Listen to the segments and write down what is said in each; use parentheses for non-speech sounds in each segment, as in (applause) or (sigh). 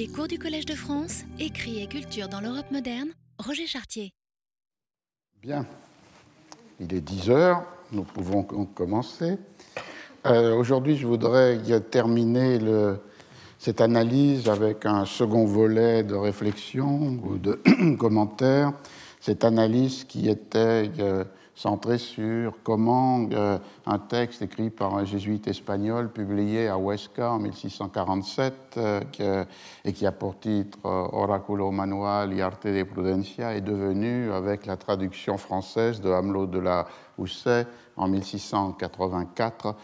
Les cours du Collège de France, écrit et culture dans l'Europe moderne, Roger Chartier. Bien, il est 10 heures, nous pouvons commencer. Euh, aujourd'hui, je voudrais terminer cette analyse avec un second volet de réflexion ou de (clears throat) commentaire. Cette analyse qui était euh, centré sur comment euh, un texte écrit par un jésuite espagnol, publié à Huesca en 1647, euh, et qui a pour titre euh, Oraculo Manual y Arte de Prudencia, est devenu, avec la traduction française de Hamelot de la Houssaye en 1684,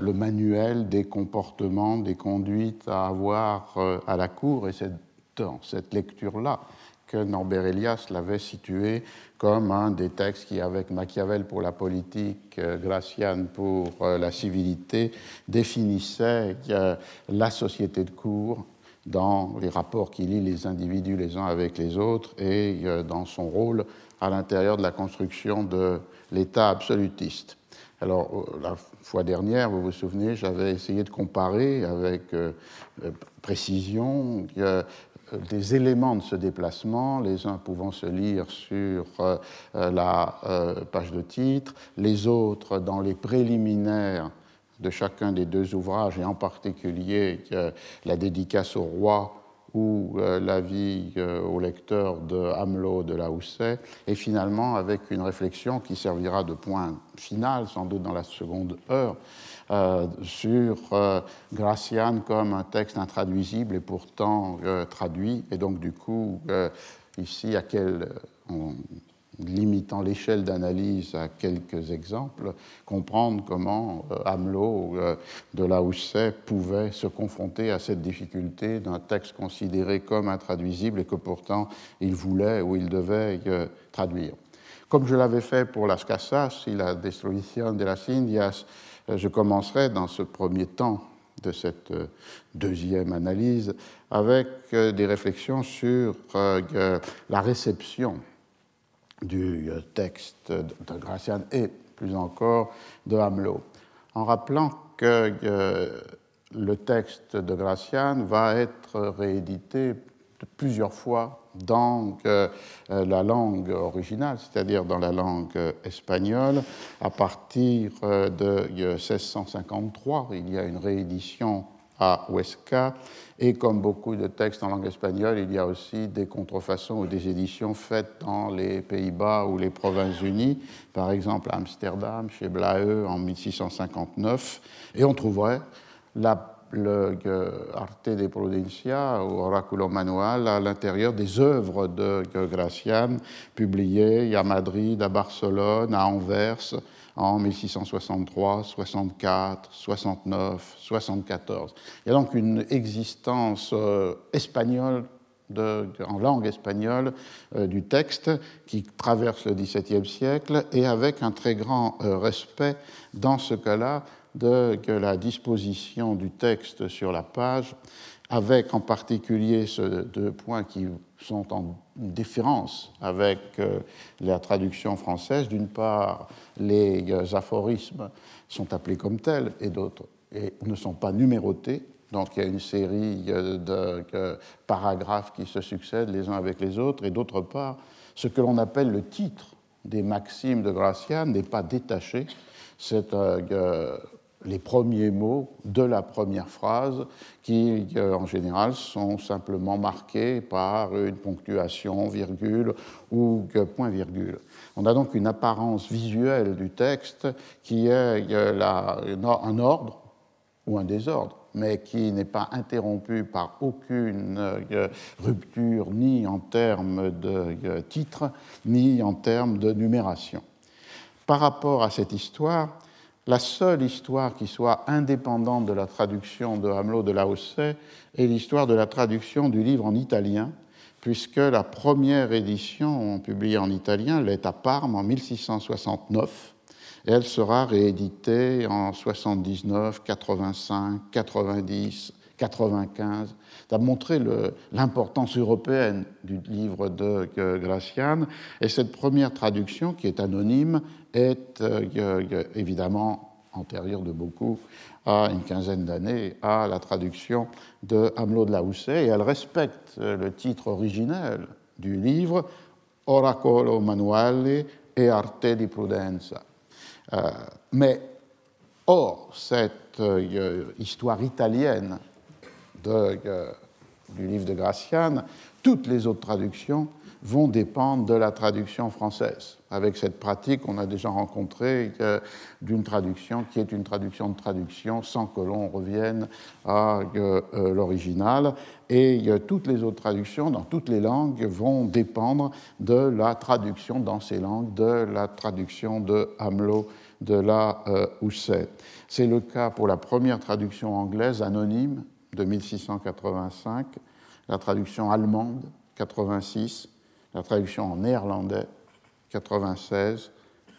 le manuel des comportements, des conduites à avoir à la cour. Et c'est dans cette lecture-là que Norbert Elias l'avait situé comme un des textes qui, avec Machiavel pour la politique, euh, Gracian pour euh, la civilité, définissait euh, la société de cour dans les rapports qui lient les individus les uns avec les autres et dans son rôle à l'intérieur de la construction de l'État absolutiste. Alors, la fois dernière, vous vous souvenez, j'avais essayé de comparer avec précision des éléments de ce déplacement, les uns pouvant se lire sur euh, la euh, page de titre, les autres dans les préliminaires de chacun des deux ouvrages, et en particulier la dédicace au roi ou euh, l'avis au lecteur de Hamelot de la Houssaye, et finalement avec une réflexion qui servira de point final, sans doute dans la seconde heure, euh, sur euh, Gracian comme un texte intraduisible et pourtant euh, traduit. Et donc, du coup, ici, à en limitant l'échelle d'analyse à quelques exemples, comprendre comment Hamelot de la Houssaye pouvait se confronter à cette difficulté d'un texte considéré comme intraduisible et que pourtant il voulait ou il devait traduire. Comme je l'avais fait pour Las Casas y la destruction de las Indias, je commencerai dans ce premier temps de cette euh, deuxième analyse avec euh, des réflexions sur la réception du texte de Gracian et plus encore de Hamelot, en rappelant que le texte de Gracian va être réédité plusieurs fois dans euh, la langue originale, c'est-à-dire dans la langue espagnole. À partir euh, de 1653, il y a une réédition à Huesca, et comme beaucoup de textes en langue espagnole, il y a aussi des contrefaçons ou des éditions faites dans les Pays-Bas ou les Provinces-Unies, par exemple à Amsterdam, chez Blaeu en 1659, et on trouverait la Arte de Prudencia ou Oraculo Manual à l'intérieur des œuvres de Gracian publiées à Madrid, à Barcelone, à Anvers en 1663, 64, 69, 74. Il y a donc une existence euh, espagnole en langue espagnole euh, du texte qui traverse le XVIIe siècle et avec un très grand euh, respect dans ce cas-là de la disposition du texte sur la page, avec en particulier ces deux points qui sont en différence avec euh, la traduction française. D'une part, les aphorismes sont appelés comme tels et d'autres ne sont pas numérotés. Donc il y a une série euh, de paragraphes qui se succèdent les uns avec les autres. Et d'autre part, ce que l'on appelle le titre des maximes de Gracian n'est pas détaché. C'est euh, les premiers mots de la première phrase qui, euh, en général, sont simplement marqués par une ponctuation, virgule ou point-virgule. On a donc une apparence visuelle du texte qui est euh, un ordre ou un désordre, mais qui n'est pas interrompu par aucune euh, rupture ni en termes de titre, ni en termes de numération. Par rapport à cette histoire, la seule histoire qui soit indépendante de la traduction de Hamelot de la Houssaye est l'histoire de la traduction du livre en italien, puisque la première édition publiée en italien l'est à Parme en 1669, et elle sera rééditée en 79, 85, 90, 95. Ça a montré l'importance européenne du livre de Gracian. Et cette première traduction, qui est anonyme, est euh, évidemment antérieure de beaucoup à une quinzaine d'années à la traduction de Hamelot de la Houssaye, et elle respecte le titre originel du livre Oracolo Manuale e Arte di Prudenza. Euh, mais hors cette euh, histoire italienne euh, du livre de Gracian, toutes les autres traductions vont dépendre de la traduction française. Avec cette pratique, on a déjà rencontré d'une traduction qui est une traduction de traduction sans que l'on revienne à euh, euh, l'original. Et euh, toutes les autres traductions, dans toutes les langues, vont dépendre de la traduction dans ces langues, de la traduction de Hamelot de la Housset. C'est le cas pour la première traduction anglaise anonyme de 1685, la traduction allemande 86, la traduction en néerlandais 96,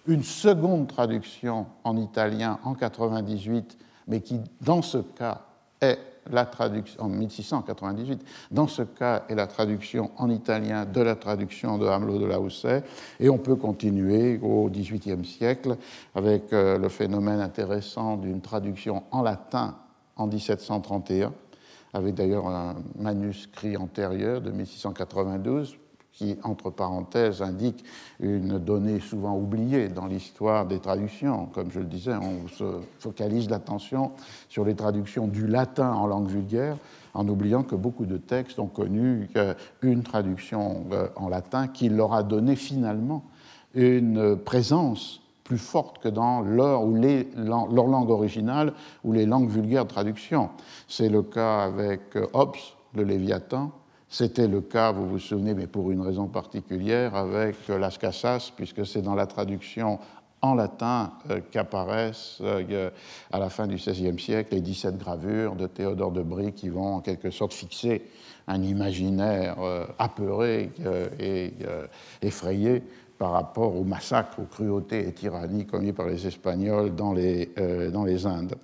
une seconde traduction en italien en 98, mais qui dans ce cas est la traduction en 1698, dans ce cas est la traduction en italien de la traduction de Hamelot de la Houssaye, et on peut continuer au XVIIIe siècle avec euh, le phénomène intéressant d'une traduction en latin en 1731, avec d'ailleurs un manuscrit antérieur de 1692 qui, entre parenthèses, indique une donnée souvent oubliée dans l'histoire des traductions. Comme je le disais, on se focalise l'attention sur les traductions du latin en langue vulgaire, en oubliant que beaucoup de textes ont connu une traduction euh, en latin qui leur a donné finalement une présence plus forte que dans leur, ou les, leur langue originale ou les langues vulgaires de traduction. C'est le cas avec euh, Hobbes, le Léviathan, c'était le cas, vous vous souvenez, mais pour une raison particulière, avec Las Casas, puisque c'est dans la traduction en latin euh, qu'apparaissent euh, à la fin du XVIe siècle les 17 gravures de Théodore de Brie qui vont en quelque sorte fixer un imaginaire euh, apeuré et effrayé par rapport aux massacres, aux cruautés et tyrannies commis par les Espagnols dans les, dans les Indes.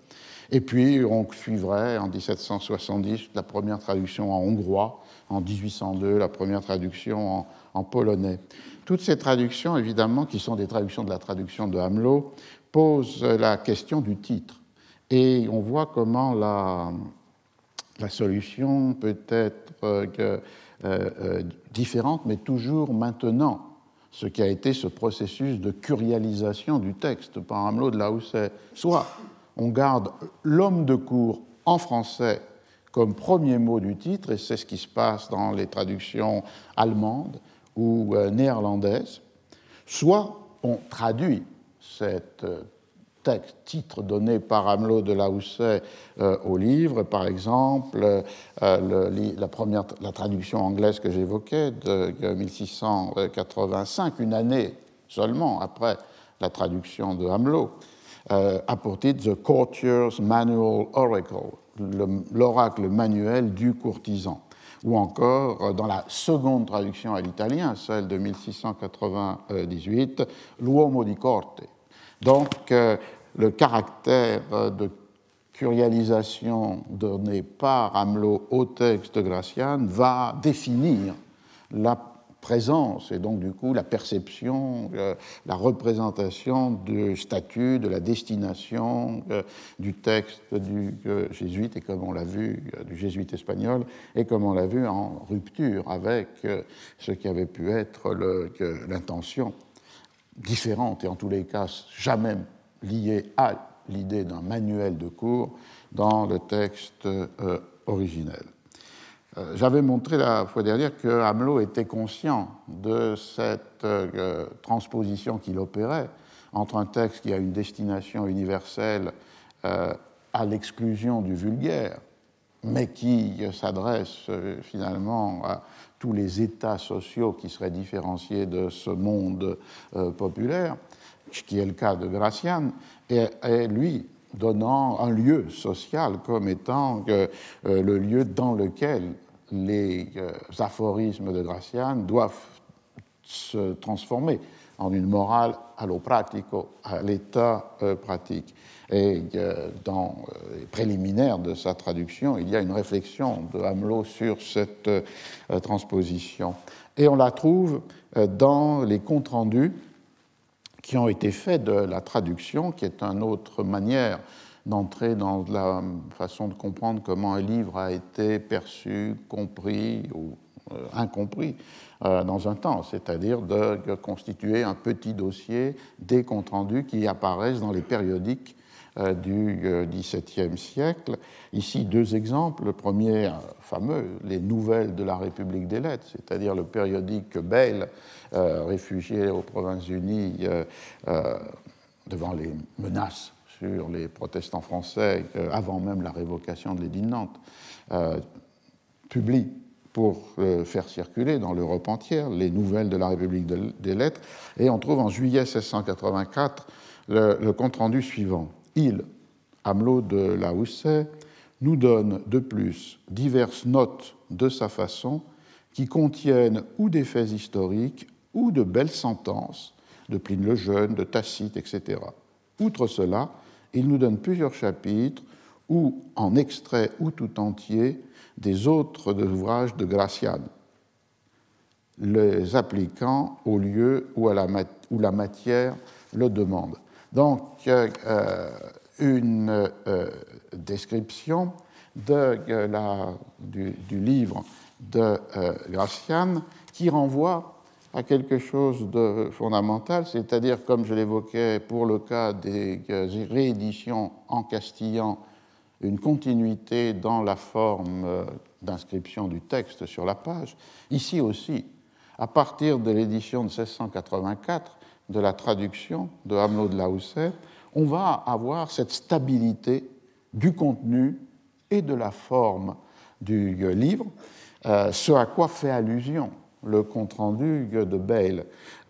Et puis, on suivrait en 1770 la première traduction en hongrois en 1802, la première traduction en, polonais. Toutes ces traductions, évidemment, qui sont des traductions de la traduction de Hamelot, posent la question du titre. Et on voit comment la, solution peut être euh, euh, euh, différente, mais toujours maintenant ce qui a été ce processus de curialisation du texte par Hamelot de c'est. Soit on garde l'homme de cour en français comme premier mot du titre, et c'est ce qui se passe dans les traductions allemandes ou euh, néerlandaises, soit on traduit cet euh, texte, titre donné par Hamelot de la Houssaye euh, au livre, par exemple la, première, la traduction anglaise que j'évoquais de 1685, une année seulement après la traduction de Hamelot, a pour titre The Courtier's Manual Oracle, l'oracle manuel du courtisan. Ou encore, euh, dans la seconde traduction à l'italien, celle de 1698, l'uomo di corte. Donc, euh, le caractère de curialisation donné par Hamelot au texte de Gracian va définir la présence et donc du coup la perception, euh, la représentation du statut, de la destination euh, du texte du euh, jésuite et comme on l'a vu, du jésuite espagnol, et comme on l'a vu en rupture avec ce qui avait pu être l'intention différente et en tous les cas jamais liée à l'idée d'un manuel de cours dans le texte originel. Euh, j'avais montré la fois dernière que Hamelot était conscient de cette euh, transposition qu'il opérait entre un texte qui a une destination universelle euh, à l'exclusion du vulgaire, mais qui s'adresse finalement à tous les états sociaux qui seraient différenciés de ce monde populaire, qui est le cas de Gracian, et, et lui donnant un lieu social comme étant le lieu dans lequel les euh, aphorismes de Gracian doivent se transformer en une morale pratico, à l'état euh, pratique. Et euh, dans les préliminaires de sa traduction, il y a une réflexion de Hamelot sur cette transposition. Et on la trouve dans les comptes rendus qui ont été faits de la traduction, qui est une autre manière d'entrer dans la façon de comprendre comment un livre a été perçu, compris ou euh, incompris euh, dans un temps, c'est-à-dire de constituer un petit dossier des comptes rendus qui apparaissent dans les périodiques euh, du XVIIe siècle. Ici, deux exemples. Le premier, fameux, les Nouvelles de la République des Lettres, c'est-à-dire le périodique que réfugié aux Provinces-Unies devant les menaces les protestants français avant même la révocation de l'édit Nantes, publie pour euh, faire circuler dans l'Europe entière les nouvelles de la République des Lettres. Et on trouve en juillet 1684 le, compte-rendu suivant. Il, Amelot de la Houssaye, nous donne de plus diverses notes de sa façon qui contiennent ou des faits historiques ou de belles sentences de Pline le Jeune, de Tacite, etc. Outre cela, il nous donne plusieurs chapitres où, en extrait ou tout entier, des autres ouvrages de Graciane, les appliquant au lieu où, la, matière le demande. Donc, euh, une euh, description de, la, du, livre de euh, Graciane qui renvoie à quelque chose de fondamental, c'est-à-dire, comme je l'évoquais pour le cas des rééditions en castillan une continuité dans la forme euh, d'inscription du texte sur la page. Ici aussi, à partir de l'édition de 1684, de la traduction de Hamelot de Lausset, on va avoir cette stabilité du contenu et de la forme du livre, euh, ce à quoi fait allusion le compte-rendu de Bale.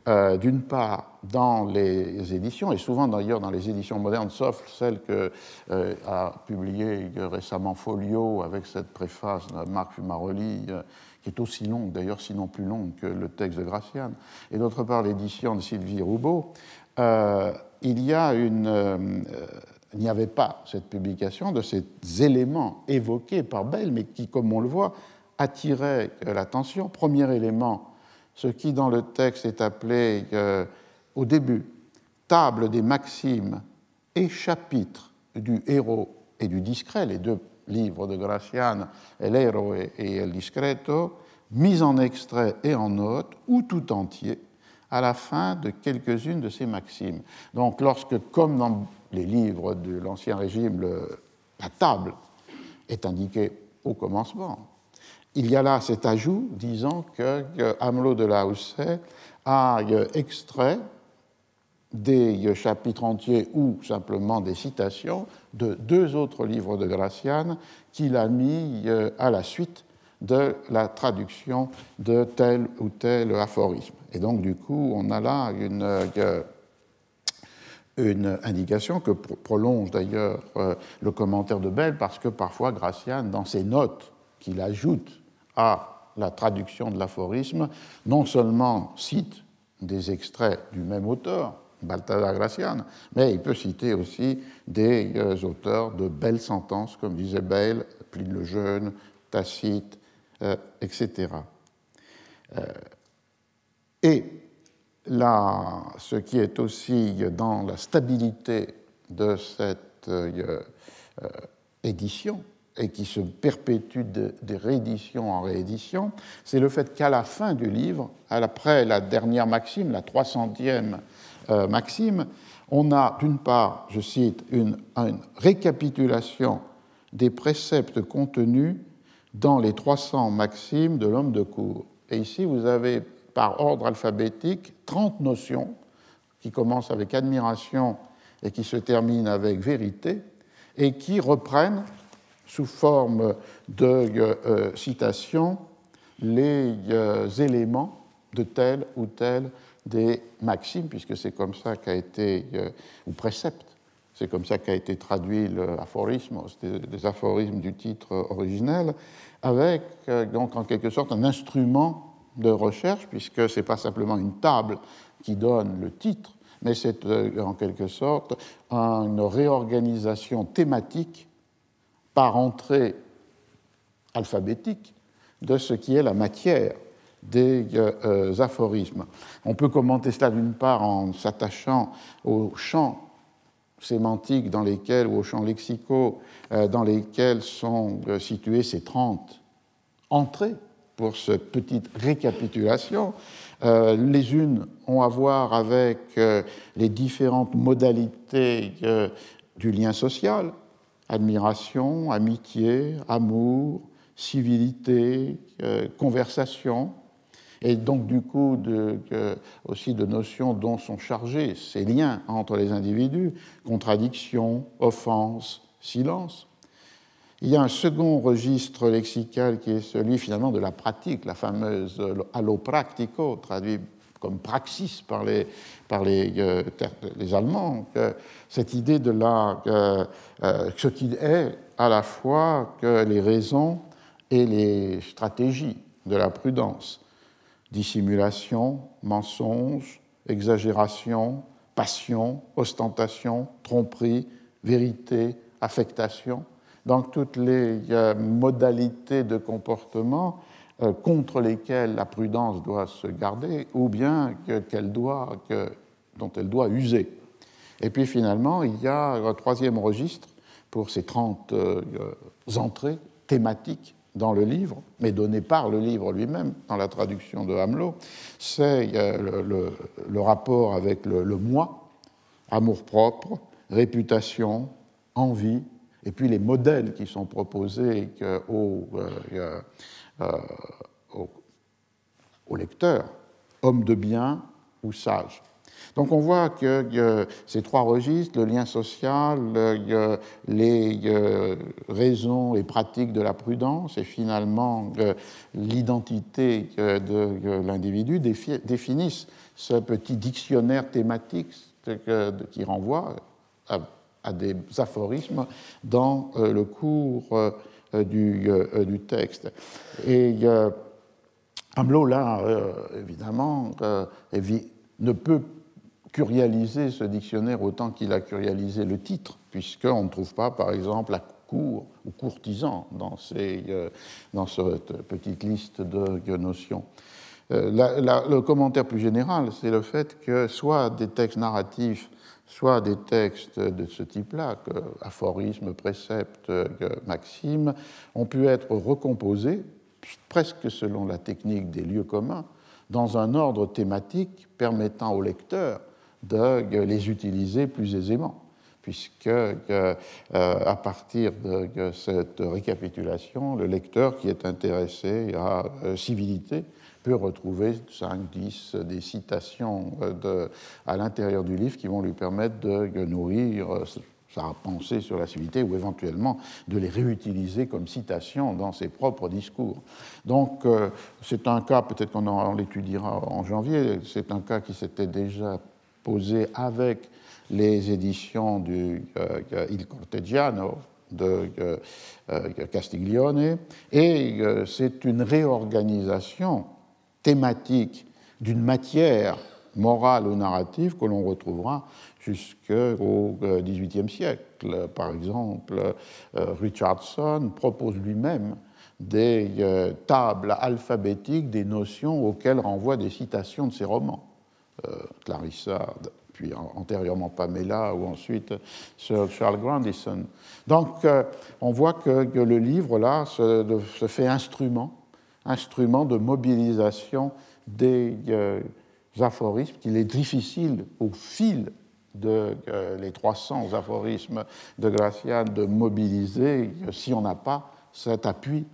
Euh, d'une part dans les éditions, et souvent d'ailleurs dans les éditions modernes, sauf celle que euh, a publiée récemment Folio avec cette préface de Marc Fumaroli, euh, qui est aussi longue, d'ailleurs sinon plus longue que le texte de Graciane, et d'autre part l'édition de Sylvie Roubaud, il y a une il n'y avait pas cette publication de ces éléments évoqués par Bell, mais qui, comme on le voit, attiraient l'attention. Premier élément, ce qui dans le texte est appelé euh, au début table des maximes et chapitre du héros et du discret, les deux livres de Gracian, El héros et El discreto, mis en extrait et en note, ou tout entier, à la fin de quelques-unes de ces maximes. Donc lorsque, comme dans les livres de l'Ancien Régime, la table est indiquée au commencement, il y a là cet ajout disant que, Hamelot de la Houssaye a euh, extrait des euh, chapitres entiers ou simplement des citations de deux autres livres de Graciane qu'il a mis euh, à la suite de la traduction de tel ou tel aphorisme. Et donc, du coup, on a là une, une indication que prolonge d'ailleurs le commentaire de Bell, parce que parfois Graciane, dans ses notes qu'il ajoute à la traduction de l'aphorisme, non seulement cite des extraits du même auteur, Balthazar Gracian, mais il peut citer aussi des euh, auteurs de belles sentences, comme disait Bayle, Pline le Jeune, Tacite, euh, etc. Euh, et là, ce qui est aussi dans la stabilité de cette édition, et qui se perpétue de, réédition en réédition, c'est le fait qu'à la fin du livre, après la dernière maxime, la 300e euh, maxime, on a d'une part, je cite, une, récapitulation des préceptes contenus dans les 300 maximes de l'homme de cour. Et ici, vous avez par ordre alphabétique 30 notions qui commencent avec admiration et qui se terminent avec vérité et qui reprennent sous forme de euh, citation les euh, éléments de tel ou tel des maximes, puisque c'est comme ça qu'a été, euh, ou précepte, c'est comme ça qu'a été traduit l'aphorisme, des aphorismes du titre originel, avec donc en quelque sorte un instrument de recherche, puisque ce n'est pas simplement une table qui donne le titre, mais c'est en quelque sorte une réorganisation thématique par entrée alphabétique de ce qui est la matière des aphorismes. On peut commenter cela d'une part en s'attachant aux champs sémantiques dans lesquels, ou aux champs lexicaux dans lesquels sont situées ces 30 entrées pour cette petite récapitulation. Euh, les unes ont à voir avec euh, les différentes modalités euh, du lien social, admiration, amitié, amour, civilité, conversation, et donc du coup aussi de notions dont sont chargés ces liens entre les individus, contradiction, offense, silence. Il y a un second registre lexical qui est celui finalement de la pratique, la fameuse allo practico, traduit comme praxis par les, par les, euh, les Allemands, cette idée de la, euh, ce qui est à la fois que les raisons et les stratégies de la prudence, dissimulation, mensonge, exagération, passion, ostentation, tromperie, vérité, affectation, donc toutes les modalités de comportement euh, contre lesquelles la prudence doit se garder ou bien qu'elle doit, dont elle doit user. Et puis finalement, il y a un troisième registre pour ces 30 euh, entrées thématiques dans le livre, mais données par le livre lui-même, dans la traduction de Hamelot, c'est le, rapport avec le, le moi, amour-propre, réputation, envie, et puis les modèles qui sont proposés aux, euh, euh, au, lecteur, homme de bien ou sage. Donc on voit que ces trois registres, le lien social, les raisons et pratiques de la prudence et finalement l'identité de l'individu définissent ce petit dictionnaire thématique qui renvoie à des aphorismes dans euh, le cours euh, du, euh, du, texte. Et Hamelot, là, évidemment, ne peut curialiser ce dictionnaire autant qu'il a curialisé le titre, puisqu'on ne trouve pas, par exemple, la cour ou courtisan dans, ces, dans cette petite liste de notions. le commentaire plus général, c'est le fait que soit des textes narratifs soit des textes de ce type-là, aphorismes, préceptes, maximes, ont pu être recomposés, presque selon la technique des lieux communs, dans un ordre thématique permettant au lecteur de les utiliser plus aisément puisque euh, à partir de cette récapitulation, le lecteur qui est intéressé à euh, civilité peut retrouver 5, 10 des citations euh, à l'intérieur du livre qui vont lui permettre de nourrir euh, sa pensée sur la civilité ou éventuellement de les réutiliser comme citations dans ses propres discours. Donc euh, c'est un cas, peut-être qu'on l'étudiera en janvier, c'est un cas qui s'était déjà posé avec les éditions du Il Cortegiano de Castiglione, et c'est une réorganisation thématique d'une matière morale ou narrative que l'on retrouvera jusqu'au XVIIIe siècle. Par exemple, euh, Richardson propose lui-même des euh, tables alphabétiques des notions auxquelles renvoient des citations de ses romans. Euh, Clarissa, puis antérieurement Pamela, ou ensuite Sir Charles Grandison. Donc, on voit que, le livre, là, se fait instrument instrument de mobilisation des euh, aphorismes qu'il est difficile au fil de euh, les 300 aphorismes de Gracian de mobiliser euh, si on n'a pas cet appui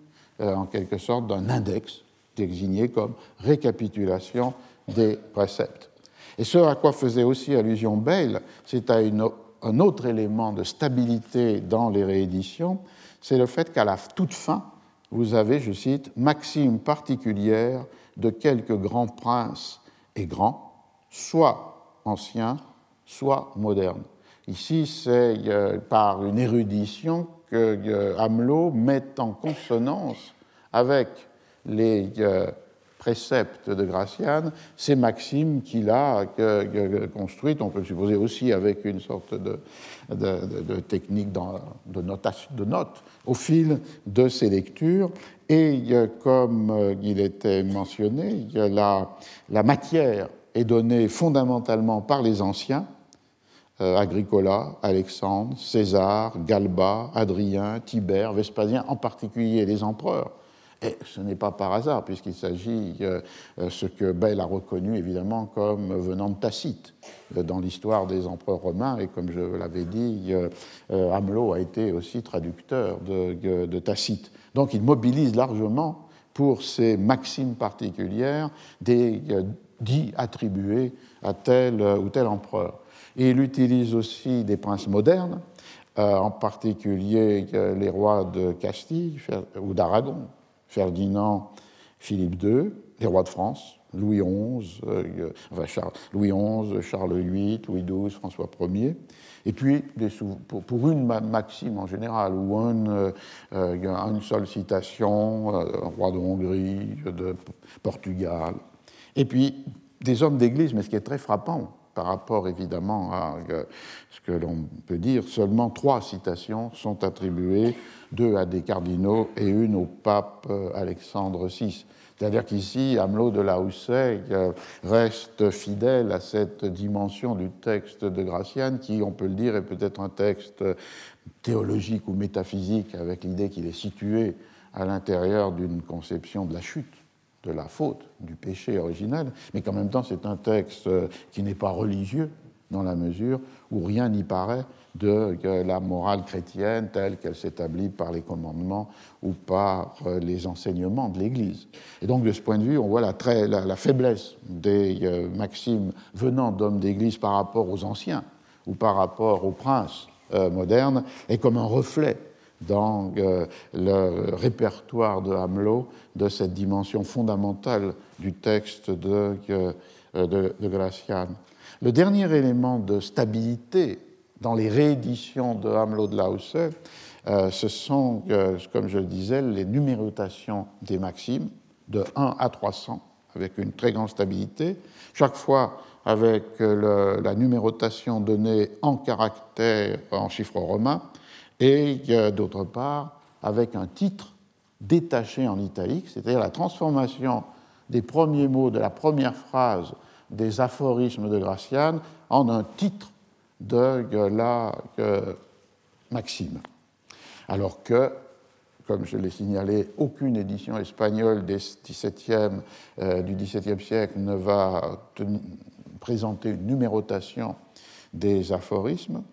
en quelque sorte d'un index désigné comme récapitulation des préceptes. Et ce à quoi faisait aussi allusion Bale, c'est à un autre élément de stabilité dans les rééditions, c'est le fait qu'à la toute fin, vous avez, je cite, maxime particulière de quelques grands princes et grands, soit anciens, soit modernes. Ici, c'est euh, par une érudition que euh, Hamelot met en consonance avec les euh, préceptes de Gracian, ces maximes qu'il a construites, on peut supposer aussi avec une sorte de, technique de, de notes au fil de ses lectures. Et comme euh, il était mentionné, la, la matière est donnée fondamentalement par les anciens, euh, Agricola, Alexandre, César, Galba, Adrien, Tibère, Vespasien, en particulier les empereurs. Et ce n'est pas par hasard, puisqu'il s'agit de euh, ce que Bell a reconnu évidemment comme venant de Tacite dans l'histoire des empereurs romains, et comme je l'avais dit, Hamelot a été aussi traducteur de, Tacite. Donc il mobilise largement pour ces maximes particulières des dits attribués à tel ou tel empereur. Et il utilise aussi des princes modernes, euh, en particulier euh, les rois de Castille ou d'Aragon, Ferdinand, Philippe II, les rois de France, Louis XI, euh, Charles, Louis XI, Charles VIII, Louis XII, François Ier. Et puis, pour, une maxime en général, ou une, une seule citation, un roi de Hongrie, de Portugal. Et puis, des hommes d'église, mais ce qui est très frappant, par rapport évidemment à euh, ce que l'on peut dire, seulement trois citations sont attribuées, deux à des cardinaux et une au pape euh, Alexandre VI. C'est-à-dire qu'ici, Hamelot de la Houssaye euh, reste fidèle à cette dimension du texte de Gracian, qui, on peut le dire, est peut-être un texte théologique ou métaphysique, avec l'idée qu'il est situé à l'intérieur d'une conception de la chute de la faute, du péché originel, mais qu'en même temps c'est un texte euh, qui n'est pas religieux dans la mesure où rien n'y paraît de la morale chrétienne telle qu'elle s'établit par les commandements ou par euh, les enseignements de l'Église. Et donc de ce point de vue, on voit la, très, la, faiblesse des euh, maximes venant d'hommes d'Église par rapport aux anciens ou par rapport aux princes modernes, et comme un reflet dans euh, le répertoire de Hamelot de cette dimension fondamentale du texte de, euh, de, Gracian. Le dernier élément de stabilité dans les rééditions de Hamelot de Lause, euh, ce sont, comme je le disais, les numérotations des maximes de 1 à 300 avec une très grande stabilité, chaque fois avec la numérotation donnée en caractères, en chiffres romains, et d'autre part avec un titre détaché en italique, c'est-à-dire la transformation des premiers mots de la première phrase des aphorismes de Gracian en un titre de la maxime. Alors que, comme je l'ai signalé, aucune édition espagnole des 17e, euh, du XVIIe siècle ne va présenter une numérotation des aphorismes,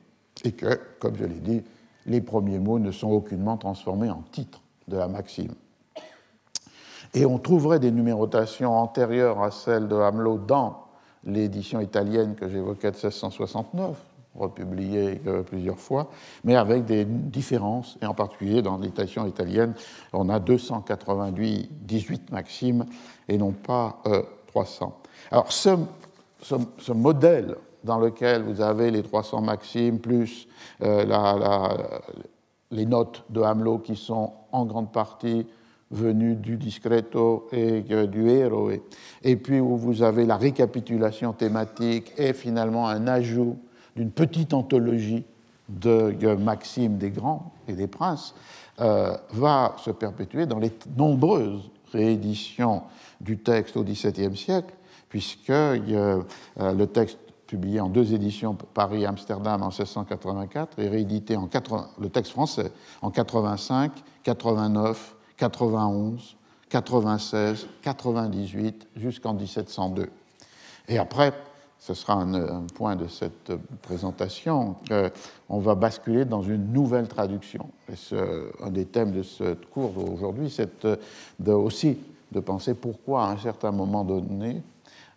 et que, comme je l'ai dit, les premiers mots ne sont aucunement transformés en titre de la maxime. Et on trouverait des numérotations antérieures à celles de Hamelot dans l'édition italienne que j'évoquais de 1669, republiée euh, plusieurs fois, mais avec des différences, et en particulier dans l'édition italienne, on a 288 18 maximes et non pas 300. Euh, Alors ce modèle dans lequel vous avez les 300 maximes plus euh, les notes de Hamelot qui sont en grande partie venues du discreto et euh, du héros, et puis où vous avez la récapitulation thématique et finalement un ajout d'une petite anthologie de euh, maximes des grands et des princes, va se perpétuer dans les nombreuses rééditions du texte au XVIIe siècle, puisque le texte publié en deux éditions Paris-Amsterdam en 1684 et réédité en le texte français en 85, 89, 91, 96, 98 jusqu'en 1702. Et après, ce sera un, point de cette présentation, on va basculer dans une nouvelle traduction. Un des thèmes de ce cours aujourd'hui, c'est aussi de penser pourquoi à un certain moment donné,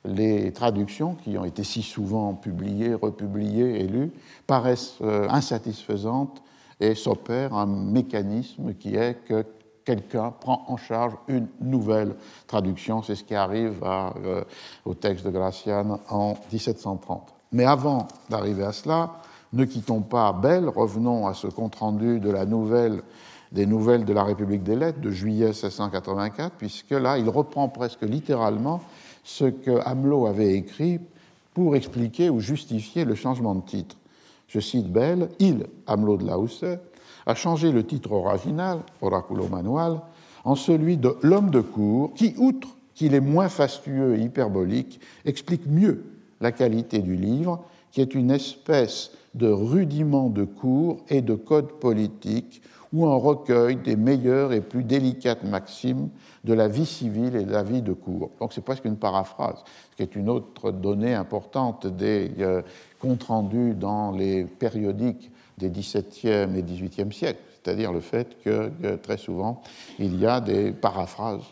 les traductions qui ont été si souvent publiées, republiées et lues paraissent euh, insatisfaisantes et s'opère un mécanisme qui est que quelqu'un prend en charge une nouvelle traduction. C'est ce qui arrive euh, au texte de Gracian en 1730. Mais avant d'arriver à cela, ne quittons pas Belle, revenons à ce compte-rendu des Nouvelles de la République des Lettres de juillet 1684, puisque là, il reprend presque littéralement ce que Hamelot avait écrit pour expliquer ou justifier le changement de titre. Je cite Bell, il, Hamelot de Lausset, a changé le titre original, Oraculo Manual, en celui de L'homme de cour, qui, outre qu'il est moins fastueux et hyperbolique, explique mieux la qualité du livre, qui est une espèce de rudiment de cours et de code politique ou un recueil des meilleures et plus délicates maximes de la vie civile et de la vie de cour. Donc c'est presque une paraphrase, ce qui est une autre donnée importante des euh, comptes rendus dans les périodiques des XVIIe et XVIIIe siècles, c'est-à-dire le fait que très souvent il y a des paraphrases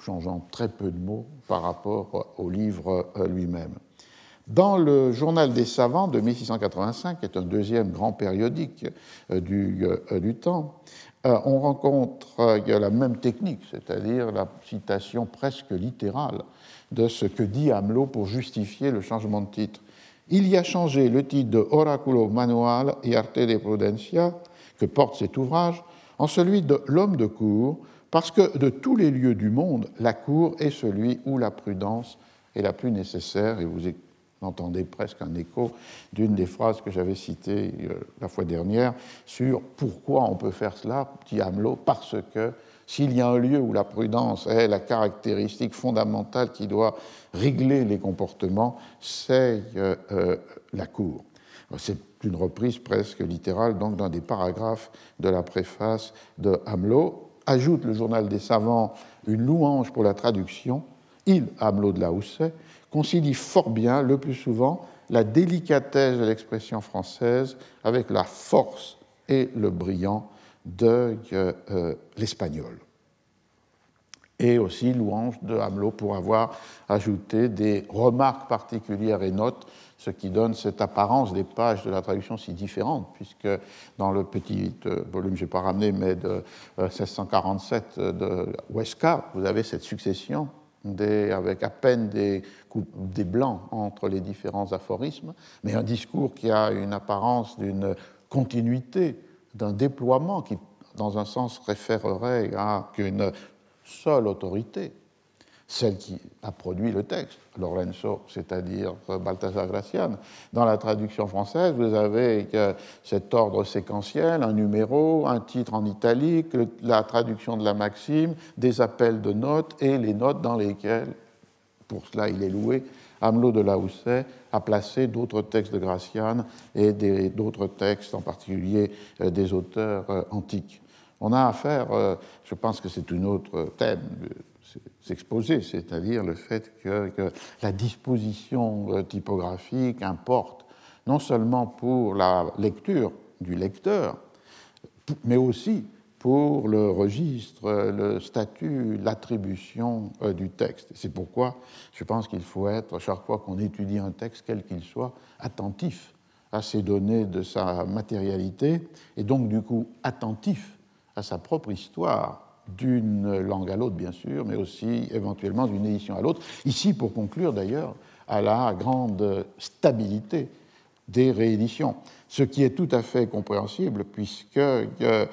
changeant très peu de mots par rapport au livre euh, lui-même. Dans le Journal des savants de 1685, qui est un deuxième grand périodique euh, du, euh, du temps, on rencontre la même technique, c'est-à-dire la citation presque littérale de ce que dit Hamelot pour justifier le changement de titre. Il y a changé le titre de Oraculo Manual et Arte de Prudencia, que porte cet ouvrage, en celui de L'homme de cour, parce que de tous les lieux du monde, la cour est celui où la prudence est la plus nécessaire, et vous entendez presque un écho d'une des phrases que j'avais citées euh, la fois dernière sur pourquoi on peut faire cela, dit Hamelot, parce que s'il y a un lieu où la prudence est la caractéristique fondamentale qui doit régler les comportements, c'est euh, euh, la cour. C'est une reprise presque littérale donc d'un des paragraphes de la préface de Hamelot ajoute le journal des savants une louange pour la traduction, il, Hamelot de la Housset, concilie fort bien, le plus souvent, la délicatesse de l'expression française avec la force et le brillant de euh, l'espagnol. Et aussi louange de Hamelot pour avoir ajouté des remarques particulières et notes ce qui donne cette apparence des pages de la traduction si différente, puisque dans le petit euh, volume, je n'ai pas ramené, mais de 1647 euh, de Westcar, vous avez cette succession avec à peine des, des blancs entre les différents aphorismes, mais un discours qui a une apparence d'une continuité, d'un déploiement qui, dans un sens, référerait à qu'une seule autorité celle qui a produit le texte, Lorenzo, c'est-à-dire Balthazar Gracian. Dans la traduction française, vous avez cet ordre séquentiel, un numéro, un titre en italique, la traduction de la maxime, des appels de notes et les notes dans lesquelles, pour cela il est loué, Hamelot de Laousset a placé d'autres textes de Gracian et d'autres textes, en particulier euh, des auteurs euh, antiques. On a affaire, euh, je pense que c'est un autre thème s'exposer, c'est-à-dire le fait que, la disposition euh, typographique importe non seulement pour la lecture du lecteur, mais aussi pour le registre, le statut, l'attribution euh, du texte. C'est pourquoi je pense qu'il faut être, chaque fois qu'on étudie un texte, quel qu'il soit, attentif à ces données de sa matérialité, et donc du coup attentif à sa propre histoire, d'une langue à l'autre, bien sûr, mais aussi éventuellement d'une édition à l'autre. Ici, pour conclure d'ailleurs, à la grande stabilité des rééditions, ce qui est tout à fait compréhensible puisque euh,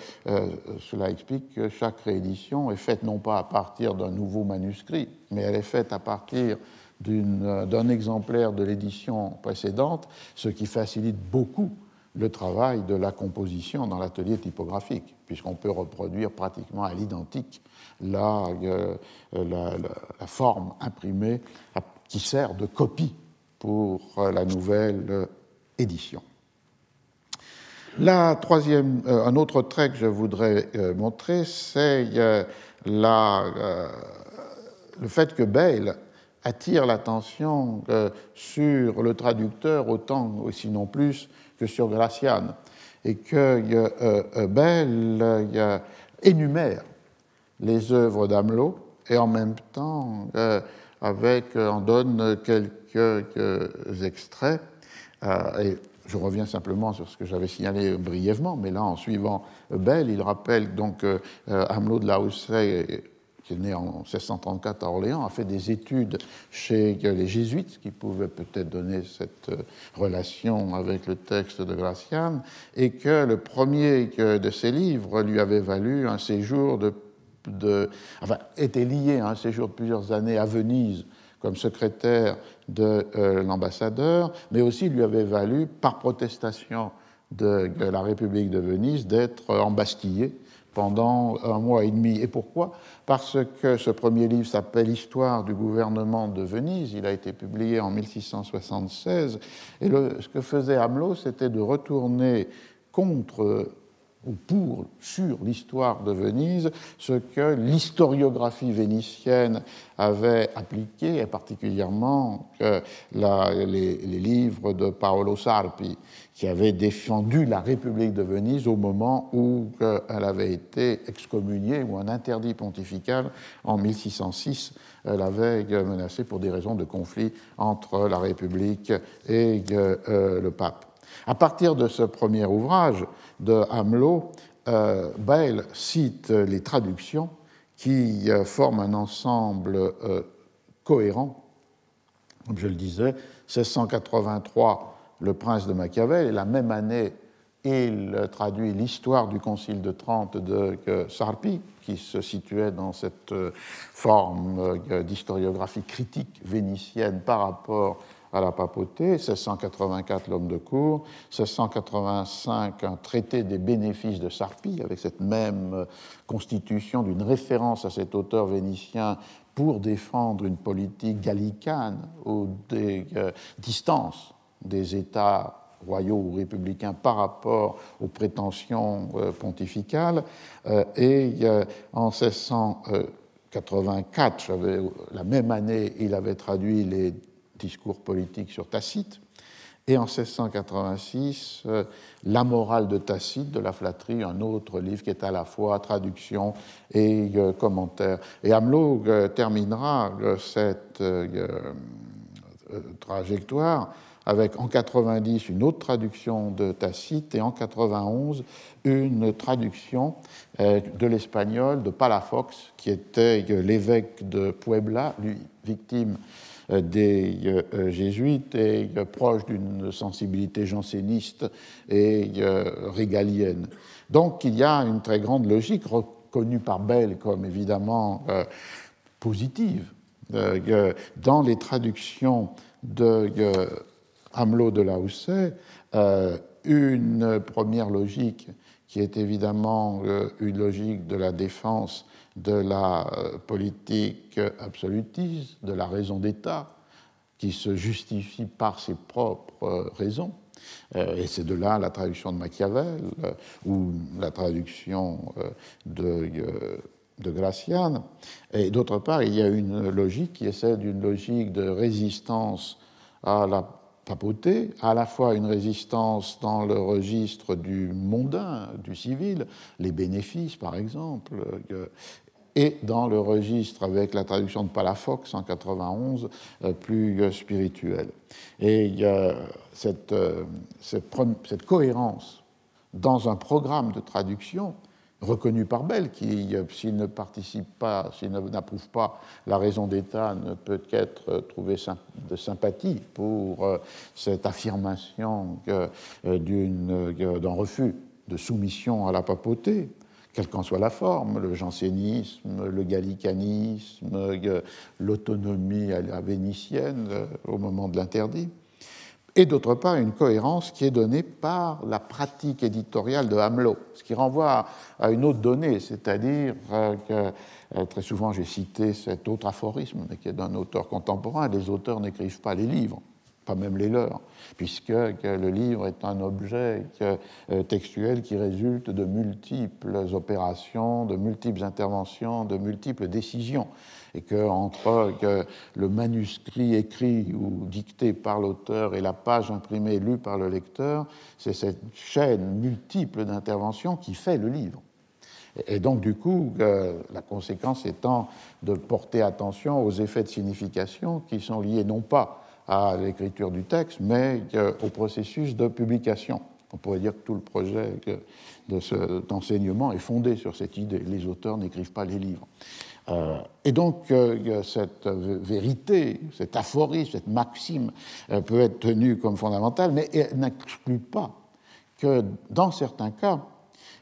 cela explique que chaque réédition est faite non pas à partir d'un nouveau manuscrit, mais elle est faite à partir d'un exemplaire de l'édition précédente, ce qui facilite beaucoup le travail de la composition dans l'atelier typographique puisqu'on peut reproduire pratiquement à l'identique la, euh, la, forme imprimée qui sert de copie pour euh, la nouvelle euh, édition. La troisième, un autre trait que je voudrais montrer, c'est le fait que Bale attire l'attention sur le traducteur autant, sinon plus, que sur Gracian et que euh, euh, Bell énumère les œuvres d'Amelot et en même temps euh, avec, en donne quelques extraits. et je reviens simplement sur ce que j'avais signalé brièvement, mais là, en suivant Bell, il rappelle donc Amelot de la qui est né en 1634 à Orléans, a fait des études chez les jésuites, qui pouvait peut-être donner cette euh, relation avec le texte de Gracian, et que le premier de ses livres lui avait valu un séjour de, enfin, était lié à un séjour de plusieurs années à Venise comme secrétaire de euh, l'ambassadeur, mais aussi lui avait valu, par protestation de la République de Venise, d'être embastillé pendant un mois et demi. Et pourquoi? Parce que ce premier livre s'appelle Histoire du gouvernement de Venise. Il a été publié en 1676. Et ce que faisait Hamelot, c'était de retourner contre ou pour, sur l'histoire de Venise, ce que l'historiographie vénitienne avait appliqué, et particulièrement les, livres de Paolo Sarpi, qui avait défendu la République de Venise au moment où elle avait été excommuniée, ou un interdit pontifical en 1606 l'avait menacée pour des raisons de conflit entre la République et euh, le pape. À partir de ce premier ouvrage de Hamelot, euh, Bayle cite les traductions qui euh, forment un ensemble euh, cohérent. Comme je le disais, 1683, Le Prince de Machiavel, et la même année, il traduit l'histoire du Concile de Trente de Sarpi, qui se situait dans cette forme d'historiographie critique vénitienne par rapport à la papauté, 1684 l'homme de cour, 1685 un traité des bénéfices de Sarpi, avec cette même constitution d'une référence à cet auteur vénitien pour défendre une politique gallicane ou des euh, distances des États royaux ou républicains par rapport aux prétentions euh, pontificales. Euh, et en 1684, la même année, il avait traduit les discours politique sur Tacite, et en 1686, euh, La morale de Tacite de la flatterie, un autre livre qui est à la fois traduction et euh, commentaire. Et Hamelot euh, terminera cette trajectoire avec en 90 une autre traduction de Tacite et en 91 une traduction de l'espagnol de Palafox, qui était l'évêque de Puebla, lui victime euh, des euh, euh, jésuites et proche d'une sensibilité janséniste et régalienne. Donc il y a une très grande logique reconnue par Bell comme évidemment positive dans les traductions de Hamelot de Lausset, une première logique qui est évidemment une logique de la défense de la euh, politique absolutiste, de la raison d'État, qui se justifie par ses propres euh, raisons. Euh, et c'est de là la traduction de Machiavel ou la traduction de, de. Et d'autre part, il y a une logique qui est celle d'une logique de résistance à la papauté, à la fois une résistance dans le registre du mondain, du civil, les bénéfices par exemple, et dans le registre avec la traduction de Palafox en 91, euh, plus euh, spirituel. Et il y a euh, cette, cohérence dans un programme de traduction reconnu par Bell, qui, s'il ne participe pas, s'il n'approuve pas la raison d'État, ne peut qu'être trouvé de sympathie pour cette affirmation d'un refus de soumission à la papauté quelle qu'en soit la forme, le jansénisme, le gallicanisme, l'autonomie à vénitienne euh, au moment de l'interdit, et d'autre part une cohérence qui est donnée par la pratique éditoriale de Hamelot, ce qui renvoie à une autre donnée, c'est-à-dire euh, que euh, très souvent j'ai cité cet autre aphorisme, qui est d'un auteur contemporain, les auteurs n'écrivent pas les livres pas même les leurs, puisque le livre est un objet euh, textuel qui résulte de multiples opérations, de multiples interventions, de multiples décisions, et que entre le manuscrit écrit ou dicté par l'auteur et la page imprimée lue par le lecteur, c'est cette chaîne multiple d'interventions qui fait le livre. Et donc, du coup, euh, la conséquence étant de porter attention aux effets de signification qui sont liés non pas à l'écriture du texte, mais au processus de publication. On pourrait dire que tout le projet d'enseignement est fondé sur cette idée. Les auteurs n'écrivent pas les livres. Et donc, cette vérité, cet aphorisme, cette maxime peut être tenue comme fondamentale, mais elle n'exclut pas que, dans certains cas,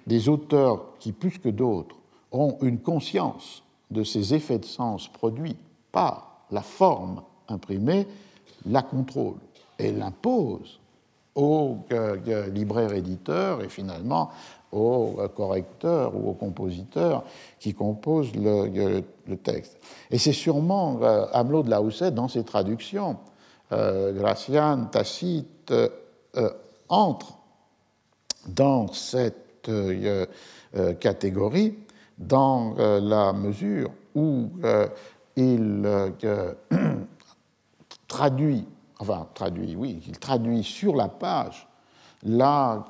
des auteurs qui, plus que d'autres, ont une conscience de ces effets de sens produits par la forme imprimée, la contrôle et l'impose aux libraires éditeurs et finalement aux correcteurs ou aux compositeurs qui composent le, texte. Et c'est sûrement euh, de la dans ses traductions, euh, Gracian, Tacite, euh, entre dans cette catégorie dans la mesure où il (clears throat) traduit enfin traduit, oui, il traduit sur la page là,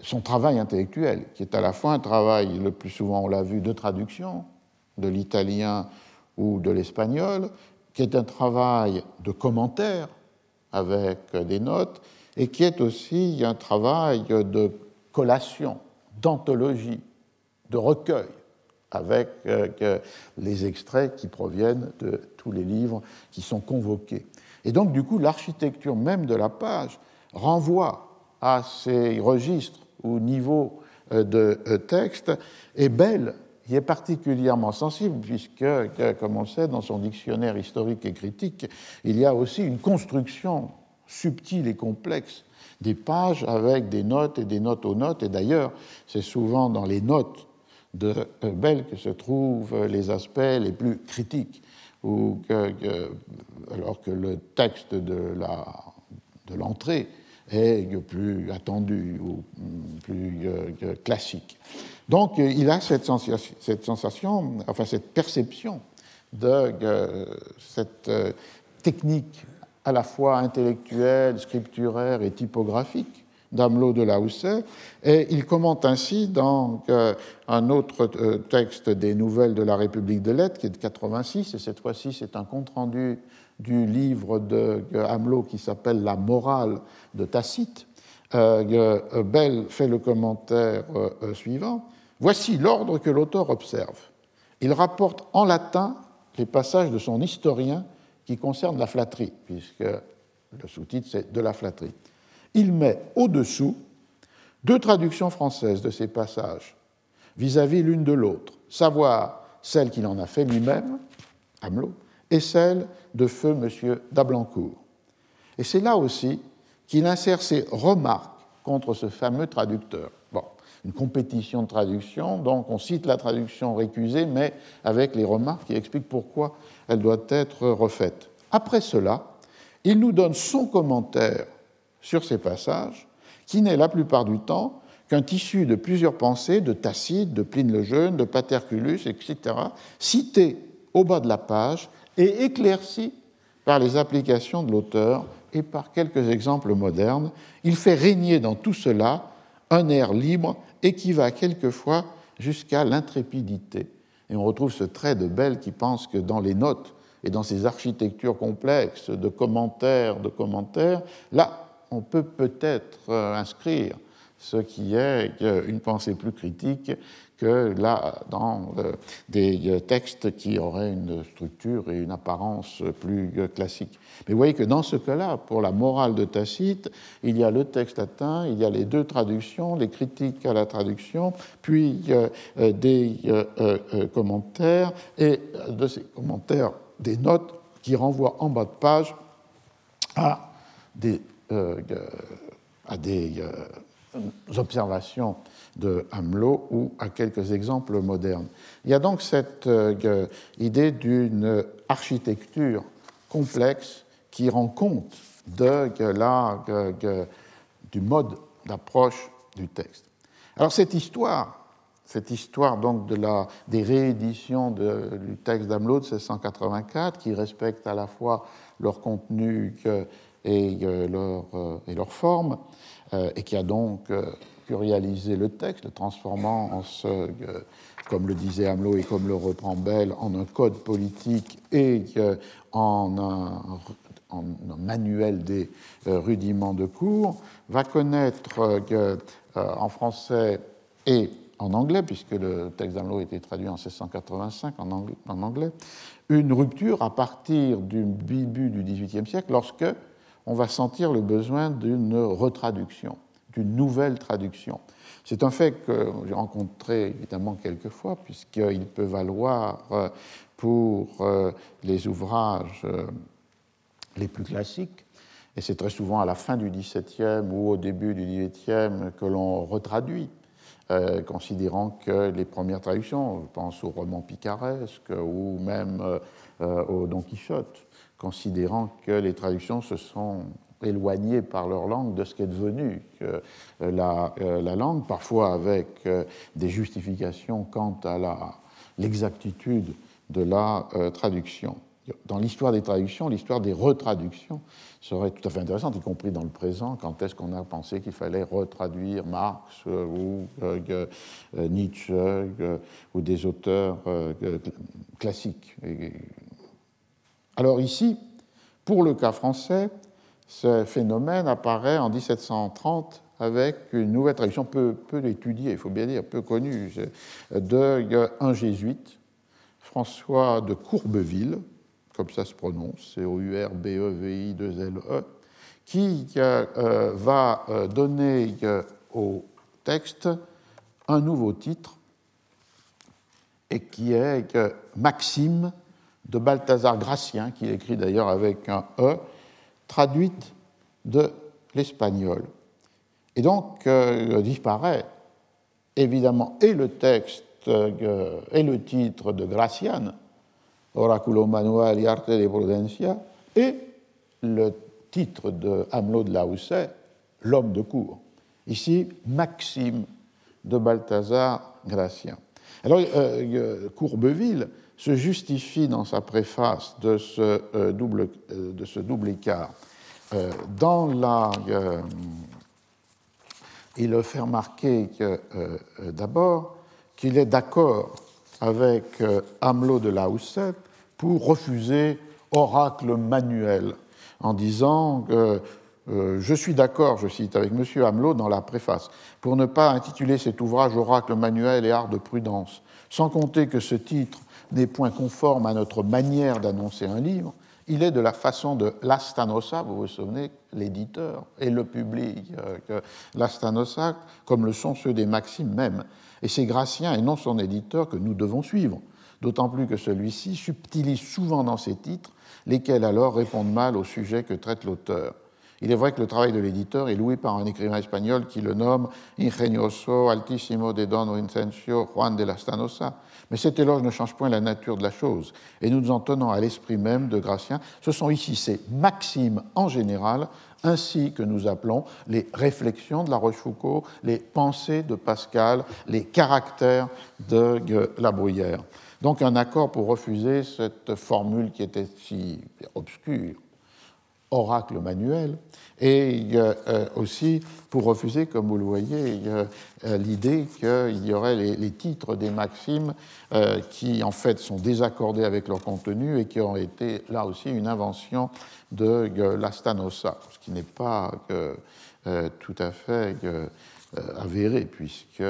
son travail intellectuel, qui est à la fois un travail, le plus souvent on l'a vu, de traduction de l'italien ou de l'espagnol, qui est un travail de commentaire avec des notes, et qui est aussi un travail de collation, d'anthologie, de recueil, avec euh, les extraits qui proviennent de tous les livres qui sont convoqués. Et donc, du coup, l'architecture même de la page renvoie à ces registres ou niveaux euh, de euh, texte et Bell y est particulièrement sensible, puisque, comme on le sait, dans son dictionnaire historique et critique, il y a aussi une construction subtile et complexe des pages avec des notes et des notes aux notes. Et d'ailleurs, c'est souvent dans les notes de euh, Bell que se trouvent les aspects les plus critiques alors que le texte de l'entrée est plus attendu ou plus euh, classique. Donc il a cette sensation, cette enfin cette perception de cette euh, technique à la fois intellectuelle, scripturaire et typographique d'Amelot de Lausset, et il commente ainsi dans euh, un autre euh, texte des Nouvelles de la République de Lettres, qui est de 86, et cette fois-ci c'est un compte-rendu du livre de Hamelot qui s'appelle La morale de Tacite. Euh, Bell fait le commentaire suivant. Voici l'ordre que l'auteur observe. Il rapporte en latin les passages de son historien qui concernent la flatterie, puisque le sous-titre c'est de la flatterie il met au-dessous deux traductions françaises de ces passages vis-à-vis l'une de l'autre, savoir celle qu'il en a fait lui-même, Hamelot, et celle de feu M. d'Ablancourt. Et c'est là aussi qu'il insère ses remarques contre ce fameux traducteur. Bon, une compétition de traduction, donc on cite la traduction récusée, mais avec les remarques qui expliquent pourquoi elle doit être refaite. Après cela, il nous donne son commentaire sur ces passages, qui n'est la plupart du temps qu'un tissu de plusieurs pensées de Tacite, de Pline le Jeune, de Paterculus, etc., cités au bas de la page et éclaircis par les applications de l'auteur et par quelques exemples modernes. Il fait régner dans tout cela un air libre et qui va quelquefois jusqu'à l'intrépidité. Et on retrouve ce trait de Belle qui pense que dans les notes et dans ces architectures complexes de commentaires, de commentaires, là, on peut peut-être euh, inscrire ce qui est euh, une pensée plus critique que là, dans euh, des textes qui auraient une structure et une apparence plus classique. Mais vous voyez que dans ce cas-là, pour la morale de Tacite, il y a le texte latin, il y a les deux traductions, les critiques à la traduction, puis des commentaires, et de ces commentaires, des notes qui renvoient en bas de page à des euh, à des euh, observations de Hamelot ou à quelques exemples modernes. Il y a donc cette euh, idée d'une architecture complexe qui rend compte de, la, du mode d'approche du texte. Alors cette histoire, cette histoire donc de la, des rééditions du texte d'Amelot de 1684, qui respecte à la fois leur contenu et, euh, leur, euh, et leur forme, euh, et qui a donc curialisé le texte, le transformant en ce, comme le disait Hamelot et comme le reprend Bell, en un code politique et en un, manuel des rudiments de cours, va connaître en français et en anglais, puisque le texte d'Amelot a été traduit en 1685 en anglais, une rupture à partir du début du XVIIIe siècle, lorsque on va sentir le besoin d'une retraduction, d'une nouvelle traduction. C'est un fait que j'ai rencontré évidemment quelquefois, puisqu'il peut valoir euh, pour euh, les ouvrages euh, les plus classiques, et c'est très souvent à la fin du XVIIe ou au début du XVIIIe que l'on retraduit, considérant que les premières traductions, je pense au roman picaresque ou même au Don Quichotte, considérant que les traductions se sont éloignés par leur langue de ce qu'est devenu euh, la, euh, la, langue, parfois avec euh, des justifications quant à l'exactitude de la traduction. Dans l'histoire des traductions, l'histoire des retraductions serait tout à fait intéressante, y compris dans le présent, quand est-ce qu'on a pensé qu'il fallait retraduire Marx ou Nietzsche ou des auteurs classiques. Alors ici, pour le cas français, ce phénomène apparaît en 1730 avec une nouvelle traduction peu, étudiée, il faut bien dire, peu connue, de un jésuite, François de Courbeville, comme ça se prononce, C-O-U-R-B-E-V-I-2-L-E, qui euh, va euh, donner euh, au texte un nouveau titre, et qui est Maxime de Balthazar Gracien, qu'il écrit d'ailleurs avec un E, traduite de l'espagnol. Et donc euh, disparaît évidemment et le texte euh, et le titre de Gracian, Oraculo Manuel y Arte de Prudencia, et le titre de Hamelot de Lausset, L'homme de cour. Ici, Maxime de Balthazar Gracien. Alors, euh, Courbeville se justifie dans sa préface de ce, euh, double, euh, de ce double écart. Euh, dans la, il fait remarquer d'abord qu'il est d'accord avec Hamelot de Lausset pour refuser Oracle manuel, en disant que je suis d'accord, je cite, avec M. Hamelot dans la préface, pour ne pas intituler cet ouvrage Oracle manuel et art de prudence, sans compter que ce titre n'est point conforme à notre manière d'annoncer un livre, il est de la façon de l'Astanosa, vous vous souvenez, l'éditeur et le public, euh, l'Astanosa, comme le sont ceux des Maximes même. Et c'est Gratien et non son éditeur que nous devons suivre, d'autant plus que celui-ci subtilise souvent dans ses titres, lesquels alors répondent mal au sujet que traite l'auteur. Il est vrai que le travail de l'éditeur est loué par un écrivain espagnol qui le nomme Ingenioso Altissimo de Don Vincencio Juan de la Stanosa, mais cet éloge ne change point la nature de la chose, et nous nous en tenons à l'esprit même de Gratien. Ce sont ici ces maximes en général, ainsi que nous appelons les réflexions de la Rochefoucauld, les pensées de Pascal, les caractères de la Bruyère. Donc un accord pour refuser cette formule qui était si obscure oracle manuel, et euh, aussi pour refuser, comme vous le voyez, euh, l'idée qu'il y aurait les, titres des maximes euh, qui en fait sont désaccordés avec leur contenu et qui ont été là aussi une invention de l'Astanosa, ce qui n'est pas tout à fait avéré, puisque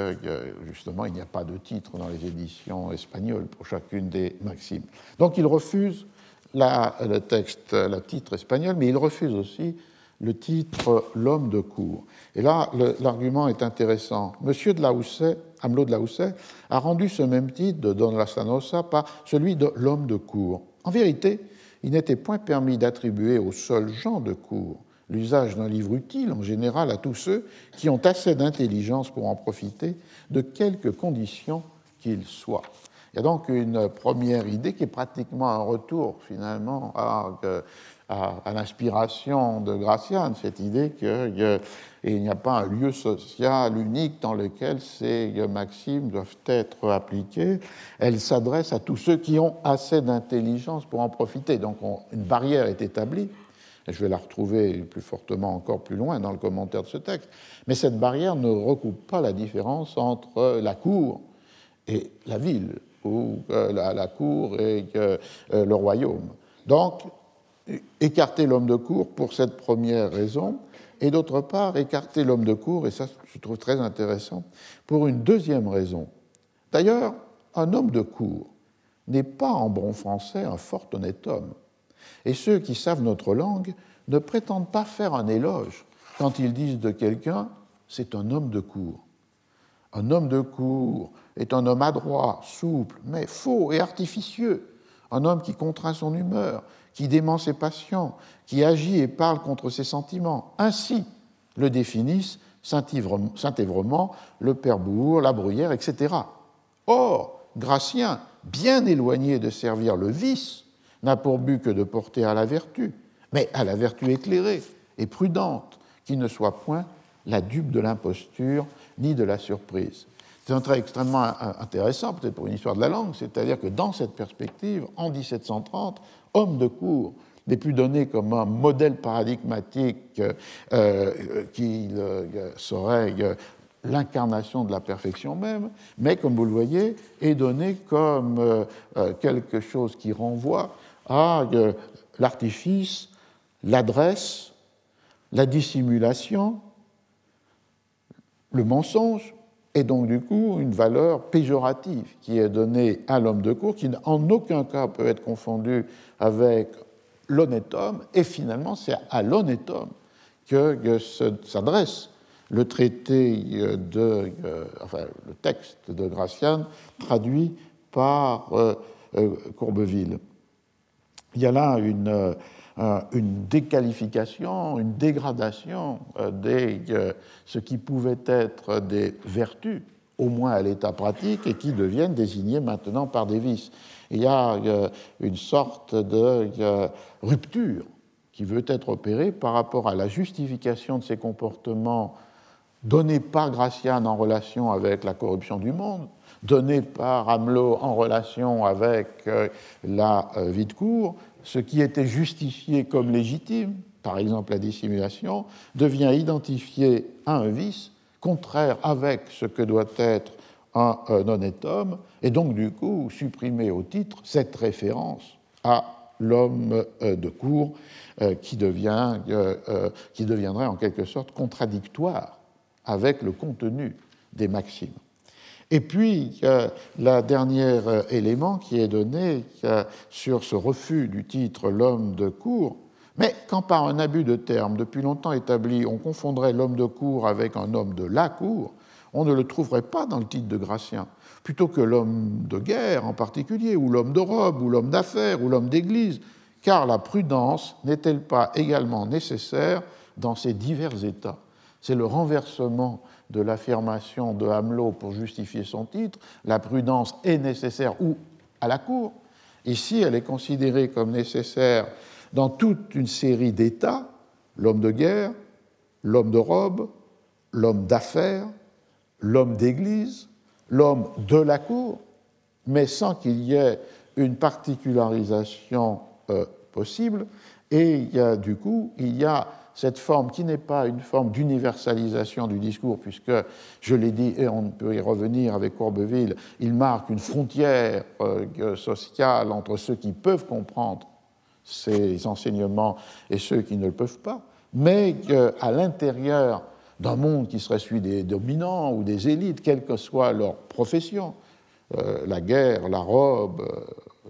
justement il n'y a pas de titre dans les éditions espagnoles pour chacune des maximes. Donc il refuse le texte, le titre espagnol, mais il refuse aussi le titre L'homme de cour. Et là, l'argument est intéressant. Monsieur de Laousset, Hamelot de Laousset, a rendu ce même titre de Don la Sanosa par celui de L'homme de cour. En vérité, il n'était point permis d'attribuer au seul Jean de cour l'usage d'un livre utile en général à tous ceux qui ont assez d'intelligence pour en profiter, de quelque condition qu'il soit. Il y a donc une première idée qui est pratiquement un retour finalement à, l'inspiration de Gracian, cette idée qu'il n'y a pas un lieu social unique dans lequel ces maximes doivent être appliquées. Elle s'adresse à tous ceux qui ont assez d'intelligence pour en profiter. Donc une barrière est établie. Et je vais la retrouver plus fortement encore plus loin dans le commentaire de ce texte. Mais cette barrière ne recoupe pas la différence entre la cour et la ville ou la, cour et euh, le royaume. Donc, écarter l'homme de cour pour cette première raison, et d'autre part, écarter l'homme de cour, et ça je trouve très intéressant, pour une deuxième raison. D'ailleurs, un homme de cour n'est pas en bon français un fort honnête homme. Et ceux qui savent notre langue ne prétendent pas faire un éloge quand ils disent de quelqu'un c'est un homme de cour. Un homme de cour est un homme adroit, souple, mais faux et artificieux, un homme qui contraint son humeur, qui dément ses passions, qui agit et parle contre ses sentiments. Ainsi le définissent Saint-Évrement, le Père Bourg, la Bruyère, etc. Or, Gratien, bien éloigné de servir le vice, n'a pour but que de porter à la vertu, mais à la vertu éclairée et prudente, qui ne soit point la dupe de l'imposture ni de la surprise. C'est un trait extrêmement intéressant, peut-être pour une histoire de la langue, c'est-à-dire que dans cette perspective, en 1730, homme de cour n'est plus donné comme un modèle paradigmatique euh, qui euh, serait euh, l'incarnation de la perfection même, mais comme vous le voyez, est donné comme quelque chose qui renvoie à l'artifice, l'adresse, la dissimulation, le mensonge, et donc du coup une valeur péjorative qui est donnée à l'homme de cour, qui en aucun cas peut être confondu avec l'honnête homme, et finalement c'est à l'honnête homme que s'adresse le traité de, euh, enfin le texte de Gracian traduit par euh, euh, Courbeville. Il y a là une, une déqualification, une dégradation de ce qui pouvait être des vertus, au moins à l'état pratique, et qui deviennent désignées maintenant par des vices. Il y a une sorte de rupture qui veut être opérée par rapport à la justification de ces comportements donnés par Gracian en relation avec la corruption du monde, donnés par Hamelot en relation avec euh, la euh, vie de cour, ce qui était justifié comme légitime, par exemple la dissimulation, devient identifié à un vice contraire avec ce que doit être un, honnête homme, et donc du coup supprimer au titre cette référence à l'homme euh, de cour euh, qui, euh, qui deviendrait en quelque sorte contradictoire avec le contenu des maximes. Et puis, le dernier élément qui est donné sur ce refus du titre l'homme de cour, mais quand par un abus de terme depuis longtemps établi, on confondrait l'homme de cour avec un homme de la cour, on ne le trouverait pas dans le titre de Gratien, plutôt que l'homme de guerre en particulier, ou l'homme de robe, ou l'homme d'affaires, ou l'homme d'église, car la prudence n'est-elle pas également nécessaire dans ces divers états? C'est le renversement de l'affirmation de Hamelot pour justifier son titre, la prudence est nécessaire ou à la cour. Ici, elle est considérée comme nécessaire dans toute une série d'états, l'homme de guerre, l'homme de robe, l'homme d'affaires, l'homme d'église, l'homme de la cour, mais sans qu'il y ait une particularisation euh, possible. Et il y a, du coup, il y a cette forme qui n'est pas une forme d'universalisation du discours, puisque, je l'ai dit, et on peut y revenir avec Courbeville, il marque une frontière euh, sociale entre ceux qui peuvent comprendre ces enseignements et ceux qui ne le peuvent pas, mais qu'à l'intérieur d'un monde qui serait celui des dominants ou des élites, quelle que soit leur profession, euh, la guerre, la robe, euh,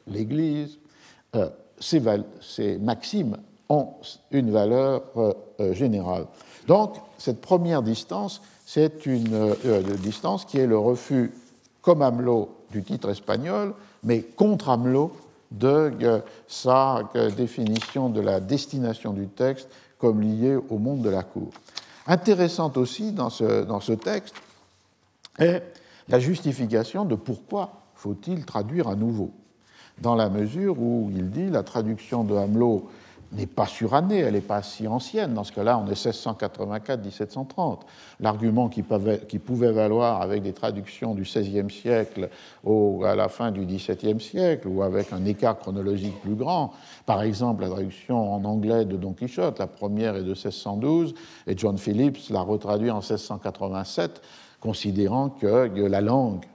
l'Église, ces, maximes ont une valeur générale. Donc, cette première distance, c'est une distance qui est le refus, comme Hamelot, du titre espagnol, mais contre Hamelot de sa définition de la destination du texte comme liée au monde de la cour. Intéressante aussi dans ce, dans ce texte est la justification de pourquoi faut-il traduire à nouveau, dans la mesure où il dit la traduction de Hamelot n'est pas surannée, elle n'est pas si ancienne. Dans ce cas-là, on est 1684-1730. L'argument qui, pouvait valoir avec des traductions du XVIe siècle au, à la fin du XVIIe siècle, ou avec un écart chronologique plus grand, par exemple la traduction en anglais de Don Quichotte, la première est de 1612, et John Phillips l'a retraduit en 1687, considérant que la langue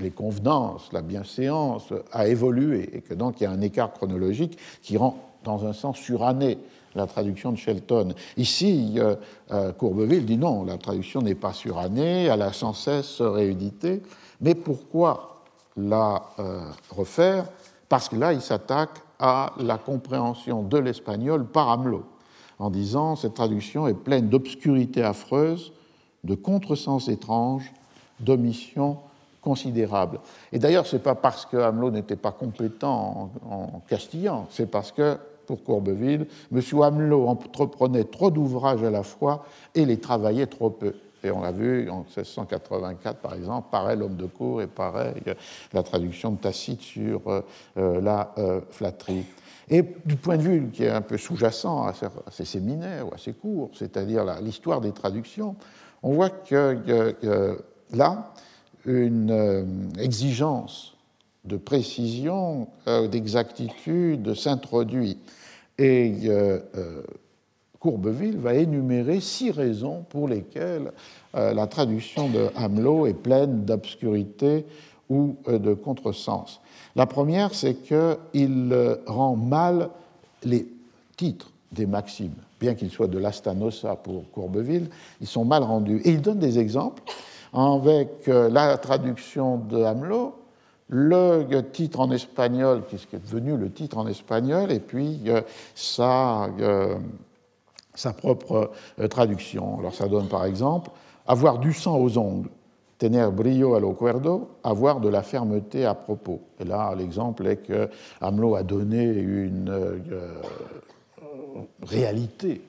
les convenances, la bienséance a évolué et que donc il y a un écart chronologique qui rend dans un sens suranné la traduction de Shelton. Ici, euh, euh, Courbeville dit non, la traduction n'est pas surannée, elle a sans cesse réédité. Mais pourquoi la euh, refaire? Parce que là, il s'attaque à la compréhension de l'espagnol par Hamelot, en disant cette traduction est pleine d'obscurité affreuse, de contresens étranges, d'omissions considérables. Et d'ailleurs, ce n'est pas parce que Hamelot n'était pas compétent en, en castillan, c'est parce que pour Courbeville, M. Hamelot entreprenait trop d'ouvrages à la fois et les travaillait trop peu. Et on l'a vu en 1684, par exemple, pareil l'homme de cour et pareil la traduction de Tacite sur euh, euh, la euh, flatterie. Et du point de vue qui est un peu sous-jacent à ces séminaires ou à ces cours, c'est-à-dire l'histoire des traductions, on voit que là, une exigence de précision, d'exactitude s'introduit. Et euh, euh, Courbeville va énumérer six raisons pour lesquelles euh, la traduction de Hamelot est pleine d'obscurité ou de contresens. La première, c'est qu'il rend mal les titres des maximes, bien qu'ils soient de l'Astanosa pour Courbeville, ils sont mal rendus. Et il donne des exemples avec la traduction de Hamelot, le titre en espagnol, qui est devenu le titre en espagnol, et puis euh, sa, euh, sa propre euh, traduction. Alors ça donne par exemple avoir du sang aux ongles, tener brillo a lo cuerdo, avoir de la fermeté à propos. Et là, l'exemple est que Hamelot a donné une réalité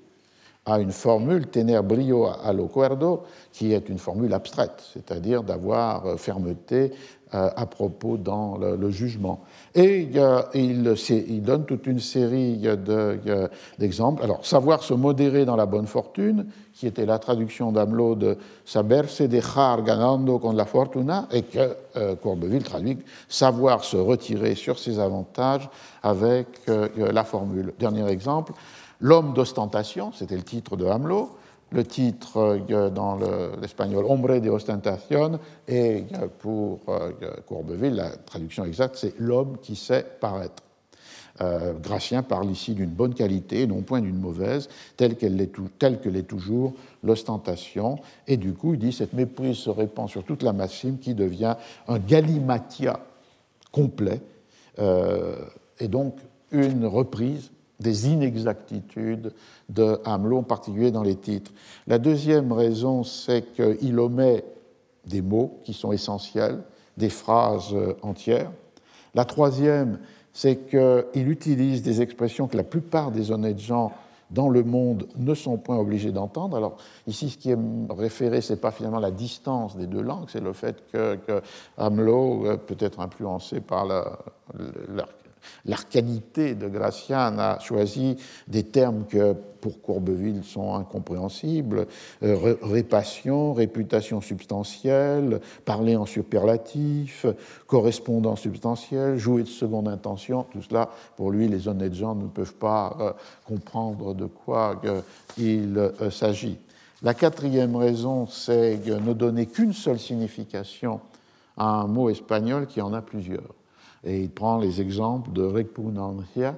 à une formule tener brillo a lo cuerdo, qui est une formule abstraite, c'est-à-dire d'avoir fermeté euh, à propos dans le, jugement. Et il, il, donne toute une série d'exemples. Alors, savoir se modérer dans la bonne fortune, qui était la traduction d'Amelot de saberse dejar ganando con la fortuna, et que euh, Courbeville traduit savoir se retirer sur ses avantages avec euh, la formule. Dernier exemple, l'homme d'ostentation, c'était le titre de Hamelot, le titre euh, dans l'espagnol Hombre de ostentación et euh, pour euh, Courbeville, la traduction exacte, c'est l'homme qui sait paraître. Gratien parle ici d'une bonne qualité, non point d'une mauvaise, telle qu'elle l'est toujours l'ostentation. Et du coup, il dit cette méprise se répand sur toute la maxime qui devient un galimatia complet, et donc une reprise des inexactitudes de Hamelot, en particulier dans les titres. La deuxième raison, c'est qu'il omet des mots qui sont essentiels, des phrases entières. La troisième, c'est qu'il utilise des expressions que la plupart des honnêtes gens dans le monde ne sont point obligés d'entendre. Alors ici, ce qui est référé, ce n'est pas finalement la distance des deux langues, c'est le fait que, que Hamelot, peut être influencé par la, l'arcanité de Gracian a choisi des termes que pour Courbeville sont incompréhensibles, euh, répassion, réputation substantielle, parler en superlatif, correspondance substantielle, jouer de seconde intention, tout cela, pour lui, les honnêtes gens ne peuvent pas euh, comprendre de quoi il euh, s'agit. La quatrième raison, c'est ne donner qu'une seule signification à un mot espagnol qui en a plusieurs. Et il prend les exemples de repugnancia,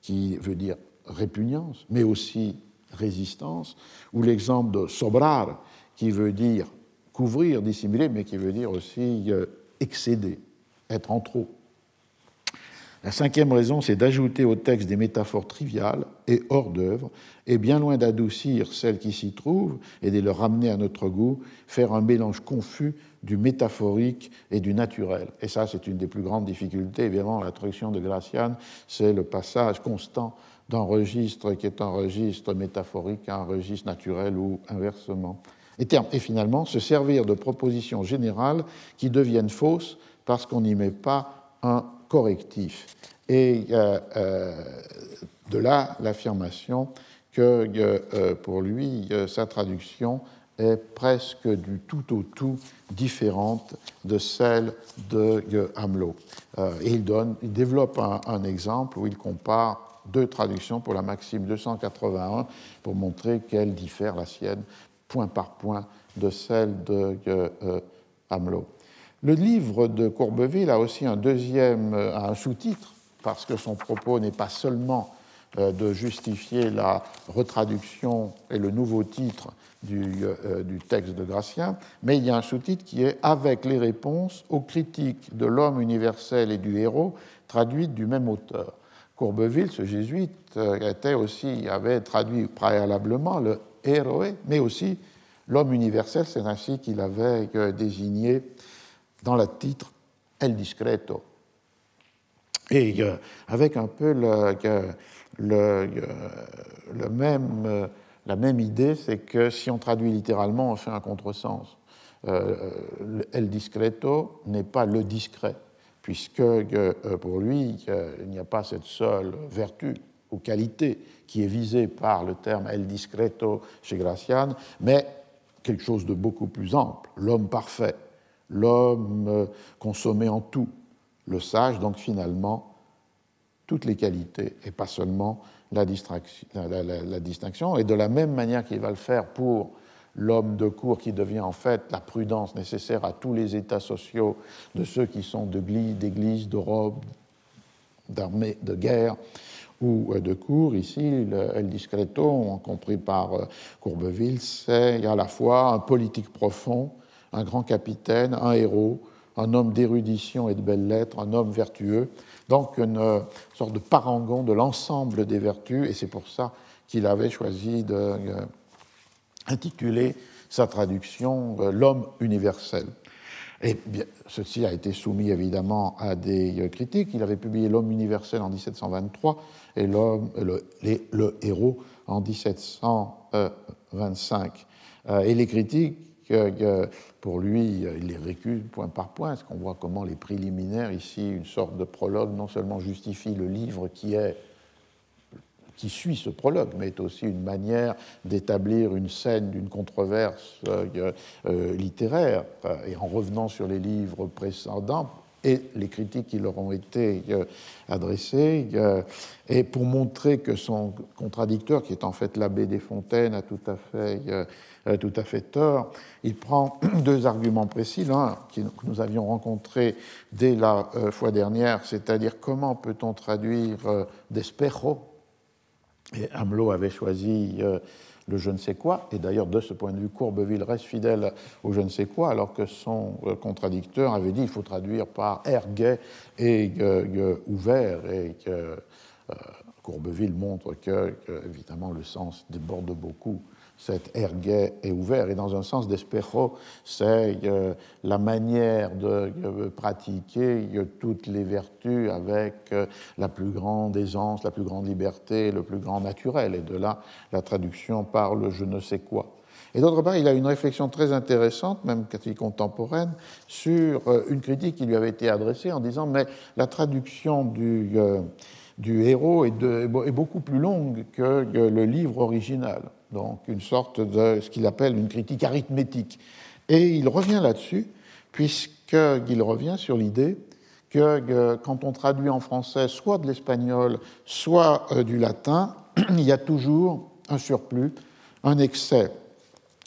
qui veut dire répugnance, mais aussi résistance, ou l'exemple de sobrar, qui veut dire couvrir, dissimuler, mais qui veut dire aussi euh, excéder, être en trop. La cinquième raison, c'est d'ajouter au texte des métaphores triviales et hors d'œuvre, et bien loin d'adoucir celles qui s'y trouvent et de les ramener à notre goût, faire un mélange confus du métaphorique et du naturel. Et ça, c'est une des plus grandes difficultés. Évidemment, la traduction de Gracian, c'est le passage constant d'un registre qui est un registre métaphorique à un registre naturel ou inversement. Et, et finalement, se servir de propositions générales qui deviennent fausses parce qu'on n'y met pas un correctif. Et euh, euh, de là l'affirmation que euh, pour lui, sa traduction est presque du tout au tout différente de celle de Hamelot. et il, donne, il développe un, exemple où il compare deux traductions pour la Maxime 281 pour montrer qu'elle diffère, la sienne, point par point, de celle de Hamelot. Le livre de Courbeville a aussi un deuxième, un sous-titre, parce que son propos n'est pas seulement de justifier la retraduction et le nouveau titre du, du, texte de Gratien, mais il y a un sous-titre qui est Avec les réponses aux critiques de l'homme universel et du héros, traduites du même auteur. Courbeville, ce jésuite, euh, était aussi, avait traduit préalablement le héroé, mais aussi l'homme universel, c'est ainsi qu'il avait euh, désigné dans le titre El Discreto. Et euh, avec un peu le, le même, la même idée, c'est que si on traduit littéralement, on fait un contresens. El Discreto n'est pas le discret puisque euh, pour lui, il n'y a pas cette seule vertu ou qualité qui est visée par le terme el discreto chez Gracian, mais quelque chose de beaucoup plus ample, l'homme parfait, l'homme euh, consommé en tout, le sage, donc finalement, toutes les qualités, et pas seulement la, distinction. Et de la même manière qu'il va le faire pour l'homme de cour qui devient en fait la prudence nécessaire à tous les états sociaux de ceux qui sont d'église, de robe, d'armée, de guerre ou euh, de cour. Ici, le, El Discreto, compris par euh, Courbeville, c'est à la fois un politique profond, un grand capitaine, un héros, un homme d'érudition et de belles lettres, un homme vertueux, donc une euh, sorte de parangon de l'ensemble des vertus, et c'est pour ça qu'il avait choisi de intitulé sa traduction euh, L'homme universel. Et bien, ceci a été soumis évidemment à des euh, critiques. Il avait publié L'homme universel en 1723 et l'homme, le, le, héros en 1725. Euh, et les critiques, pour lui, il les récuse point par point, parce qu'on voit comment les préliminaires, ici, une sorte de prologue, non seulement justifie le livre qui suit ce prologue, mais est aussi une manière d'établir une scène d'une controverse euh, euh, littéraire. Et en revenant sur les livres précédents, et les critiques qui leur ont été euh, adressées, et pour montrer que son contradicteur, qui est en fait l'abbé des Fontaines, a tout à fait, tout à fait tort, il prend (clears throat) deux arguments précis, l'un que nous avions rencontré dès la fois dernière, c'est-à-dire comment peut-on traduire d'espero, et Hamelot avait choisi euh, le je ne sais quoi, et d'ailleurs de ce point de vue, Courbeville reste fidèle au je ne sais quoi, alors que son euh, contradicteur avait dit il faut traduire par erguet et euh, ouvert, et que Courbeville montre que, évidemment, le sens déborde beaucoup cet erguet est ouvert. Et dans un sens d'espéro, c'est euh, la manière de euh, pratiquer euh, toutes les vertus avec la plus grande aisance, la plus grande liberté, le plus grand naturel. Et de là, la traduction par le je ne sais quoi. Et d'autre part, il a une réflexion très intéressante, même contemporaine, sur une critique qui lui avait été adressée en disant Mais la traduction du, du héros est, beaucoup plus longue que le livre original donc une sorte de ce qu'il appelle une critique arithmétique. Et il revient là-dessus, puisqu'il revient sur l'idée que quand on traduit en français soit de l'espagnol, soit euh, du latin, (clears throat) il y a toujours un surplus, un excès.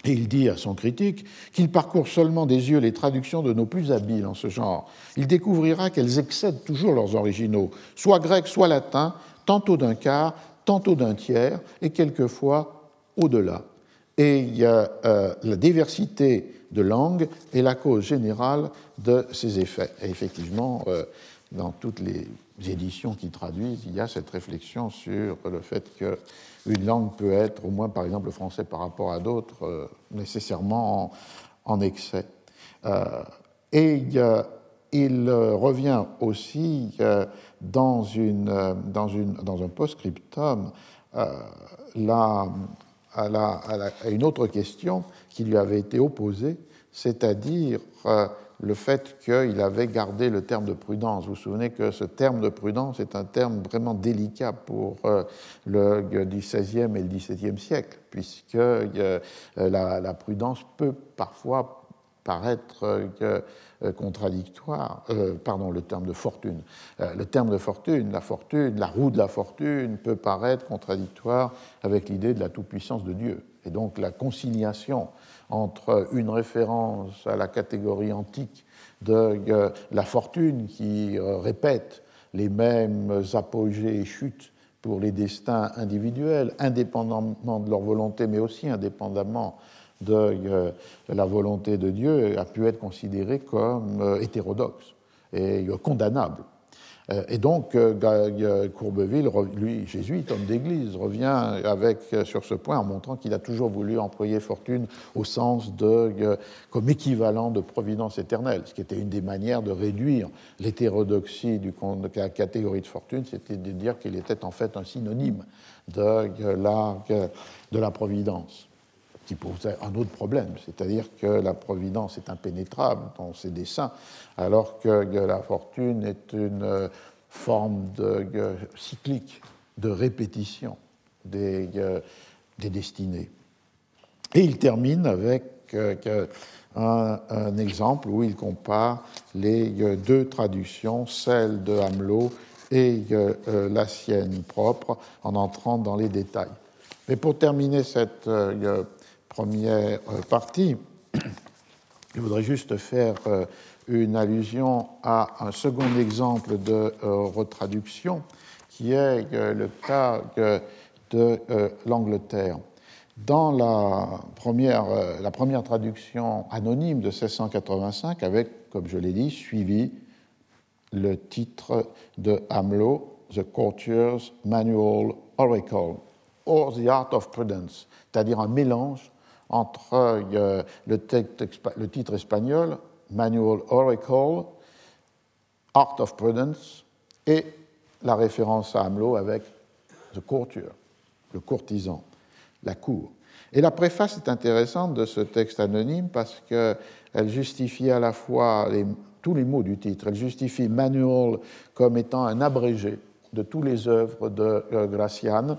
Et il dit à son critique qu'il parcourt seulement des yeux les traductions de nos plus habiles en ce genre. Il découvrira qu'elles excèdent toujours leurs originaux, soit grec, soit latin, tantôt d'un quart, tantôt d'un tiers, et quelquefois au-delà. Et euh, la diversité de langues est la cause générale de ces effets. Et effectivement, euh, dans toutes les éditions qui traduisent, il y a cette réflexion sur le fait qu'une langue peut être, au moins par exemple le français par rapport à d'autres, euh, nécessairement en, excès. et il revient aussi dans un post-scriptum la à, une autre question qui lui avait été opposée, c'est-à-dire euh, le fait qu'il avait gardé le terme de prudence. Vous vous souvenez que ce terme de prudence est un terme vraiment délicat pour euh, le XVIe et le XVIIe siècle, puisque euh, la, prudence peut parfois paraître contradictoire, pardon, le terme de fortune. le terme de fortune, la fortune, la roue de la fortune peut paraître contradictoire avec l'idée de la toute-puissance de Dieu. Et donc la conciliation entre une référence à la catégorie antique de la fortune qui répète les mêmes apogées et chutes pour les destins individuels, indépendamment de leur volonté, mais aussi indépendamment de euh, la volonté de Dieu, a pu être considéré comme euh, hétérodoxe et euh, condamnable. Et donc, Courbeville, lui, jésuite, homme d'église, revient avec, sur ce point en montrant qu'il a toujours voulu employer fortune au sens de, comme équivalent de providence éternelle, ce qui était une des manières de réduire l'hétérodoxie de la catégorie de fortune, c'était de dire qu'il était en fait un synonyme de de la providence qui posait un autre problème, c'est-à-dire que la providence est impénétrable dans ses desseins, alors que la fortune est une forme de, cyclique de répétition des, des, destinées. Et il termine avec un, un, exemple où il compare les deux traductions, celle de Hamelot et la sienne propre, en entrant dans les détails. Mais pour terminer cette première euh, partie, je voudrais juste faire euh, une allusion à un second exemple de euh, retraduction, qui est le cas de l'Angleterre. Dans la première, la première traduction anonyme de 1685, avec, comme je l'ai dit, suivi le titre de Hamelot, The Courtier's Manual Oracle, or The Art of Prudence, c'est-à-dire un mélange entre euh, le, titre espagnol, Manual Oracle, Art of Prudence, et la référence à Hamelot avec The Courtier, le courtisan, la cour. Et la préface est intéressante de ce texte anonyme parce qu'elle justifie à la fois tous les mots du titre. Elle justifie Manual comme étant un abrégé de toutes les œuvres de euh, Gracian, euh,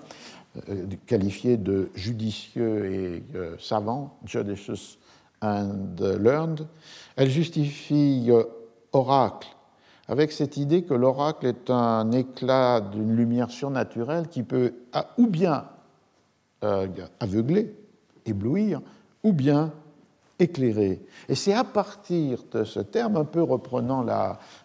qualifié de judicieux et euh, savant, judicious and learned. Elle justifie euh, oracle avec cette idée que l'oracle est un éclat d'une lumière surnaturelle qui peut ou bien aveugler, éblouir, ou bien éclairer. Et c'est à partir de ce terme, un peu reprenant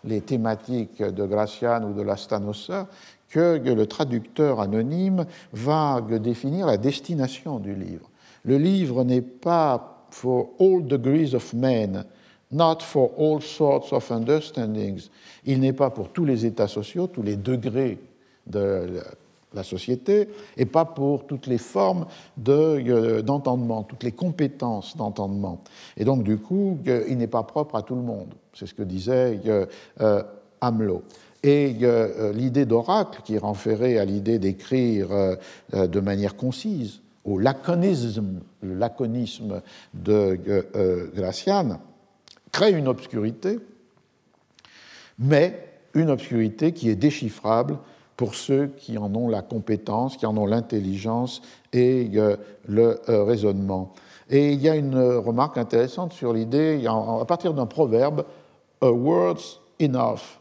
les thématiques de Gracian ou de la Stanosa, que le traducteur anonyme va définir la destination du livre. Le livre n'est pas for all degrees of men, not for all sorts of understandings. Il n'est pas pour tous les états sociaux, tous les degrés de la société, et pas pour toutes les formes euh, d'entendement, toutes les compétences d'entendement. Et donc, du coup, il n'est pas propre à tout le monde. C'est ce que disait euh, Hamelot. Et euh, l'idée d'oracle, qui renférée à l'idée d'écrire euh, euh, de manière concise, au laconisme, le de Gracian, crée une obscurité, mais une obscurité qui est déchiffrable pour ceux qui en ont la compétence, qui en ont l'intelligence et le raisonnement. Et il y a une remarque intéressante sur l'idée, à partir d'un proverbe, a word's enough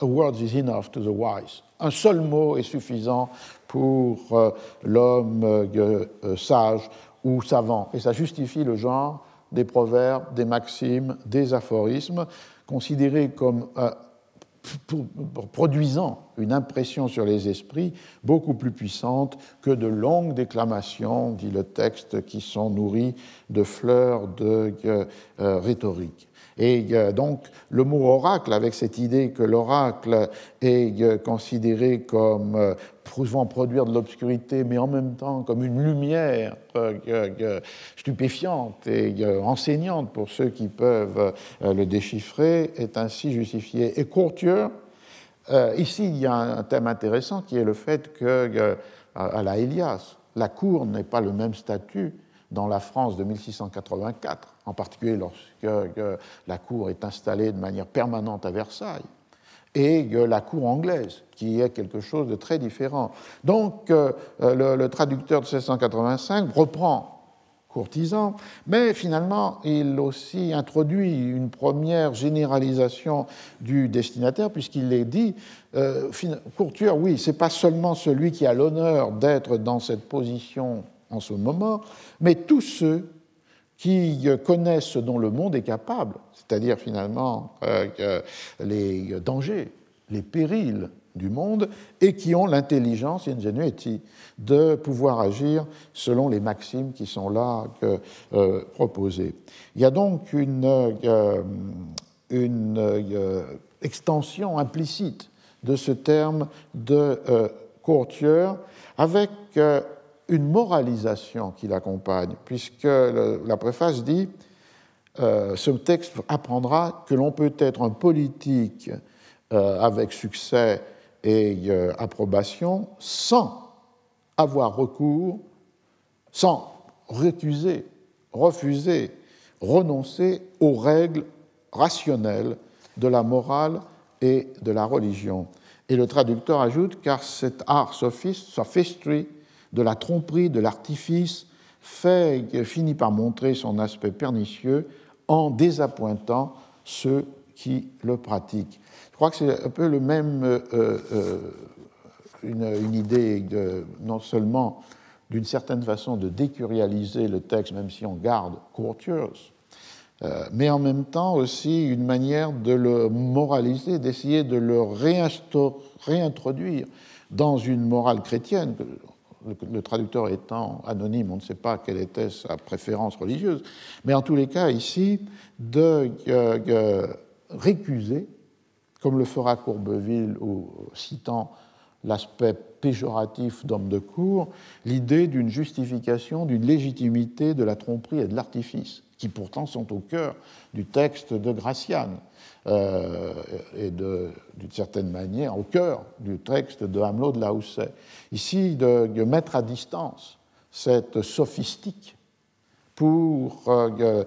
A word is enough to the wise. Un seul mot est suffisant pour euh, l'homme euh, euh, sage ou savant. Et ça justifie le genre des proverbes, des maximes, des aphorismes, considérés comme produisant une impression sur les esprits beaucoup plus puissante que de longues déclamations, dit le texte, qui sont nourries de fleurs de rhétorique. Et euh, donc le mot oracle, avec cette idée que l'oracle est euh, considéré comme euh, pouvant produire de l'obscurité, mais en même temps comme une lumière stupéfiante et enseignante pour ceux qui peuvent le déchiffrer, est ainsi justifié. Et courtier, ici il y a un thème intéressant qui est le fait que, à la Elias, la cour n'est pas le même statut dans la France de 1684, en particulier lorsque la cour est installée de manière permanente à Versailles, et la cour anglaise, qui est quelque chose de très différent. Donc, euh, le, traducteur de 1685 reprend courtisan, mais finalement, il aussi introduit une première généralisation du destinataire, puisqu'il est dit, euh, courtier, oui, c'est pas seulement celui qui a l'honneur d'être dans cette position en ce moment, mais tous ceux qui connaissent ce dont le monde est capable, c'est-à-dire finalement euh, les dangers, les périls du monde, et qui ont l'intelligence, ingenuity, de pouvoir agir selon les maximes qui sont là euh, proposées. Il y a donc une, euh, une extension implicite de ce terme de courtier avec une moralisation qui l'accompagne, puisque la préface dit ce texte apprendra que l'on peut être un politique avec succès et approbation sans avoir recours sans récuser, refuser, renoncer aux règles rationnelles de la morale et de la religion. Et le traducteur ajoute, car cet art sophiste, sophistry, de la tromperie, de l'artifice, finit par montrer son aspect pernicieux en désappointant ceux qui le pratiquent. Je crois que c'est un peu le même euh, euh, une, idée de, non seulement d'une certaine façon de décurialiser le texte, même si on garde courtueuse, euh, mais en même temps aussi une manière de le moraliser, d'essayer de le réintroduire dans une morale chrétienne. Le, traducteur étant anonyme, on ne sait pas quelle était sa préférence religieuse, mais en tous les cas, ici, de euh, récuser, comme le fera Courbeville ou citant l'aspect péjoratif d'homme de cour, l'idée d'une justification, d'une légitimité de la tromperie et de l'artifice, qui pourtant sont au cœur du texte de Graciane, euh, et d'une certaine manière au cœur du texte de Hamelot de Lausset. Ici, de, mettre à distance cette sophistique pour euh,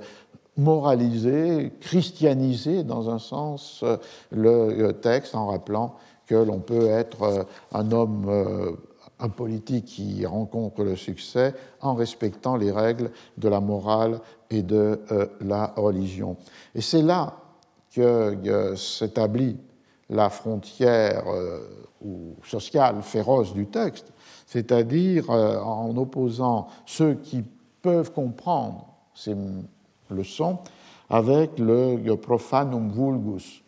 moraliser, christianiser dans un sens le texte en rappelant que l'on peut être euh, un homme, euh, un politique qui rencontre le succès en respectant les règles de la morale et de euh, la religion. Et c'est là que s'établit la frontière sociale féroce du texte, c'est-à-dire en opposant ceux qui peuvent comprendre ces leçons avec le profanum vulgus,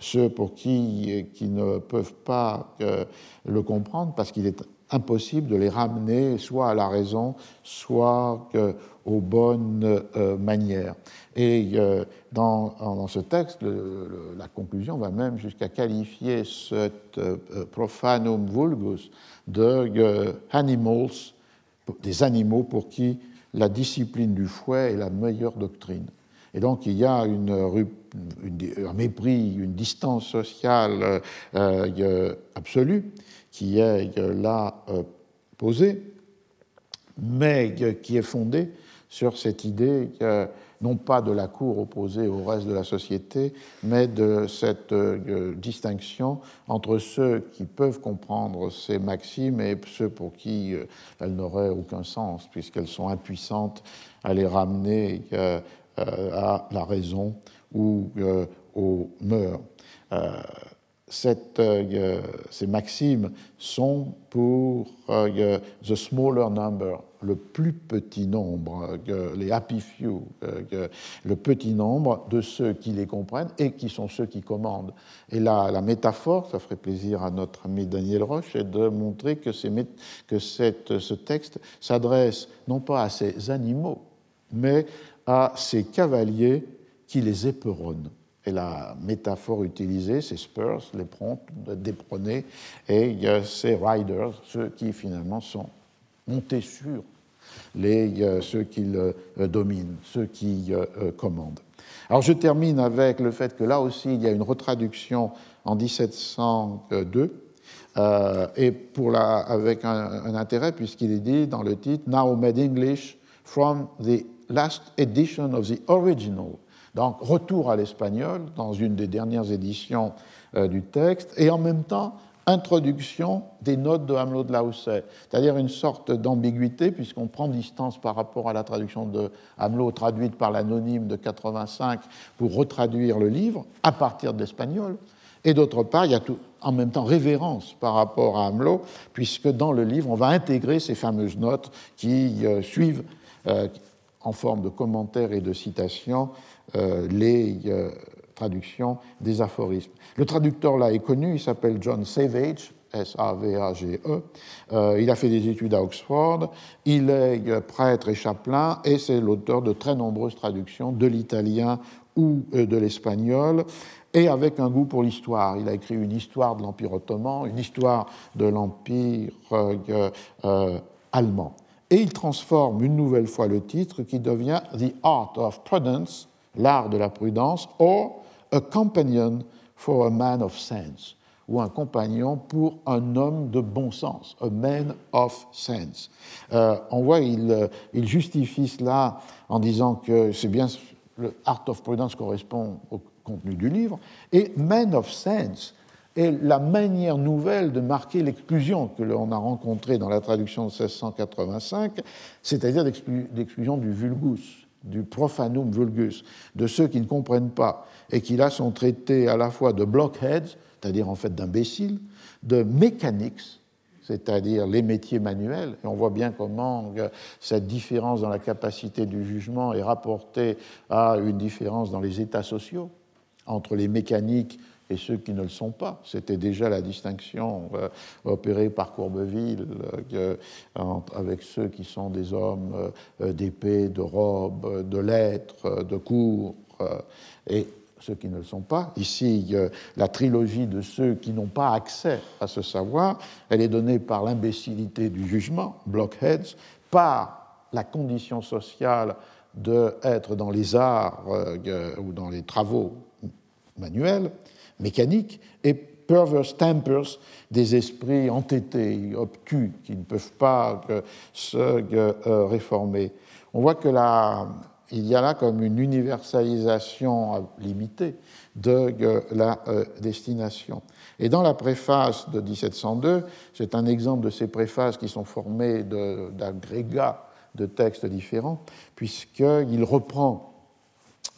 ceux pour qui, qui ne peuvent pas euh, le comprendre parce qu'il est impossible de les ramener soit à la raison, soit aux bonnes euh, manières. Et euh, dans, ce texte, la conclusion va même jusqu'à qualifier ce profanum vulgus de animals, des animaux pour qui la discipline du fouet est la meilleure doctrine. Et donc il y a un mépris, une distance sociale euh, euh, absolue qui est euh, là posée, mais qui est fondée sur cette idée non pas de la cour opposée au reste de la société, mais de cette distinction entre ceux qui peuvent comprendre ces maximes et ceux pour qui elles n'auraient aucun sens, puisqu'elles sont impuissantes à les ramener euh, à la raison ou euh, aux mœurs. Euh, cette, ces maximes sont pour the smaller number, le plus petit nombre, les happy few, le petit nombre de ceux qui les comprennent et qui sont ceux qui commandent. Et là, la métaphore, ça ferait plaisir à notre ami Daniel Roche, est de montrer que, ce texte s'adresse non pas à ces animaux, mais à ces cavaliers qui les éperonnent. Et la métaphore utilisée, c'est Spurs, les prompts, d'éperonner, et ces riders, ceux qui finalement sont montés sur les, ceux qui le euh, dominent, ceux qui euh, euh, commandent. Alors je termine avec le fait que là aussi il y a une retraduction en 1702 et pour la, avec un, un intérêt puisqu'il est dit dans le titre Now made English from the last edition of the original. Donc, retour à l'espagnol dans une des dernières éditions euh, du texte, et en même temps introduction des notes de Hamelot de Lausset, c'est-à-dire une sorte d'ambiguïté, puisqu'on prend distance par rapport à la traduction de Hamelot, traduite par l'anonyme de 85, pour retraduire le livre à partir de l'espagnol. Et d'autre part, il y a en même temps révérence par rapport à Hamelot, puisque dans le livre, on va intégrer ces fameuses notes qui euh, suivent euh, en forme de commentaires et de citations les traductions des aphorismes. Le traducteur là est connu, il s'appelle John Savage, S-A-V-A-G-E. il a fait des études à Oxford, il est prêtre et chapelain, et c'est l'auteur de très nombreuses traductions de l'italien ou de l'espagnol et avec un goût pour l'histoire. Il a écrit une histoire de l'Empire ottoman, une histoire de l'Empire euh, euh, allemand. Et il transforme une nouvelle fois le titre qui devient The Art of Prudence, l'art de la prudence, or A Companion for a Man of Sense, ou un compagnon pour un homme de bon sens, a man of sense. Euh, on voit, il, il justifie cela en disant que c'est bien le Art of Prudence correspond au contenu du livre, et Man of Sense est la manière nouvelle de marquer l'exclusion que l'on a rencontrée dans la traduction de 1685, c'est-à-dire l'exclusion du vulgus, du profanum vulgus, de ceux qui ne comprennent pas, et qui là sont traités à la fois de blockheads, c'est-à-dire en fait d'imbéciles, de mechanics, c'est-à-dire les métiers manuels. Et on voit bien comment euh, cette différence dans la capacité du jugement est rapportée à une différence dans les états sociaux entre les mécaniques et ceux qui ne le sont pas. C'était déjà la distinction euh, opérée par Courbeville euh, avec ceux qui sont des hommes euh, d'épée, de robe, de lettres, de cours, et ceux qui ne le sont pas. Ici, la trilogie de ceux qui n'ont pas accès à ce savoir, elle est donnée par l'imbécilité du jugement, blockheads, par la condition sociale d'être dans les arts ou dans les travaux manuel, mécanique, et perverse tempers, des esprits entêtés, obtus, qui ne peuvent pas se euh, réformer. On voit que là, il y a là comme une universalisation limitée de la euh, destination. Et dans la préface de 1702, c'est un exemple de ces préfaces qui sont formées d'agrégats de, textes différents, puisqu'il reprend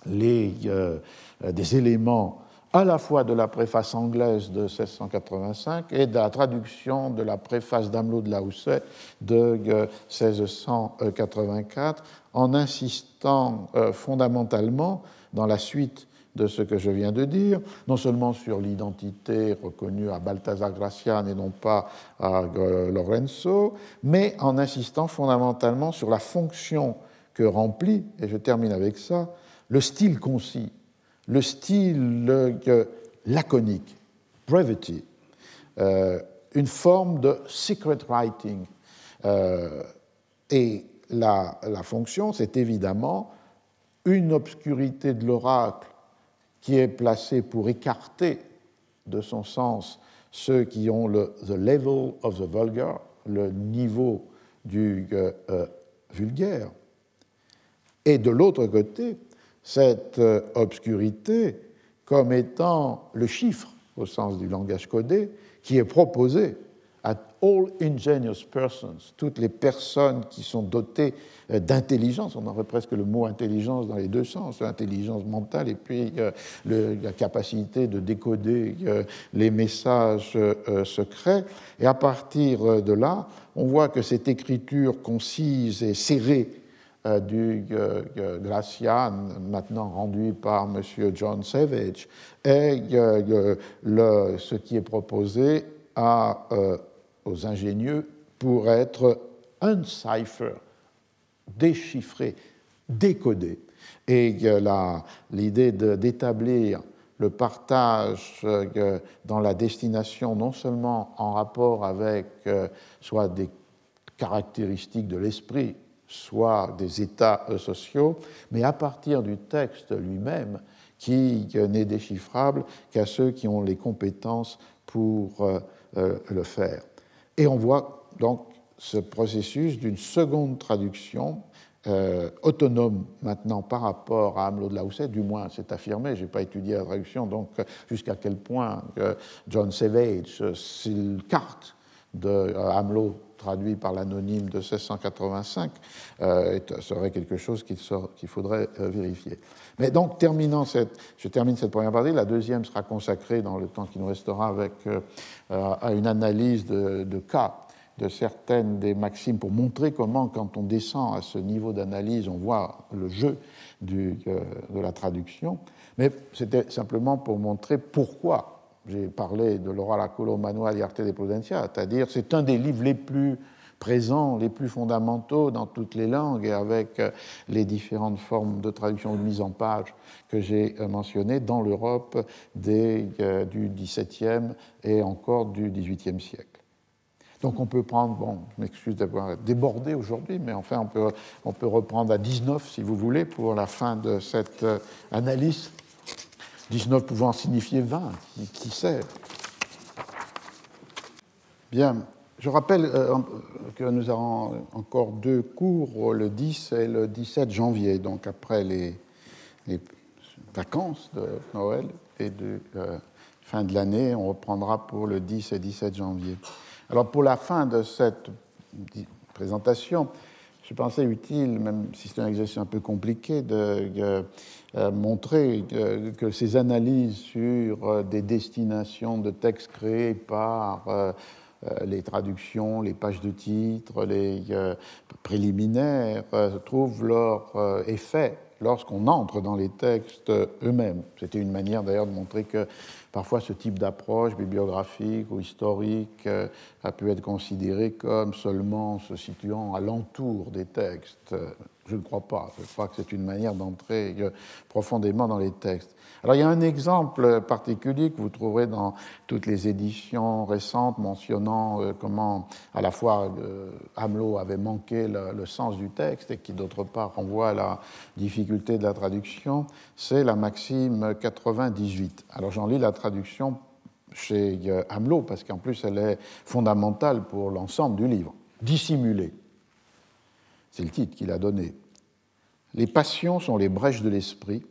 les, euh, des éléments à la fois de la préface anglaise de 1685 et de la traduction de la préface d'Amelot de Lausset de 1684, euh, en insistant euh, fondamentalement dans la suite de ce que je viens de dire, non seulement sur l'identité reconnue à Balthazar Gracian et non pas à euh, Lorenzo, mais en insistant fondamentalement sur la fonction que remplit, et je termine avec ça, le style concis le style euh, laconique, brevity, euh, une forme de secret writing. Euh, et la, fonction, c'est évidemment une obscurité de l'oracle qui est placée pour écarter de son sens ceux qui ont le the level of the vulgar, le niveau du vulgaire. Et de l'autre côté, cette euh, obscurité comme étant le chiffre, au sens du langage codé, qui est proposé à all ingenious persons, toutes les personnes qui sont dotées euh, d'intelligence, on aurait presque le mot intelligence dans les deux sens, l'intelligence mentale et puis euh, la capacité de décoder les messages secrets. Et à partir de là, on voit que cette écriture concise et serrée du euh, Gracian, maintenant rendu par M. John Savage, est le, ce qui est proposé euh, aux ingénieux pour être uncipher, déchiffré, décodé. Et l'idée d'établir le partage dans la destination, non seulement en rapport avec soit des caractéristiques de l'esprit soit des états euh, sociaux, mais à partir du texte lui-même qui n'est déchiffrable qu'à ceux qui ont les compétences pour euh, euh, le faire. Et on voit donc ce processus d'une seconde traduction euh, autonome maintenant par rapport à Hamelot de Lausset, du moins c'est affirmé, je n'ai pas étudié la traduction, donc jusqu'à quel point John Savage carte de Hamelot traduit par l'anonyme de 1685 serait quelque chose qu'il faudrait vérifier. Mais donc, terminant cette, je termine cette première partie. La deuxième sera consacrée, dans le temps qui nous restera, avec, à une analyse de, cas de certaines des maximes pour montrer comment, quand on descend à ce niveau d'analyse, on voit le jeu euh, de la traduction. Mais c'était simplement pour montrer pourquoi j'ai parlé de l'Oracolo Manual y Arte de Prudencia, c'est-à-dire c'est un des livres les plus présents, les plus fondamentaux dans toutes les langues et avec euh, les différentes formes de traduction ou de mise en page que j'ai euh, mentionnées dans l'Europe du XVIIe et encore du XVIIIe siècle. Donc on peut prendre, bon, je m'excuse d'avoir débordé aujourd'hui, mais enfin on peut, on peut reprendre à 19 si vous voulez pour la fin de cette euh, analyse. 19 pouvant signifier 20, qui sait? Bien, je rappelle euh, que nous avons encore deux cours, le 10 et le 17 janvier, donc après les, vacances de Noël et de euh, fin de l'année, on reprendra pour le 10 et 17 janvier. Alors pour la fin de cette présentation, je pensais utile, même si c'est un exercice un peu compliqué, de euh, montrer que, ces analyses sur euh, des destinations de textes créés par euh, les traductions, les pages de titres, les préliminaires trouvent leur effet lorsqu'on entre dans les textes eux-mêmes. C'était une manière d'ailleurs de montrer que parfois ce type d'approche bibliographique ou historique euh, a pu être considéré comme seulement se situant à l'entour des textes. Je ne crois pas. Je crois que c'est une manière d'entrer euh, profondément dans les textes. Alors il y a un exemple particulier que vous trouverez dans toutes les éditions récentes mentionnant euh, comment à la fois Hamelot avait manqué le, sens du texte et qui d'autre part renvoie à la difficulté de la traduction, c'est la maxime 98. Alors j'en lis la traduction chez Hamelot parce qu'en plus elle est fondamentale pour l'ensemble du livre. Dissimuler. C'est le titre qu'il a donné. Les passions sont les brèches de l'esprit.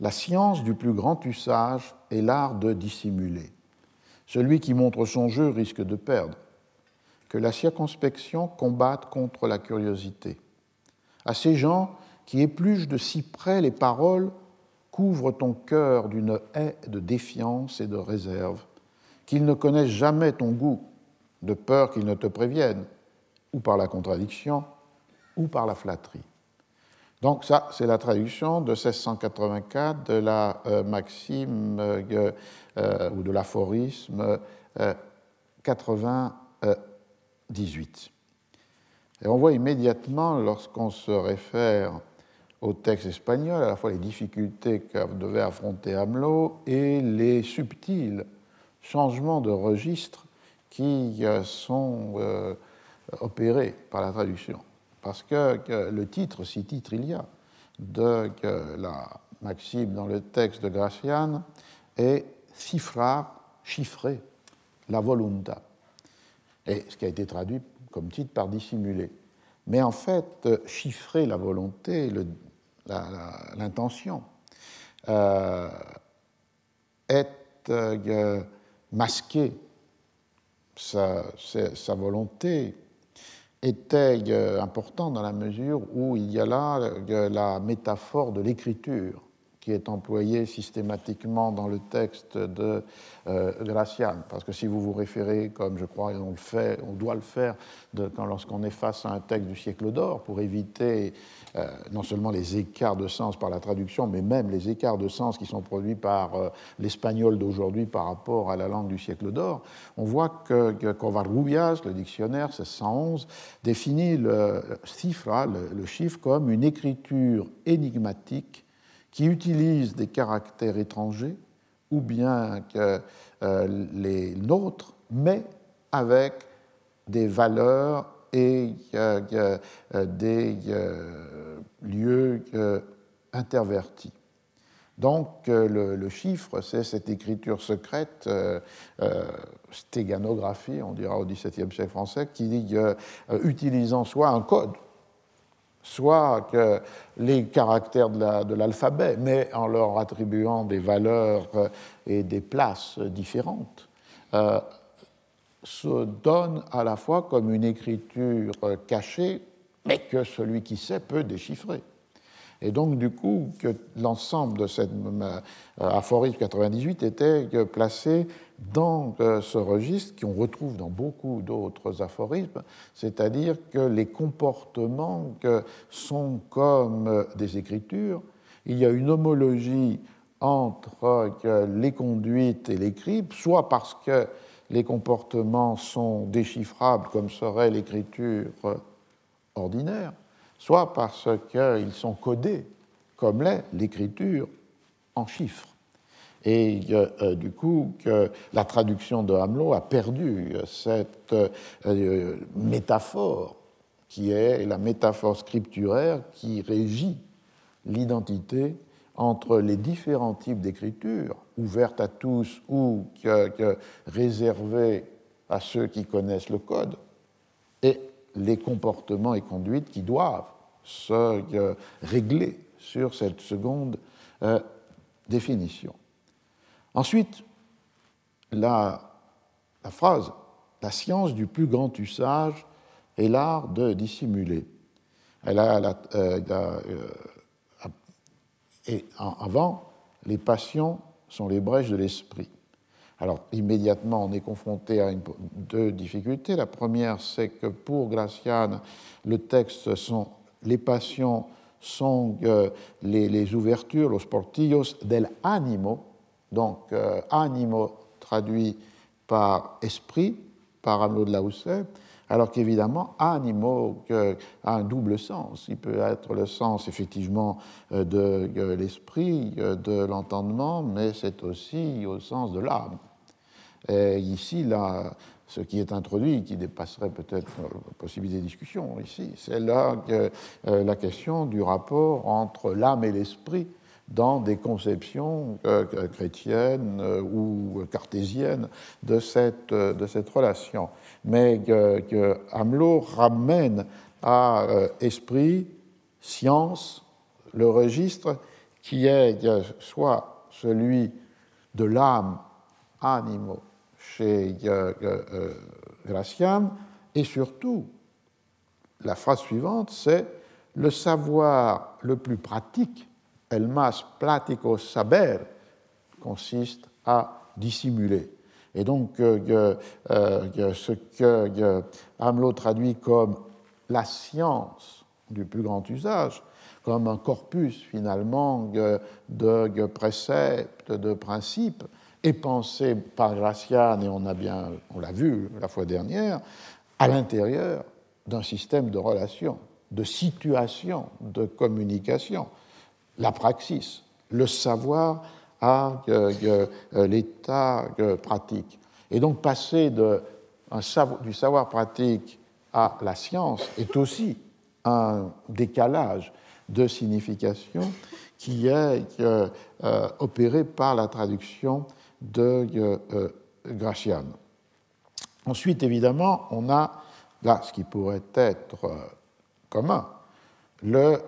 La science du plus grand usage est l'art de dissimuler. Celui qui montre son jeu risque de perdre. Que la circonspection combatte contre la curiosité. À ces gens qui épluchent de si près les paroles, couvre ton cœur d'une haie de défiance et de réserve, qu'ils ne connaissent jamais ton goût, de peur qu'ils ne te préviennent, ou par la contradiction, ou par la flatterie. Donc ça, c'est la traduction de 1684 de la euh, maxime euh, euh, ou de l'aphorisme 98. Et on voit immédiatement, lorsqu'on se réfère au texte espagnol, à la fois les difficultés que devait affronter Hamelot et les subtils changements de registre qui sont opérés par la traduction. Parce que, le titre, si titre il y a, de la maxime dans le texte de Gracian est cifrar, chiffrer, la volunta. Et ce qui a été traduit comme titre par dissimuler. Mais en fait, chiffrer la volonté, l'intention, euh, est euh, masquer sa, volonté était euh, important dans la mesure où il y a là euh, la métaphore de l'écriture qui est employée systématiquement dans le texte de euh. Parce que si vous vous référez, comme je crois on le fait, on doit le faire lorsqu'on est un texte du siècle d'or, pour éviter euh, non seulement les écarts de sens par la traduction, mais même les écarts de sens qui sont produits par euh, l'espagnol d'aujourd'hui par rapport à la langue du siècle d'or, on voit que, Covarrubias, le dictionnaire 1611, définit le, cifra, le, chiffre, comme une écriture énigmatique qui utilise des caractères étrangers ou bien que, euh, les nôtres, mais avec des valeurs et euh, des euh, lieux euh, intervertis. Donc le, chiffre, c'est cette écriture secrète, stéganographie, on dira au XVIIe siècle français, qui dit utilisant soit un code, soit que les caractères de l'alphabet, mais en leur attribuant des valeurs et des places différentes, se donne à la fois comme une écriture cachée, mais que celui qui sait peut déchiffrer. Et donc, du coup, que l'ensemble de cette euh, aphorisme 98 était placé dans euh, ce registre qu'on retrouve dans beaucoup d'autres aphorismes, c'est-à-dire que les comportements sont comme euh, des écritures. Il y a une homologie entre les conduites et l'écrit, soit parce que les comportements sont déchiffrables comme serait l'écriture ordinaire, soit parce qu'ils sont codés, comme l'est l'écriture en chiffres. Et euh, du coup, la traduction de Hamelot a perdu cette euh, métaphore qui est la métaphore scripturaire qui régit l'identité entre les différents types d'écriture, ouvertes à tous ou réservées à ceux qui connaissent le code, et les comportements et conduites qui doivent se euh, régler sur cette seconde euh, définition. Ensuite, la, phrase La science du plus grand usage est l'art de dissimuler. Elle a, euh, et avant, les passions sont les brèches de l'esprit. Alors immédiatement, on est confronté à deux difficultés. La première, c'est que pour Graciane, le texte les passions sont euh, les, ouvertures, los portillos del animo, donc euh, animo traduit par esprit, par Hamelot de Lausset, alors qu'évidemment, animo a un double sens. Il peut être le sens effectivement euh, de l'esprit, de l'entendement, mais c'est aussi au sens de l'âme. Et ici, là, ce qui est introduit, qui dépasserait peut-être la possibilité de discussion ici, c'est là que, euh, la question du rapport entre l'âme et l'esprit dans des conceptions euh, chrétiennes euh, ou cartésiennes de cette, de cette relation. Mais que, que Hamelot ramène à esprit, science, le registre qui est soit celui de l'âme, animo, chez euh, euh, Gracian, et surtout, la phrase suivante, c'est le savoir le plus pratique, el más platico saber, consiste à dissimuler. Et donc, euh, ce que Hamelot traduit comme la science du plus grand usage, comme un corpus finalement de préceptes, de principes, est pensé par Gracian, et on a bien, on l'a vu la fois dernière, à l'intérieur d'un système de relations, de situations, de communication. La praxis, le savoir à euh, euh, l'état euh, pratique. Et donc passer du savoir pratique à la science est aussi un décalage de signification qui est opéré par la traduction de euh, Gracian. Ensuite, évidemment, on a là ce qui pourrait être commun, le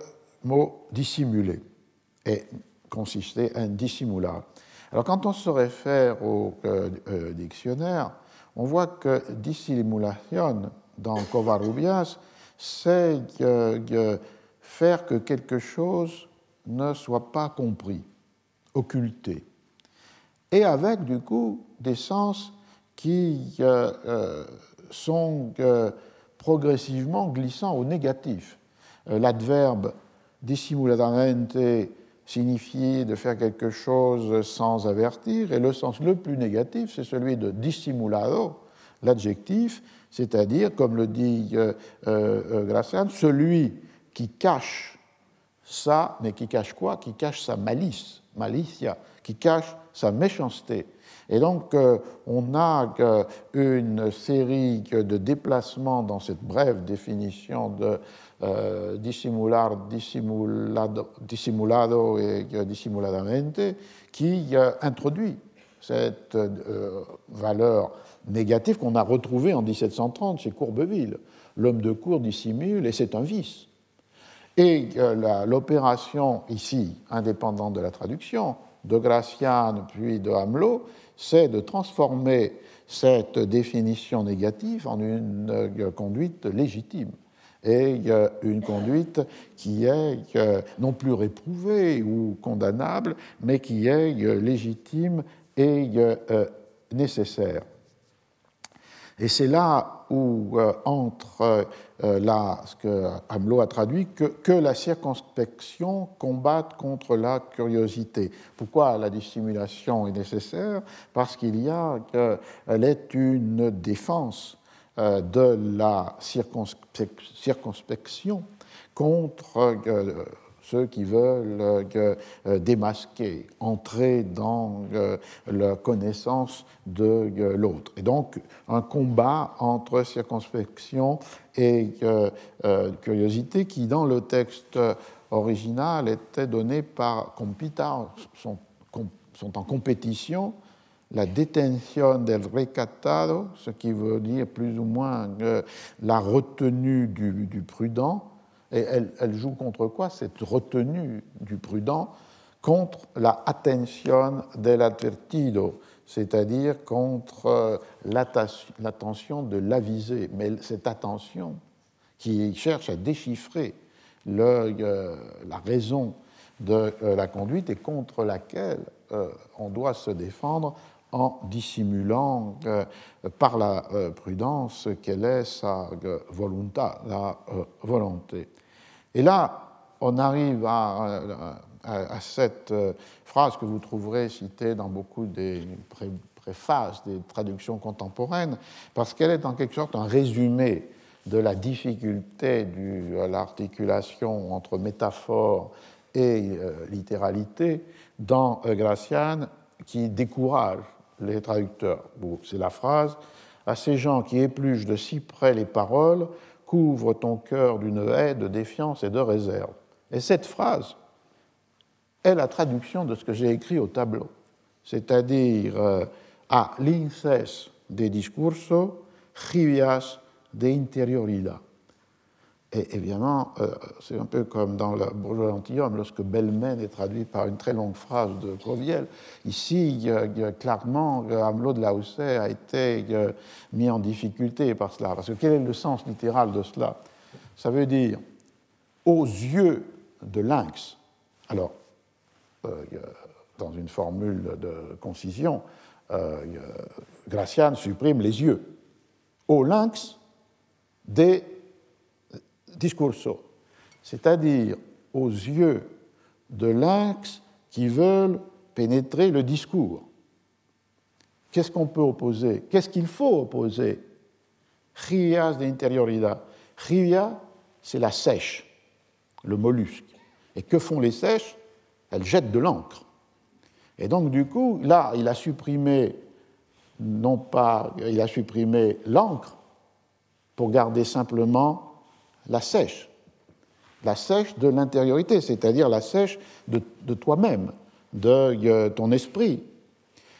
mot dissimuler et consister en dissimular. Alors, quand on se réfère au dictionnaire, on voit que dissimulation dans Covarrubias, c'est faire que quelque chose ne soit pas compris, occulté et avec du coup des sens qui euh, euh, sont euh, progressivement glissants au négatif. L'adverbe dissimuladamente signifie de faire quelque chose sans avertir, et le sens le plus négatif, c'est celui de dissimulado, l'adjectif, c'est-à-dire, comme le dit euh, celui qui cache ça, mais qui cache quoi? Qui cache sa malice, malicia, qui cache sa méchanceté. Et donc, euh, on a une série de déplacements dans cette brève définition de dissimular, dissimulado, et dissimuladamente qui euh, introduit cette valeur négative qu'on a retrouvée en 1730 chez Courbeville. L'homme de cour dissimule et c'est un vice. Et l'opération ici, indépendante de la traduction, de Gracian puis de Hamelot, c'est de transformer cette définition négative en une conduite légitime et une conduite qui est euh, non plus réprouvée ou condamnable, mais qui est euh, légitime et nécessaire. Et c'est là où euh, entre euh, ce que Hamelot a traduit, que, la circonspection combatte contre la curiosité. Pourquoi la dissimulation est nécessaire? Parce qu'il y a qu'elle est une défense euh, de la circonspection contre ceux qui veulent euh, euh, démasquer, entrer dans euh, la connaissance de l'autre. Et donc un combat entre circonspection et curiosité qui, dans le texte original, était donné par compita, sont, sont en compétition la détention del recatado, ce qui veut dire plus ou moins la retenue du prudent, et elle, joue contre quoi Cette retenue du prudent? Contre la attention del advertido, c'est-à-dire contre euh, l'attention de l'avisé. Mais cette attention qui cherche à déchiffrer euh, la raison de euh, la conduite et contre laquelle on doit se défendre en dissimulant par la prudence quelle est sa volonté, la volonté. Et là, on arrive à, cette euh, phrase que vous trouverez citée dans beaucoup des préfaces des traductions contemporaines, parce qu'elle est en quelque sorte un résumé de la difficulté de l'articulation entre métaphore et euh, littéralité dans euh, Gracian qui décourage les traducteurs. C'est la phrase à ces gens qui épluchent de si près les paroles couvre ton cœur d'une haie de défiance et de réserve. Et cette phrase est la traduction de ce que j'ai écrit au tableau, c'est-à-dire euh, a l'inces de discurso, jivias de interioridad. Et évidemment, euh, c'est un peu comme dans le bourgeois gentilhomme, lorsque Belmen est traduit par une très longue phrase de Coviel. Ici, clairement, Hamelot de Lausset a été mis en difficulté par cela. Parce que quel est le sens littéral de cela? Ça veut dire aux yeux de lynx. Alors, euh, dans une formule de concision, euh, Gracian supprime les yeux. Au lynx des c'est-à-dire aux yeux de lynx qui veulent pénétrer le discours. Qu'est-ce qu'on peut opposer? Qu'est-ce qu'il faut opposer? Rias de interioridad. Ria, c'est la sèche, le mollusque. Et que font les sèches? Elles jettent de l'encre. Et donc, du coup, là, il a supprimé, non pas, il a supprimé l'encre pour garder simplement la sèche, la sèche de l'intériorité, c'est-à-dire la sèche de, toi-même, de euh, ton esprit.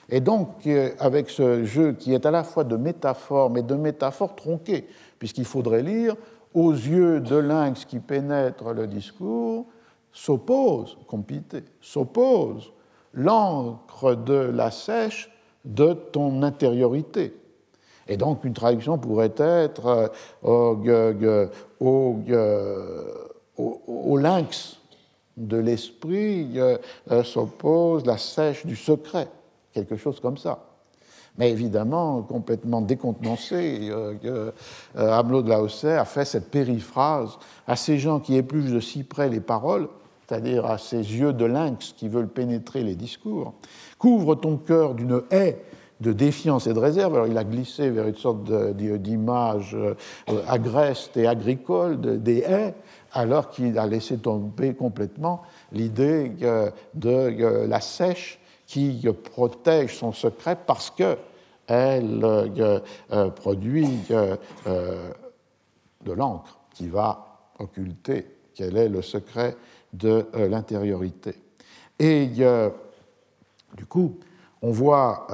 Et donc, euh, avec ce jeu qui est à la fois de métaphores, mais de métaphores tronquées, puisqu'il faudrait lire aux yeux de lynx qui pénètre le discours, s'oppose, compité, s'oppose l'encre de la sèche de ton intériorité. Et donc une traduction pourrait être euh, au, lynx de l'esprit euh, s'oppose la sèche du secret, quelque chose comme ça. Mais évidemment, complètement décontenancé, euh, Hamelot de Lausser a fait cette périphrase à ces gens qui épluchent de si près les paroles, c'est-à-dire à ces yeux de lynx qui veulent pénétrer les discours. Couvre ton cœur d'une haie de défiance et de réserve. Alors il a glissé vers une sorte d'image euh, agreste et agricole des haies, alors qu'il a laissé tomber complètement l'idée de la sèche qui protège son secret parce euh, euh, produit de l'encre qui va occulter quel est le secret de l'intériorité. Et du coup, on voit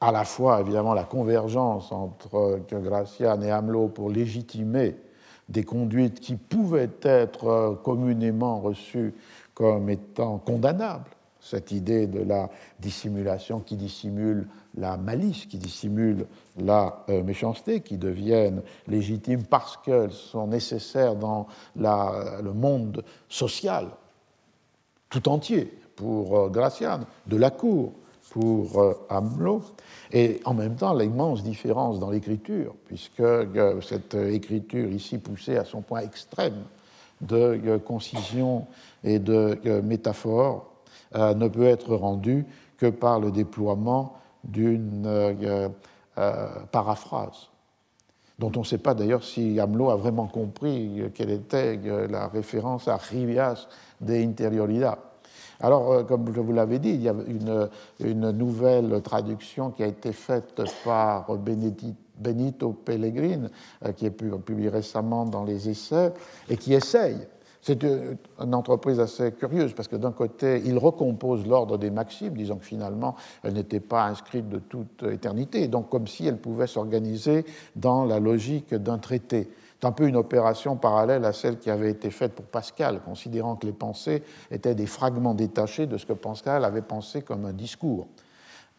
à la fois évidemment la convergence entre Gracian et Hamelot pour légitimer des conduites qui pouvaient être communément reçues comme étant condamnables. Cette idée de la dissimulation qui dissimule la malice, qui dissimule la euh, méchanceté, qui deviennent légitimes parce qu'elles sont nécessaires dans le monde social tout entier pour euh, Gracian, de la cour pour euh, Hamelot, et en même temps l'immense différence dans l'écriture, puisque cette écriture ici poussée à son point extrême de concision et de métaphore ne peut être rendue que par le déploiement d'une euh, euh, paraphrase, dont on ne sait pas d'ailleurs si Hamelot a vraiment compris quelle était euh, la référence à Rivias de Interioridad. Alors, comme je vous l'avais dit, il y a une, nouvelle traduction qui a été faite par Benito Pellegrin, qui est publié récemment dans les essais, et qui essaye c'est une entreprise assez curieuse parce que d'un côté, il recompose l'ordre des maximes, disant que finalement, elle n'était pas inscrite de toute éternité, donc comme si elle pouvait s'organiser dans la logique d'un traité. Un peu une opération parallèle à celle qui avait été faite pour Pascal, considérant que les pensées étaient des fragments détachés de ce que Pascal avait pensé comme un discours.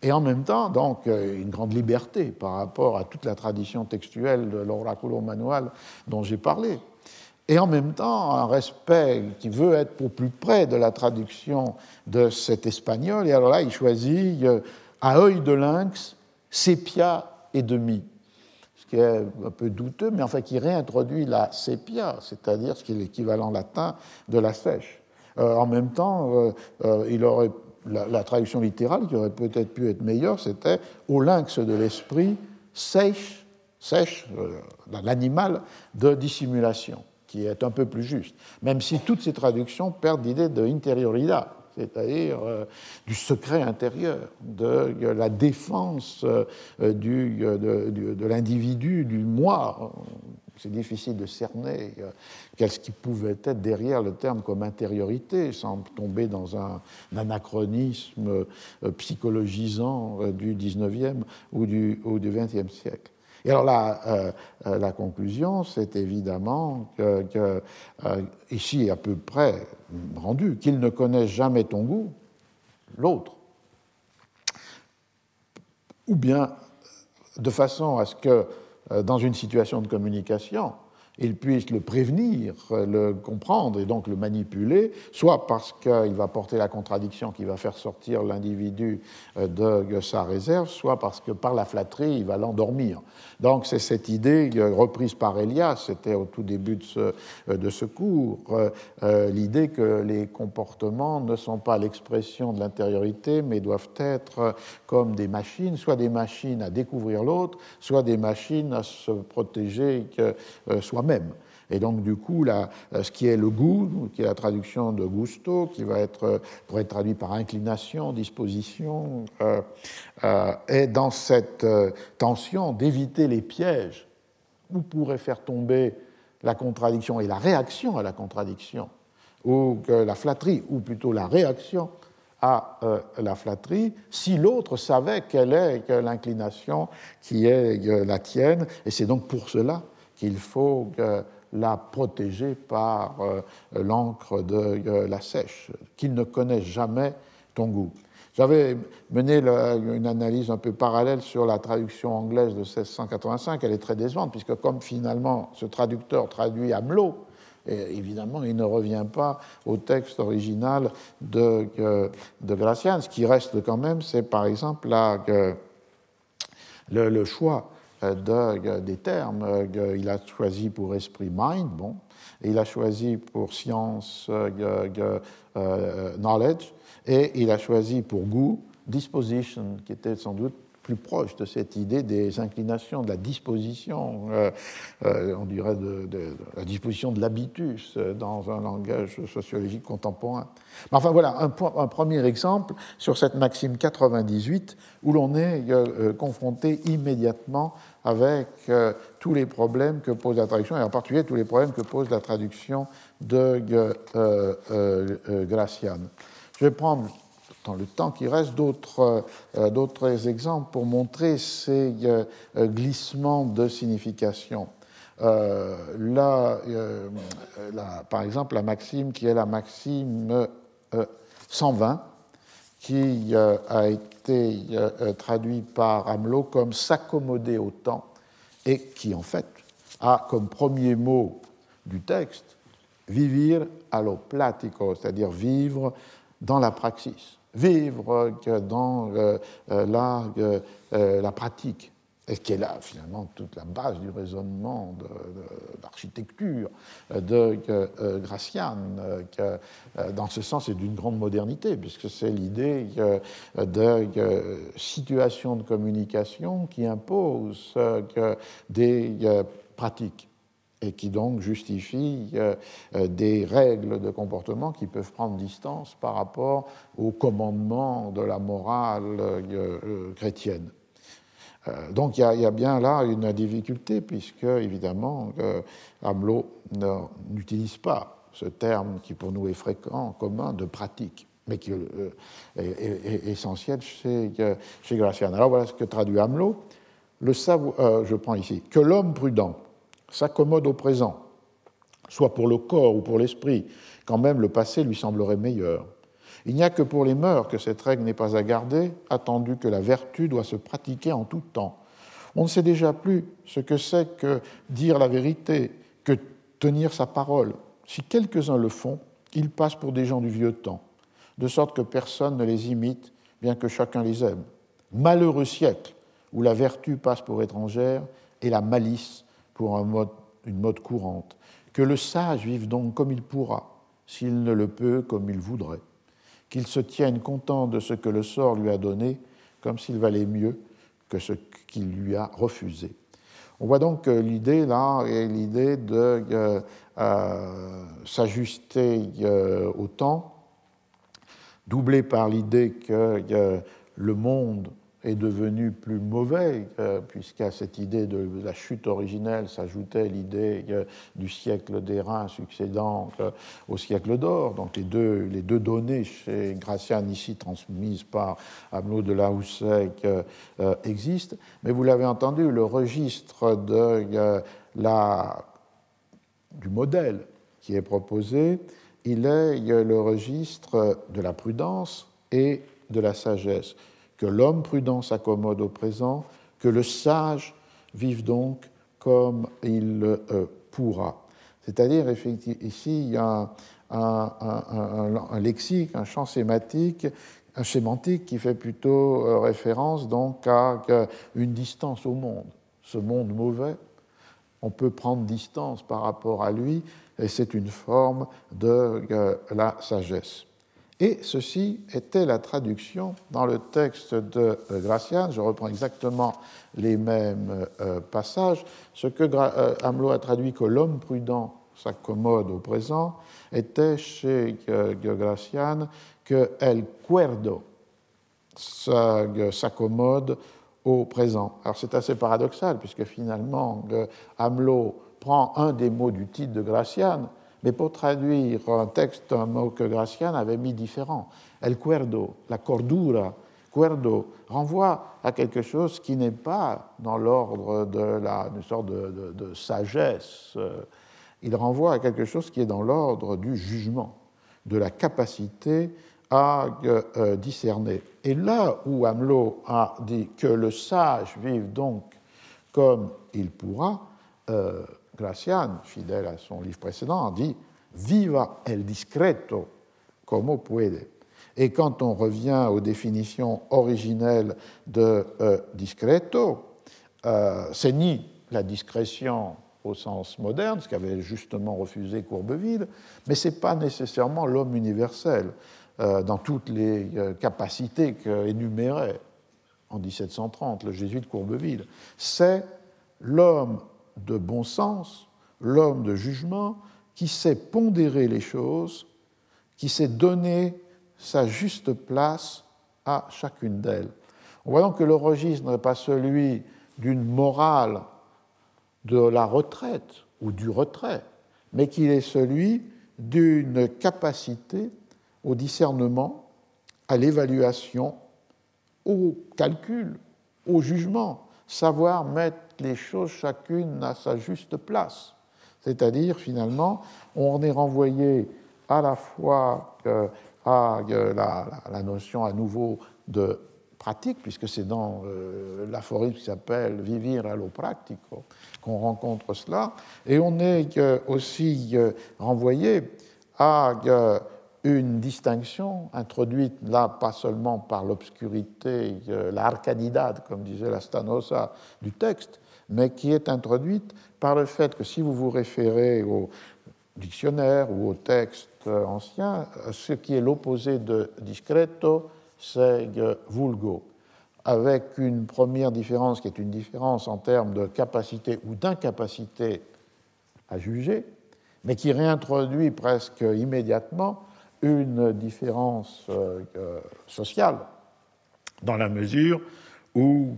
Et en même temps, donc, une grande liberté par rapport à toute la tradition textuelle de l'oraculo manual dont j'ai parlé et en même temps un respect qui veut être au plus près de la traduction de cet espagnol. Et alors là, il choisit euh, à œil de lynx, sépia et demi, qui est un peu douteux, mais enfin qui réintroduit la sépia, c'est-à-dire ce qui est l'équivalent latin de la sèche. Euh, en même temps, euh, il aurait, la, traduction littérale qui aurait peut-être pu être meilleure, c'était au lynx de l'esprit, sèche, sèche l'animal de dissimulation qui est un peu plus juste, même si toutes ces traductions perdent l'idée de interioridad, c'est-à-dire euh, du secret intérieur, de, la défense euh, du, de, l'individu, du moi. C'est difficile de cerner euh, qu'est-ce qui pouvait être derrière le terme comme intériorité, sans tomber dans un, anachronisme psychologisant du 19e ou du, ou du 20e siècle. Et alors là, euh, euh, la conclusion, c'est évidemment que, euh, ici à peu près rendu, qu'il ne connaisse jamais ton goût, l'autre. Ou bien de façon à ce que, dans une situation de communication, il puisse le prévenir, le comprendre et donc le manipuler, soit parce qu'il va porter la contradiction qui va faire sortir l'individu euh, de sa réserve, soit parce que par la flatterie, il va l'endormir. Donc c'est cette idée euh, reprise par Elias, c'était au tout début de ce, euh, cours, l'idée que les comportements ne sont pas l'expression de l'intériorité, mais doivent être comme des machines, soit des machines à découvrir l'autre, soit des machines à se protéger soi-même Et donc, du coup, là, euh, ce qui est le goût, qui est la traduction de gusto, qui va être, euh, pourrait être traduit par inclination, disposition, euh, est dans cette tension d'éviter les pièges où pourrait faire tomber la contradiction et la réaction à la contradiction, ou la flatterie, ou plutôt la réaction à la flatterie, si l'autre savait quelle est l'inclination qui est la tienne. Et c'est donc pour cela qu'il faut la protéger par euh, l'encre de euh, la sèche, qu'il ne connaisse jamais ton goût. J'avais mené une analyse un peu parallèle sur la traduction anglaise de 1685. Elle est très décevante, puisque comme finalement ce traducteur traduit Hamelot, évidemment, il ne revient pas au texte original de, euh, de Gracian. Ce qui reste quand même, c'est par exemple le, choix de, des termes. Euh, il a choisi pour esprit mind, bon, il a choisi pour science euh, knowledge, et il a choisi pour goût disposition, qui était sans doute plus proche de cette idée des inclinations, de la disposition, euh, on dirait de, la disposition de l'habitus dans un langage sociologique contemporain. Enfin voilà un, premier exemple sur cette maxime 98 où l'on est confronté immédiatement avec euh, tous les problèmes que pose la traduction, et en particulier tous les problèmes que pose la traduction de euh, euh, Gracian. Je vais prendre, dans le temps qui reste, d'autres exemples pour montrer ces glissements de signification. là, par exemple, la maxime qui est la maxime 120, qui a été traduite par Hamelot comme s'accommoder au temps et qui, en fait, a comme premier mot du texte vivir a lo platico, c'est-à-dire vivre dans la praxis, vivre dans euh, euh, la, euh, la pratique, et qui est là finalement toute la base du raisonnement de, l'architecture de Gracian, dans ce sens est d'une grande modernité, puisque c'est l'idée de situation de communication qui impose des pratiques et qui donc justifie euh, euh, des règles de comportement qui peuvent prendre distance par rapport au commandement de la morale euh, chrétienne. Donc il y, a bien là une difficulté, puisque évidemment Hamelot n'utilise pas ce terme qui pour nous est fréquent, commun, de pratique, mais qui est, essentiel chez, chez Gracian. Alors voilà ce que traduit Hamelot. Je prends ici, que l'homme prudent s'accommode au présent, soit pour le corps ou pour l'esprit, quand même le passé lui semblerait meilleur. Il n'y a que pour les mœurs que cette règle n'est pas à garder, attendu que la vertu doit se pratiquer en tout temps. On ne sait déjà plus ce que c'est que dire la vérité, que tenir sa parole. Si quelques-uns le font, ils passent pour des gens du vieux temps, de sorte que personne ne les imite, bien que chacun les aime. Malheureux siècle où la vertu passe pour étrangère et la malice pour une mode courante. Que le sage vive donc comme il pourra, s'il ne le peut comme il voudrait. Qu'il se tienne content de ce que le sort lui a donné, comme s'il valait mieux que ce qu'il lui a refusé. On voit donc que l'idée là est l'idée de euh, euh, s'ajuster euh, au temps, doublée par l'idée que le monde est devenu plus mauvais, euh, puisqu'à cette idée de la chute originelle s'ajoutait l'idée euh, du siècle d'airain succédant euh, au siècle d'or. Donc les deux, les deux données chez Gracian, ici transmises par Hamelot de la Houssec, existent. Mais vous l'avez entendu, le registre de, la, du modèle qui est proposé, il est le registre de la prudence et de la sagesse que l'homme prudent s'accommode au présent, que le sage vive donc comme il euh, pourra. C'est-à-dire, ici, il y a un, lexique, un champ sématique, un sémantique qui fait plutôt euh, référence donc à une distance au monde. Ce monde mauvais, on peut prendre distance par rapport à lui, et c'est une forme de euh, la sagesse. Et ceci était la traduction dans le texte de euh, Gracian. Je reprends exactement les mêmes euh, passages. Ce que euh, Hamelot a traduit que l'homme prudent s'accommode au présent était chez Gracian que el cuerdo s'accommode au présent. Alors c'est assez paradoxal puisque finalement Hamelot prend un des mots du titre de Gracian mais pour traduire un texte, un mot que Gracian avait mis différent. El cuerdo, la cordura, cuerdo, renvoie à quelque chose qui n'est pas dans l'ordre de la une sorte de, sagesse. Il renvoie à quelque chose qui est dans l'ordre du jugement, de la capacité à euh, discerner. Et là où Hamelot a dit que le sage vive donc comme il pourra, euh, Gracian, fidèle à son livre précédent, dit Viva el discreto como puede. Et quand on revient aux définitions originelles de euh, discreto, euh, c'est ni la discrétion au sens moderne, ce qu'avait justement refusé Courbeville, mais ce n'est pas nécessairement l'homme universel euh, dans toutes les capacités qu'énumérait en 1730 le jésuite Courbeville. C'est l'homme de bon sens, l'homme de jugement, qui sait pondérer les choses, qui sait donner sa juste place à chacune d'elles. On voit donc que le registre n'est pas celui d'une morale de la retraite ou du retrait, mais qu'il est celui d'une capacité au discernement, à l'évaluation, au calcul, au jugement, savoir mettre les choses chacune à sa juste place. C'est-à-dire, finalement, on est renvoyé à la fois à la, notion à nouveau de pratique, puisque c'est dans euh, l'aphorisme qui s'appelle Vivir à lo pratico qu'on rencontre cela, et on est aussi euh, renvoyé à euh, une distinction introduite là pas seulement par l'obscurité, l'arcanidade, comme disait la Stanosa du texte, mais qui est introduite par le fait que si vous vous référez au dictionnaire ou au texte ancien, ce qui est l'opposé de discreto, c'est vulgo, avec une première différence qui est une différence en termes de capacité ou d'incapacité à juger, mais qui réintroduit presque immédiatement une différence euh, sociale, dans la mesure où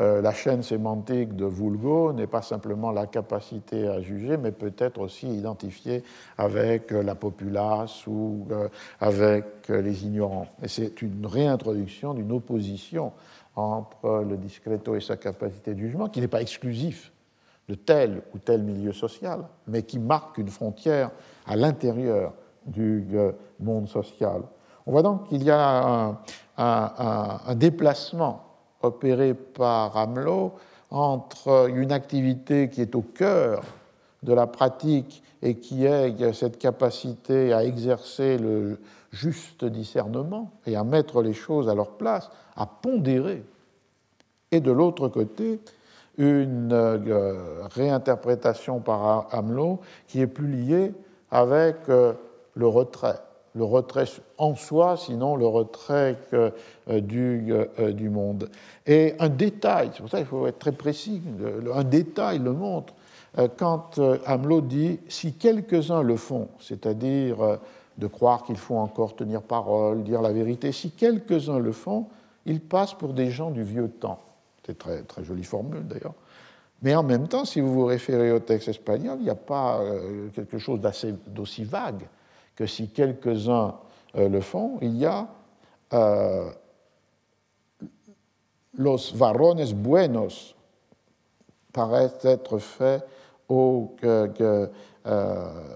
euh, la chaîne sémantique de Vulgo n'est pas simplement la capacité à juger, mais peut être aussi identifiée avec euh, la populace ou euh, avec les ignorants. Et c'est une réintroduction d'une opposition entre le discreto et sa capacité de jugement, qui n'est pas exclusif de tel ou tel milieu social, mais qui marque une frontière à l'intérieur du monde social. On voit donc qu'il y a un déplacement opéré par Hamelot entre une activité qui est au cœur de la pratique et qui est cette capacité à exercer le juste discernement et à mettre les choses à leur place, à pondérer, et de l'autre côté, une euh, réinterprétation par Hamelot qui est plus liée avec euh, le retrait, le retrait en soi, sinon le retrait euh, du, euh, du, monde. Et un détail, c'est pour ça qu'il faut être très précis, un détail le montre, euh, quand Hamelot dit si quelques-uns le font, c'est-à-dire de croire qu'il faut encore tenir parole, dire la vérité, si quelques-uns le font, ils passent pour des gens du vieux temps. C'est très, très jolie formule d'ailleurs. Mais en même temps, si vous vous référez au texte espagnol, il n'y a pas quelque chose d'aussi vague que si quelques-uns euh, le font, il y a euh, los varones buenos paraissent être faits au, euh,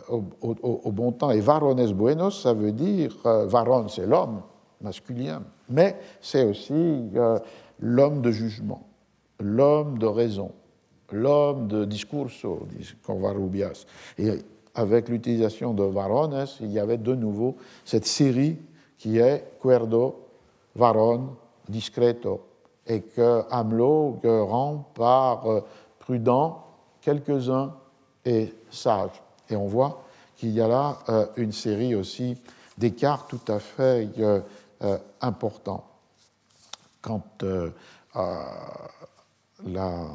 au, bon temps. Et varones buenos, ça veut dire, varon c'est l'homme masculin, mais c'est aussi l'homme de jugement, l'homme de raison, l'homme de discurso, dit Convarrubias. Et avec l'utilisation de varones, il y avait de nouveau cette série qui est cuerdo, varon, discreto, et que Hamelot rend par euh, prudent, quelques-uns et sages. Et on voit qu'il y a là euh, une série aussi d'écarts tout à fait euh, importants. Quant à la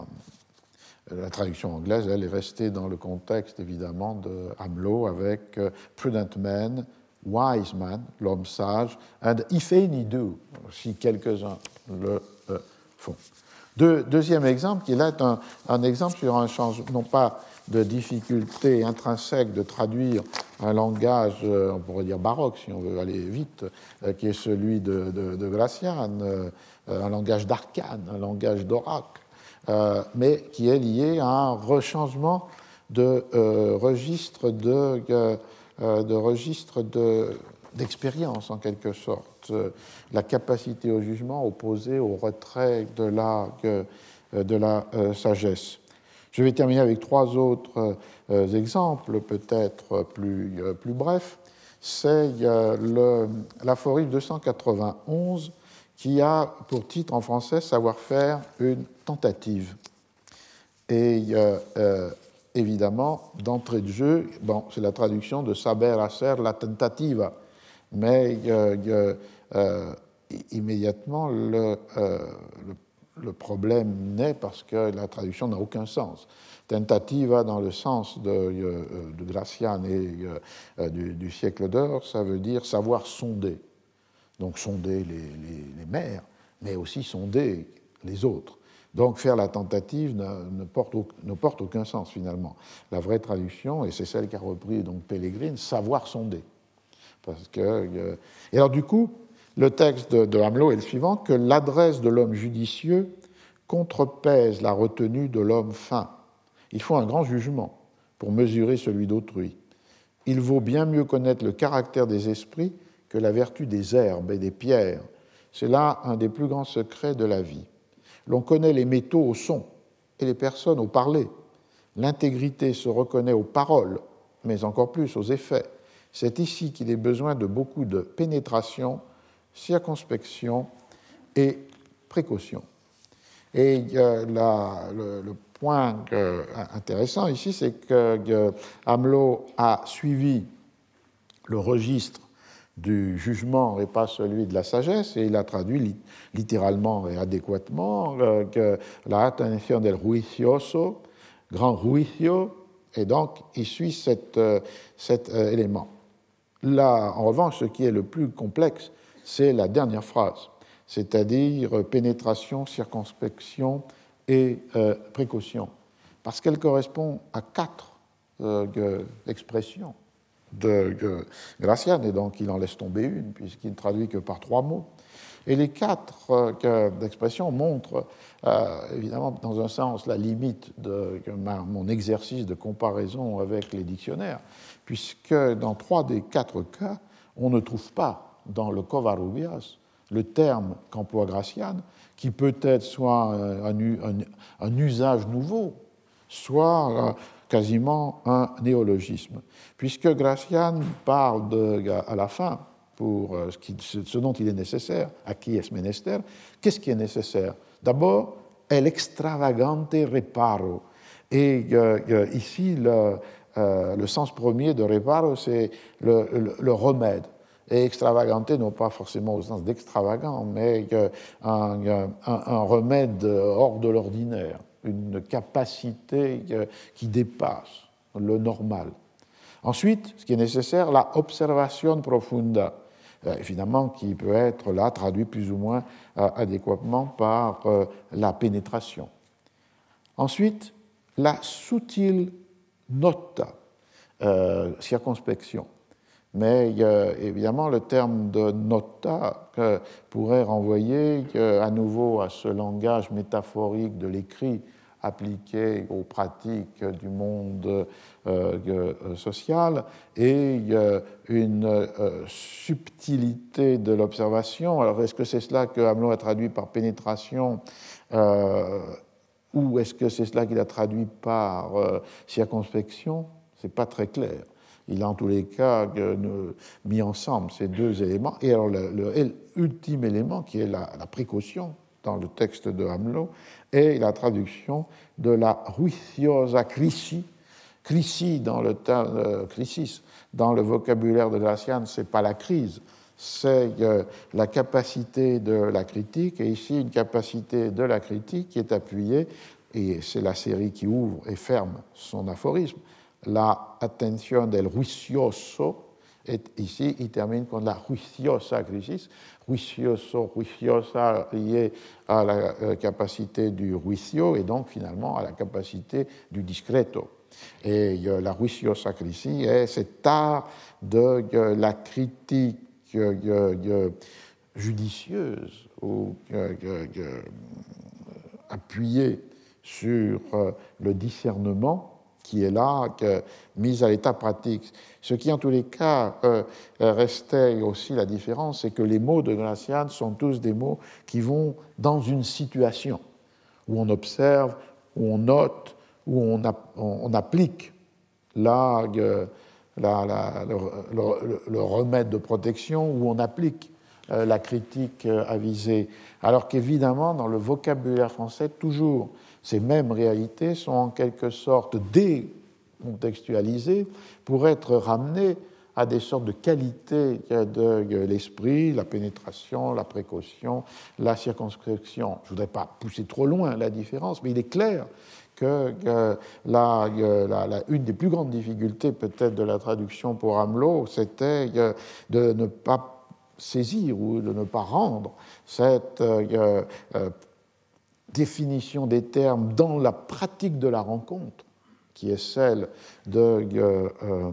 la traduction anglaise, elle est restée dans le contexte évidemment de Hamelot avec euh, prudent man, wise man, l'homme sage, and if any do, si quelques-uns le euh, font. deuxième exemple, qui est un, un, exemple sur un changement, non pas de difficulté intrinsèque de traduire un langage, euh, on pourrait dire baroque si on veut aller vite, qui est celui de, de, un langage d'arcane, un langage d'oracle euh, mais qui est lié à un rechangement de euh, registre de, euh, de registre d'expérience en quelque sorte, la capacité au jugement opposée au retrait de la, de la sagesse. Je vais terminer avec trois autres exemples, peut-être plus, plus brefs. C'est l'aphorisme 291 qui a pour titre en français Savoir faire une tentative. Et euh, évidemment, d'entrée de jeu, bon, c'est la traduction de Saber Acer la tentativa, mais euh, immédiatement le, problème naît parce que la traduction n'a aucun sens. Tentativa dans le sens de, de Gracian et du siècle d'or, ça veut dire savoir sonder donc sonder les, mers, mais aussi sonder les autres. Donc faire la tentative ne, porte, aucun sens finalement. La vraie traduction, et c'est celle qu'a repris donc Pellegrine, savoir sonder. Parce que, euh, et alors du coup, le texte de, de Hamelot est le suivant, que l'adresse de l'homme judicieux contrepèse la retenue de l'homme fin. Il faut un grand jugement pour mesurer celui d'autrui. Il vaut bien mieux connaître le caractère des esprits que la vertu des herbes et des pierres. C'est là un des plus grands secrets de la vie. L'on connaît les métaux au son et les personnes au parler. L'intégrité se reconnaît aux paroles, mais encore plus aux effets. C'est ici qu'il est besoin de beaucoup de pénétration, circonspection et précaution. Et euh, le, point intéressant ici, c'est que Hamelot a suivi le registre du jugement et pas celui de la sagesse, et il a traduit littéralement et adéquatement euh, que la attention del juicioso, grand juicio, et donc il suit cet, euh, cet euh, élément. Là, en revanche, ce qui est le plus complexe, c'est la dernière phrase, c'est-à-dire pénétration, circonspection et précaution, parce qu'elle correspond à quatre expressions de Gracian, et donc il en laisse tomber une, puisqu'il ne traduit que par trois mots. Et les quatre euh, expressions montrent, euh, évidemment, dans un sens, la limite de mon exercice de comparaison avec les dictionnaires, puisque dans trois des quatre cas, on ne trouve pas dans le Covarrubias le terme qu'emploie Gracian, qui peut être soit un, usage nouveau, soit euh, quasiment un néologisme, puisque Gracian parle de, à la fin, pour euh, ce dont il est nécessaire, à qui est-ce menester, qu'est-ce qui est nécessaire? D'abord, el extravagante reparo. Et euh, euh, ici, le, sens premier de reparo, c'est le, remède. Et extravagante, non pas forcément au sens d'extravagant, mais un, remède hors de l'ordinaire une capacité euh, qui dépasse le normal. Ensuite, ce qui est nécessaire, la observation profunda, euh, évidemment qui peut être là traduit plus ou moins euh, adéquatement par la pénétration. Ensuite, la subtile nota, circonspection. Mais évidemment, le terme de nota pourrait renvoyer à nouveau à ce langage métaphorique de l'écrit appliqué aux pratiques du monde euh, euh, social et une euh, subtilité de l'observation. Alors, est-ce que c'est cela que Hamelot a traduit par pénétration ou est-ce que c'est cela qu'il a traduit par circonspection? C'est pas très clair. Il a en tous les cas mis ensemble ces deux éléments. Et alors, l'ultime élément, qui est la, précaution dans le texte de Hamelot, et la traduction de la ruiciosa crisi. Crisi dans le euh, crisis, dans le vocabulaire de Gracian, c'est pas la crise, c'est euh, la capacité de la critique, et ici une capacité de la critique qui est appuyée, et c'est la série qui ouvre et ferme son aphorisme, la attention del ruicioso, et ici il termine con la ruiciosa crisis, juicioso, juiciosa lié à la euh, capacité du juicio et donc finalement à la capacité du discreto. Et la juiciosa crisis est cet art de la critique judicieuse ou appuyée sur euh, le discernement qui est là, mise à l'état pratique. Ce qui, en tous les cas, euh, restait aussi la différence, c'est que les mots de Gracian sont tous des mots qui vont dans une situation où on observe, où on note, où on, applique euh, le, remède de protection, où on applique euh, la critique avisée. Alors qu'évidemment, dans le vocabulaire français, toujours ces mêmes réalités sont en quelque sorte décontextualisées pour être ramenées à des sortes de qualités de l'esprit, la pénétration, la précaution, la circonscription. Je ne voudrais pas pousser trop loin la différence, mais il est clair que, la, une des plus grandes difficultés peut-être de la traduction pour Hamelot, c'était de ne pas saisir ou de ne pas rendre cette euh, euh, définition des termes dans la pratique de la rencontre, qui est celle de euh, euh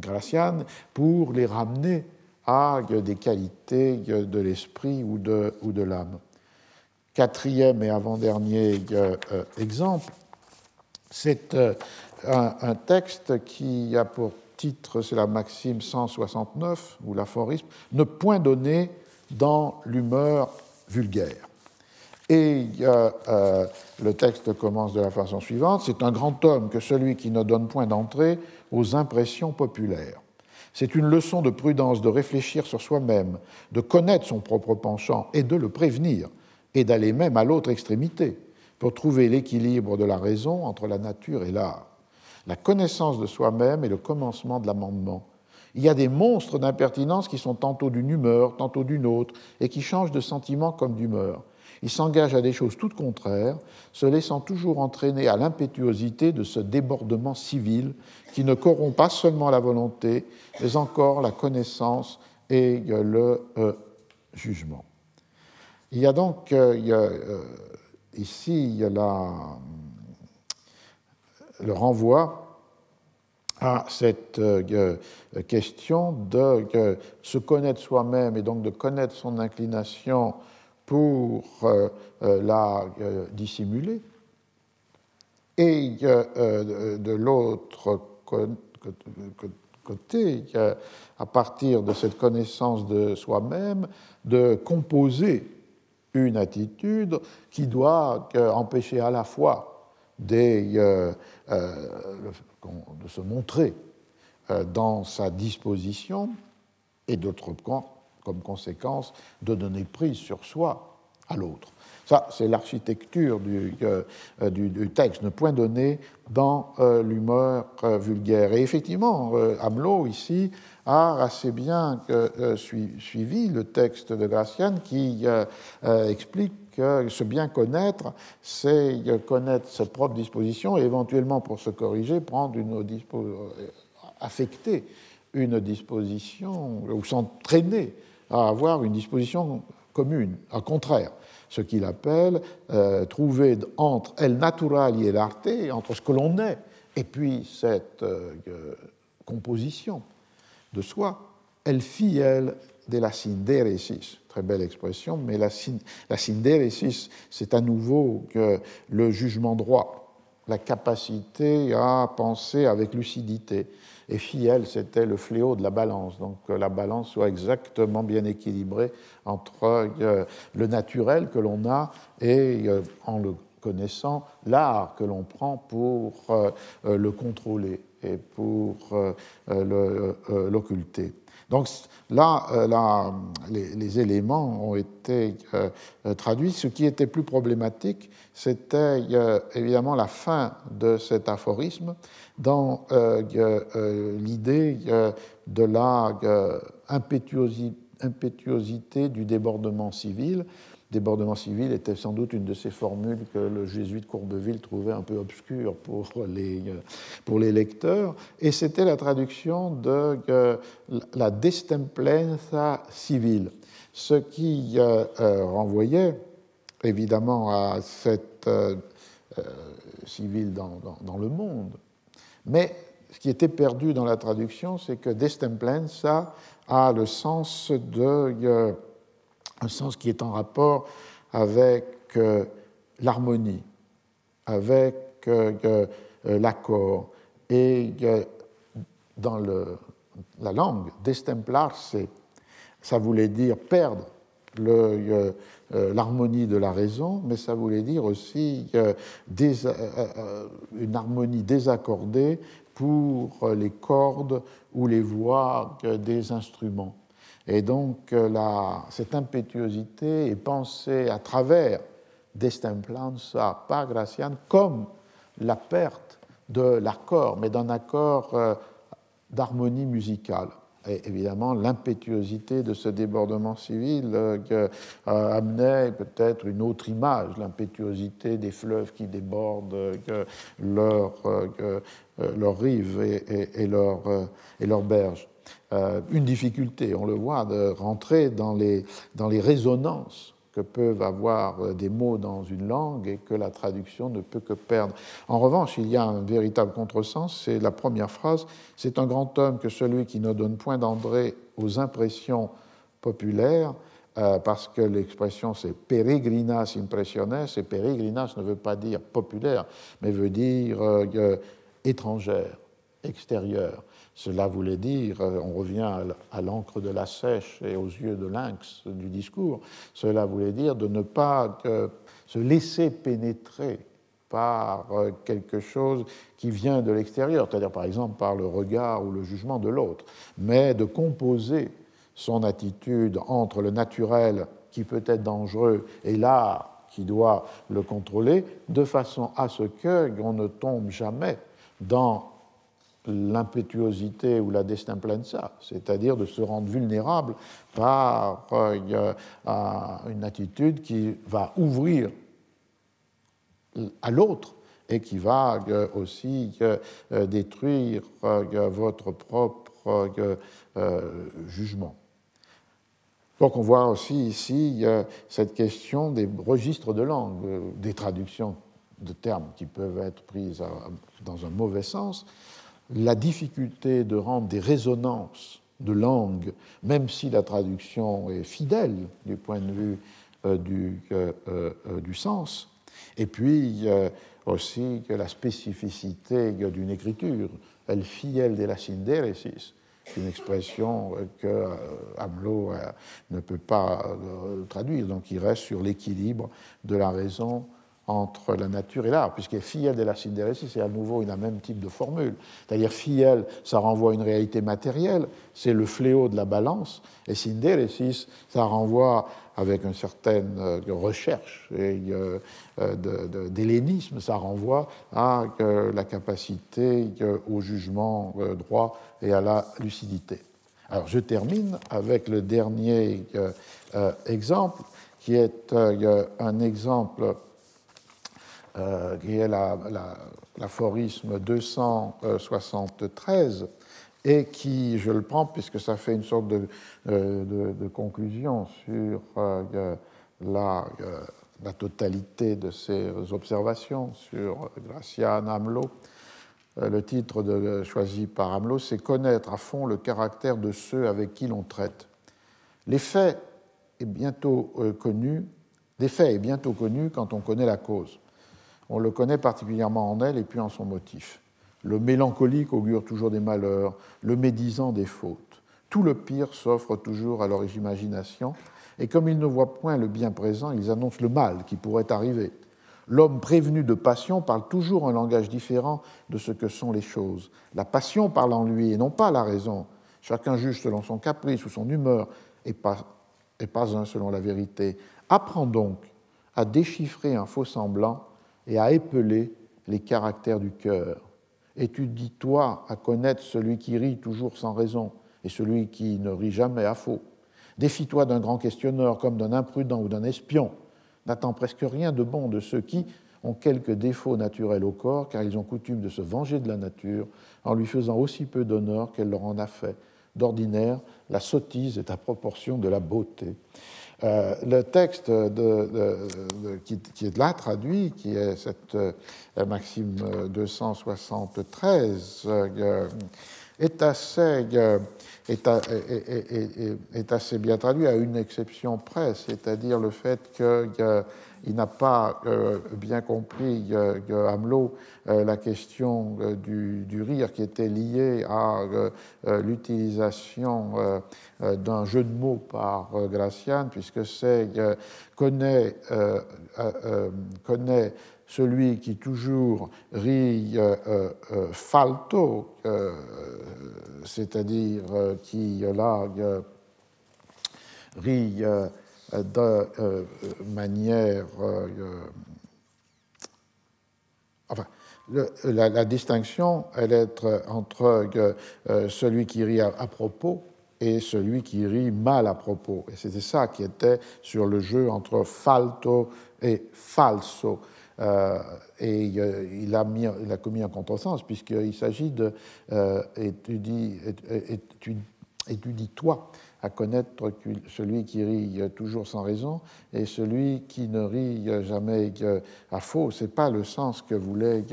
Gracian, pour les ramener à des qualités de l'esprit ou de, ou de l'âme. quatrième et avant-dernier exemple, c'est un, texte qui a pour titre, c'est la maxime 169, ou l'aphorisme, ne point donner dans l'humeur vulgaire. Et euh, le texte commence de la façon suivante C'est un grand homme que celui qui ne donne point d'entrée aux impressions populaires. C'est une leçon de prudence de réfléchir sur soi-même, de connaître son propre penchant et de le prévenir, et d'aller même à l'autre extrémité pour trouver l'équilibre de la raison entre la nature et l'art. La connaissance de soi-même est le commencement de l'amendement. Il y a des monstres d'impertinence qui sont tantôt d'une humeur, tantôt d'une autre, et qui changent de sentiment comme d'humeur. Ils s'engagent à des choses toutes contraires, se laissant toujours entraîner à l'impétuosité de ce débordement civil qui ne corrompt pas seulement la volonté, mais encore la connaissance et le euh, jugement. Il y a donc euh, euh, ici le renvoi à cette question de se connaître soi-même et donc de connaître son inclination pour euh, euh, la euh, dissimuler. Et de l'autre côté, à partir de cette connaissance de soi-même, de composer une attitude qui doit empêcher à la fois de se montrer dans sa disposition et d'autre part comme conséquence de donner prise sur soi à l'autre. Ça, c'est l'architecture du, euh, du, texte, ne point donné dans euh, l'humeur euh, vulgaire. Et effectivement, Hamelot, ici, a assez bien suivi le texte de Gracian qui explique que se bien connaître, c'est connaître sa propre disposition et éventuellement, pour se corriger, prendre une affecter une disposition ou s'entraîner à avoir une disposition commune. Au contraire, ce qu'il appelle euh, trouver entre el natural et l'arte, entre ce que l'on est et puis cette euh, composition de soi, el fiel de la synderesis. Très belle expression, mais la, la c'est à nouveau le jugement droit, la capacité à penser avec lucidité, et Fiel, c'était le fléau de la balance. Donc que la balance soit exactement bien équilibrée entre euh, le naturel que l'on a et, euh, en le connaissant, l'art que l'on prend pour euh, le contrôler et pour l'occulter. Donc là, là les, éléments ont été traduits. Ce qui était plus problématique, c'était évidemment la fin de cet aphorisme dans euh, euh, l'idée de la impétuosité du débordement civil. Débordement civil était sans doute une de ces formules que le jésuite Courbeville trouvait un peu obscure pour les, pour les lecteurs, et c'était la traduction de la destemplenza civile, ce qui renvoyait évidemment à cette civile dans, dans, le monde, mais ce qui était perdu dans la traduction, c'est que destemplenza a le sens de, euh, un sens qui est en rapport avec euh, l'harmonie, avec euh, l'accord. Et dans la langue, destemplarse, ça voulait dire perdre euh, l'harmonie de la raison, mais ça voulait dire aussi euh, euh, une harmonie désaccordée pour les cordes ou les voix des instruments. Et donc cette impétuosité est pensée à travers Destemplanza par Gracian comme la perte de l'accord, mais d'un accord d'harmonie musicale évidemment l'impétuosité de ce débordement civil euh, euh, amenait peut-être une autre image, l'impétuosité des fleuves qui débordent euh, leur, leur rive et, et, leur, et leur berge. Une difficulté, on le voit, de rentrer dans les, dans les résonances que peuvent avoir euh, des mots dans une langue et que la traduction ne peut que perdre. En revanche, il y a un véritable contresens, c'est la première phrase, c'est un grand homme que celui qui ne donne point d'André aux impressions populaires, parce que l'expression c'est peregrinas impressiones, et peregrinas ne veut pas dire populaire, mais veut dire étrangère, extérieure. Cela voulait dire, on revient à l'encre de la sèche et aux yeux de lynx du discours, cela voulait dire de ne pas se laisser pénétrer par euh, quelque chose qui vient de l'extérieur, c'est-à-dire par exemple par le regard ou le jugement de l'autre, mais de composer son attitude entre le naturel qui peut être dangereux et l'art qui doit le contrôler, de façon à ce qu'on ne tombe jamais dans l'impétuosité ou la destimplenza, c'est-à-dire de se rendre vulnérable par euh, une attitude qui va ouvrir à l'autre et qui va euh, aussi euh, détruire votre propre jugement. Donc on voit aussi ici cette question des registres de langue, des traductions de termes qui peuvent être prises dans un mauvais sens, la difficulté de rendre des résonances de langue, même si la traduction est fidèle du point de vue du, du sens, et puis aussi la spécificité d'une écriture, el fiel de la synderesis, une expression que euh, Hamelot euh, ne peut pas euh, traduire, donc il reste sur l'équilibre de la raison entre la nature et l'art, puisque fiel de la synderesis, c'est à nouveau une même type de formule. C'est-à-dire fiel, ça renvoie à une réalité matérielle, c'est le fléau de la balance, et synderesis, ça renvoie avec une certaine euh, recherche et euh, euh, d'hellénisme, ça renvoie à la capacité au jugement droit et à la lucidité. Alors je termine avec le dernier exemple, qui est un exemple qui est l'aphorisme 273 et qui, je le prends puisque ça fait une sorte de, euh, conclusion sur euh, la, euh, totalité de ces observations sur Gracian Hamelot. Le titre choisi par Hamelot, c'est Connaître à fond le caractère de ceux avec qui l'on traite. L'effet est bientôt connu, l'effet est bientôt connu quand on connaît la cause. On le connaît particulièrement en elle et puis en son motif. Le mélancolique augure toujours des malheurs, le médisant des fautes. Tout le pire s'offre toujours à leur imagination, et comme ils ne voient point le bien présent, ils annoncent le mal qui pourrait arriver. L'homme prévenu de passion parle toujours un langage différent de ce que sont les choses. La passion parle en lui et non pas la raison. Chacun juge selon son caprice ou son humeur et pas, et pas un selon la vérité. Apprends donc à déchiffrer un faux semblant et à épeler les caractères du cœur. Étudie-toi à connaître celui qui rit toujours sans raison et celui qui ne rit jamais à faux. Défie-toi d'un grand questionneur comme d'un imprudent ou d'un espion. N'attends presque rien de bon de ceux qui ont quelques défauts naturels au corps, car ils ont coutume de se venger de la nature en lui faisant aussi peu d'honneur qu'elle leur en a fait. D'ordinaire, la sottise est à proportion de la beauté. Euh, le texte qui, est là traduit, qui est cette euh, Maxime 273, euh, est est, assez bien traduit à une exception près, c'est-à-dire le fait que il n'a pas euh, bien compris euh, Hamelot euh, la question du, rire qui était liée à l'utilisation d'un jeu de mots par Gracian, puisque c'est connaît, connaît celui qui toujours rit falto, c'est-à-dire qui là rit de euh, manière. Euh, enfin, la, distinction, elle est entre euh, celui qui rit à, propos et celui qui rit mal à propos. Et c'était ça qui était sur le jeu entre falto et falso. et il, a commis un contresens, puisqu'il s'agit de étudier, étudie-toi à connaître celui qui rit toujours sans raison et celui qui ne rit jamais à faux. Ce n'est pas le sens que voulait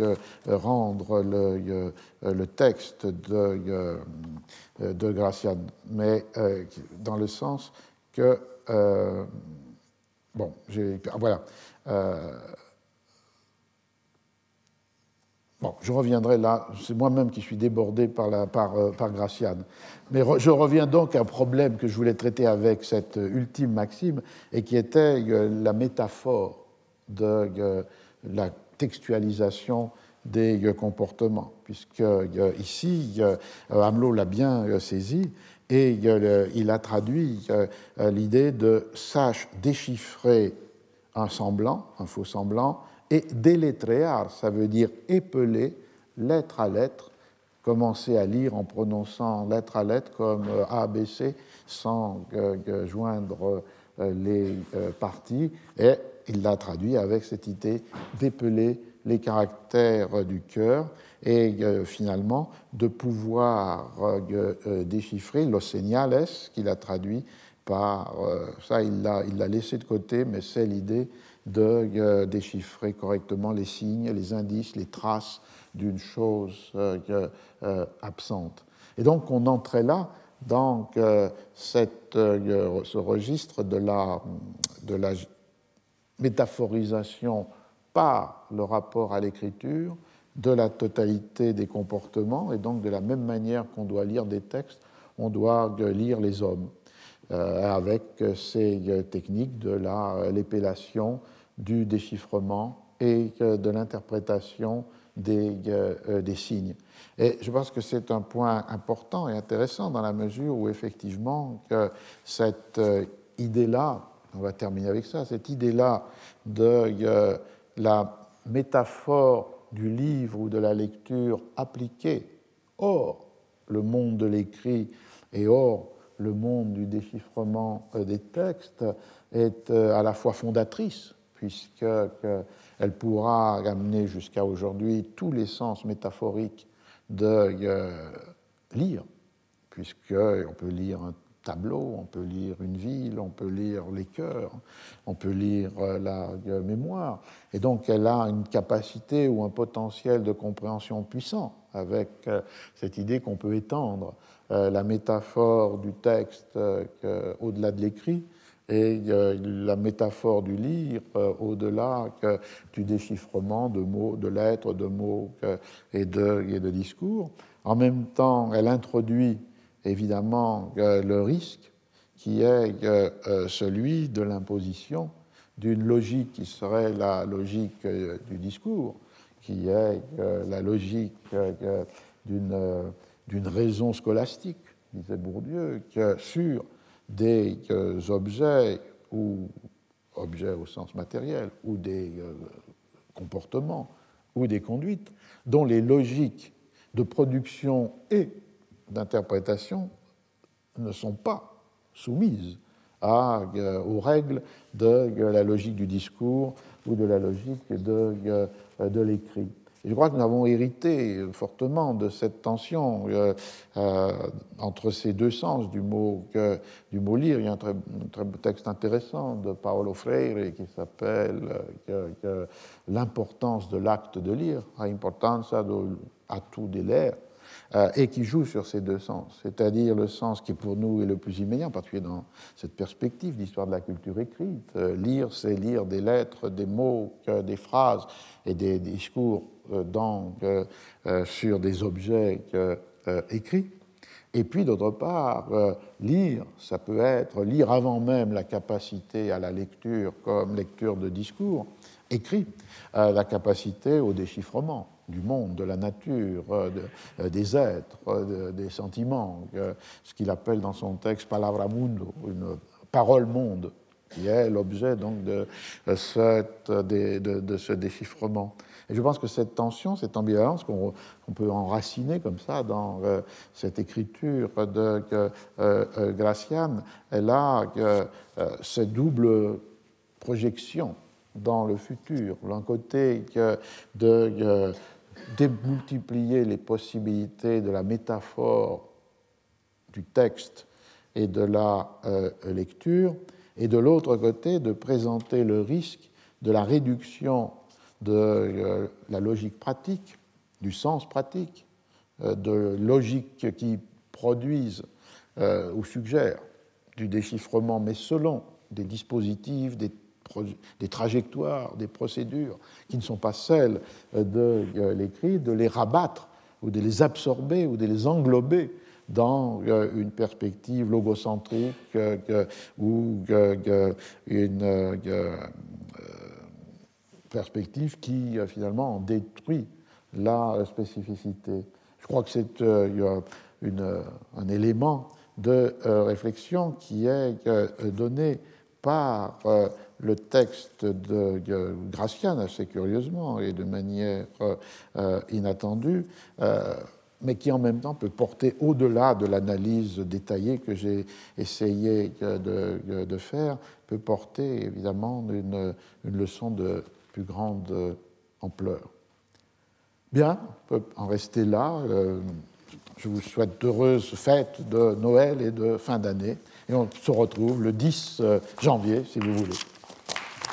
rendre le, le texte de, de Gracian, mais euh, dans le sens que bon, voilà. Bon, je reviendrai là, c'est moi-même qui suis débordé par, la, par, par Graciane. Mais je reviens donc à un problème que je voulais traiter avec cette ultime maxime et qui était la métaphore de la textualisation des comportements, puisque ici, Hamelot l'a bien saisi et il a traduit l'idée de sache déchiffrer un semblant, un faux semblant, et délétréar, ça veut dire épeler lettre à lettre, commencer à lire en prononçant lettre à lettre comme A, B, C, sans joindre les parties, et il l'a traduit avec cette idée d'épeler les caractères du cœur et euh, finalement de pouvoir euh, euh, déchiffrer los señales qu'il a traduit par ça il l'a laissé de côté mais c'est l'idée de déchiffrer correctement les signes les indices les traces d'une chose absente. Et donc on entrait là dans cette, ce registre de la, métaphorisation par le rapport à l'écriture de la totalité des comportements, et donc de la même manière qu'on doit lire des textes, on doit lire les hommes, euh, avec ces euh, techniques de euh, l'épellation, du déchiffrement et de l'interprétation des, des, signes. Et je pense que c'est un point important et intéressant dans la mesure où effectivement que cette idée-là, on va terminer avec ça, cette idée-là de la métaphore du livre ou de la lecture appliquée hors le monde de l'écrit et hors le monde du déchiffrement euh, des textes est euh, à la fois fondatrice, puisqu'elle pourra amener jusqu'à aujourd'hui tous les sens métaphoriques de euh, lire, puisqu'on peut lire un tableau, on peut lire une ville, on peut lire les cœurs, on peut lire euh, la mémoire. Et donc elle a une capacité ou un potentiel de compréhension puissant avec euh, cette idée qu'on peut étendre euh, la métaphore du texte au-delà de l'écrit et la métaphore du lire au-delà du déchiffrement de mots, de lettres, de mots et de, et de discours. En même temps, elle introduit évidemment le risque qui est euh, celui de l'imposition d'une logique qui serait la logique euh, du discours, qui est euh, la logique d'une raison scolastique, disait Bourdieu, sur des objets ou objets au sens matériel ou des comportements ou des conduites dont les logiques de production et d'interprétation ne sont pas soumises euh, aux règles de euh, la logique du discours ou de la logique euh, de l'écrit. Je crois que nous avons hérité fortement de cette tension entre ces deux sens du mot, lire. Il y a un très, très texte intéressant de Paolo Freire qui s'appelle L'importance de l'acte de lire, l'importance à tout de l'air euh, et qui joue sur ces deux sens, c'est-à-dire le sens qui pour nous est le plus immédiat, en particulier dans cette perspective d'histoire de la culture écrite. Euh, lire, c'est lire des lettres, des mots, des phrases et des discours euh, sur des objets écrits. Et puis, d'autre part, lire, ça peut être lire avant même la capacité à la lecture comme lecture de discours écrit, la capacité au déchiffrement du monde, de la nature, euh, euh, des êtres, euh, des sentiments, ce qu'il appelle dans son texte palavra mundo, une parole monde, qui est l'objet donc de, de, ce déchiffrement. Et je pense que cette tension, cette ambivalence qu'on peut enraciner comme ça dans cette écriture de Gracian, elle a cette double projection dans le futur. D'un côté, de démultiplier les possibilités de la métaphore du texte et de la euh, lecture, et de l'autre côté, de présenter le risque de la réduction de euh, la logique pratique, du sens pratique, euh, de logiques qui produisent ou suggèrent du déchiffrement, mais selon des dispositifs, des, des, trajectoires, des procédures qui ne sont pas celles de l'écrit, de les rabattre ou de les absorber ou de les englober dans une perspective logocentrique ou une perspective qui finalement détruit la spécificité. Je crois que c'est un élément de réflexion qui est donné par le texte de Gracian assez curieusement et de manière inattendue mais qui en même temps peut porter au-delà de l'analyse détaillée que j'ai essayé de, faire, peut porter évidemment une, leçon de plus grande ampleur. Bien, on peut en rester là. Euh, je vous souhaite d'heureuses fêtes de Noël et de fin d'année. Et on se retrouve le 10 janvier, si vous voulez.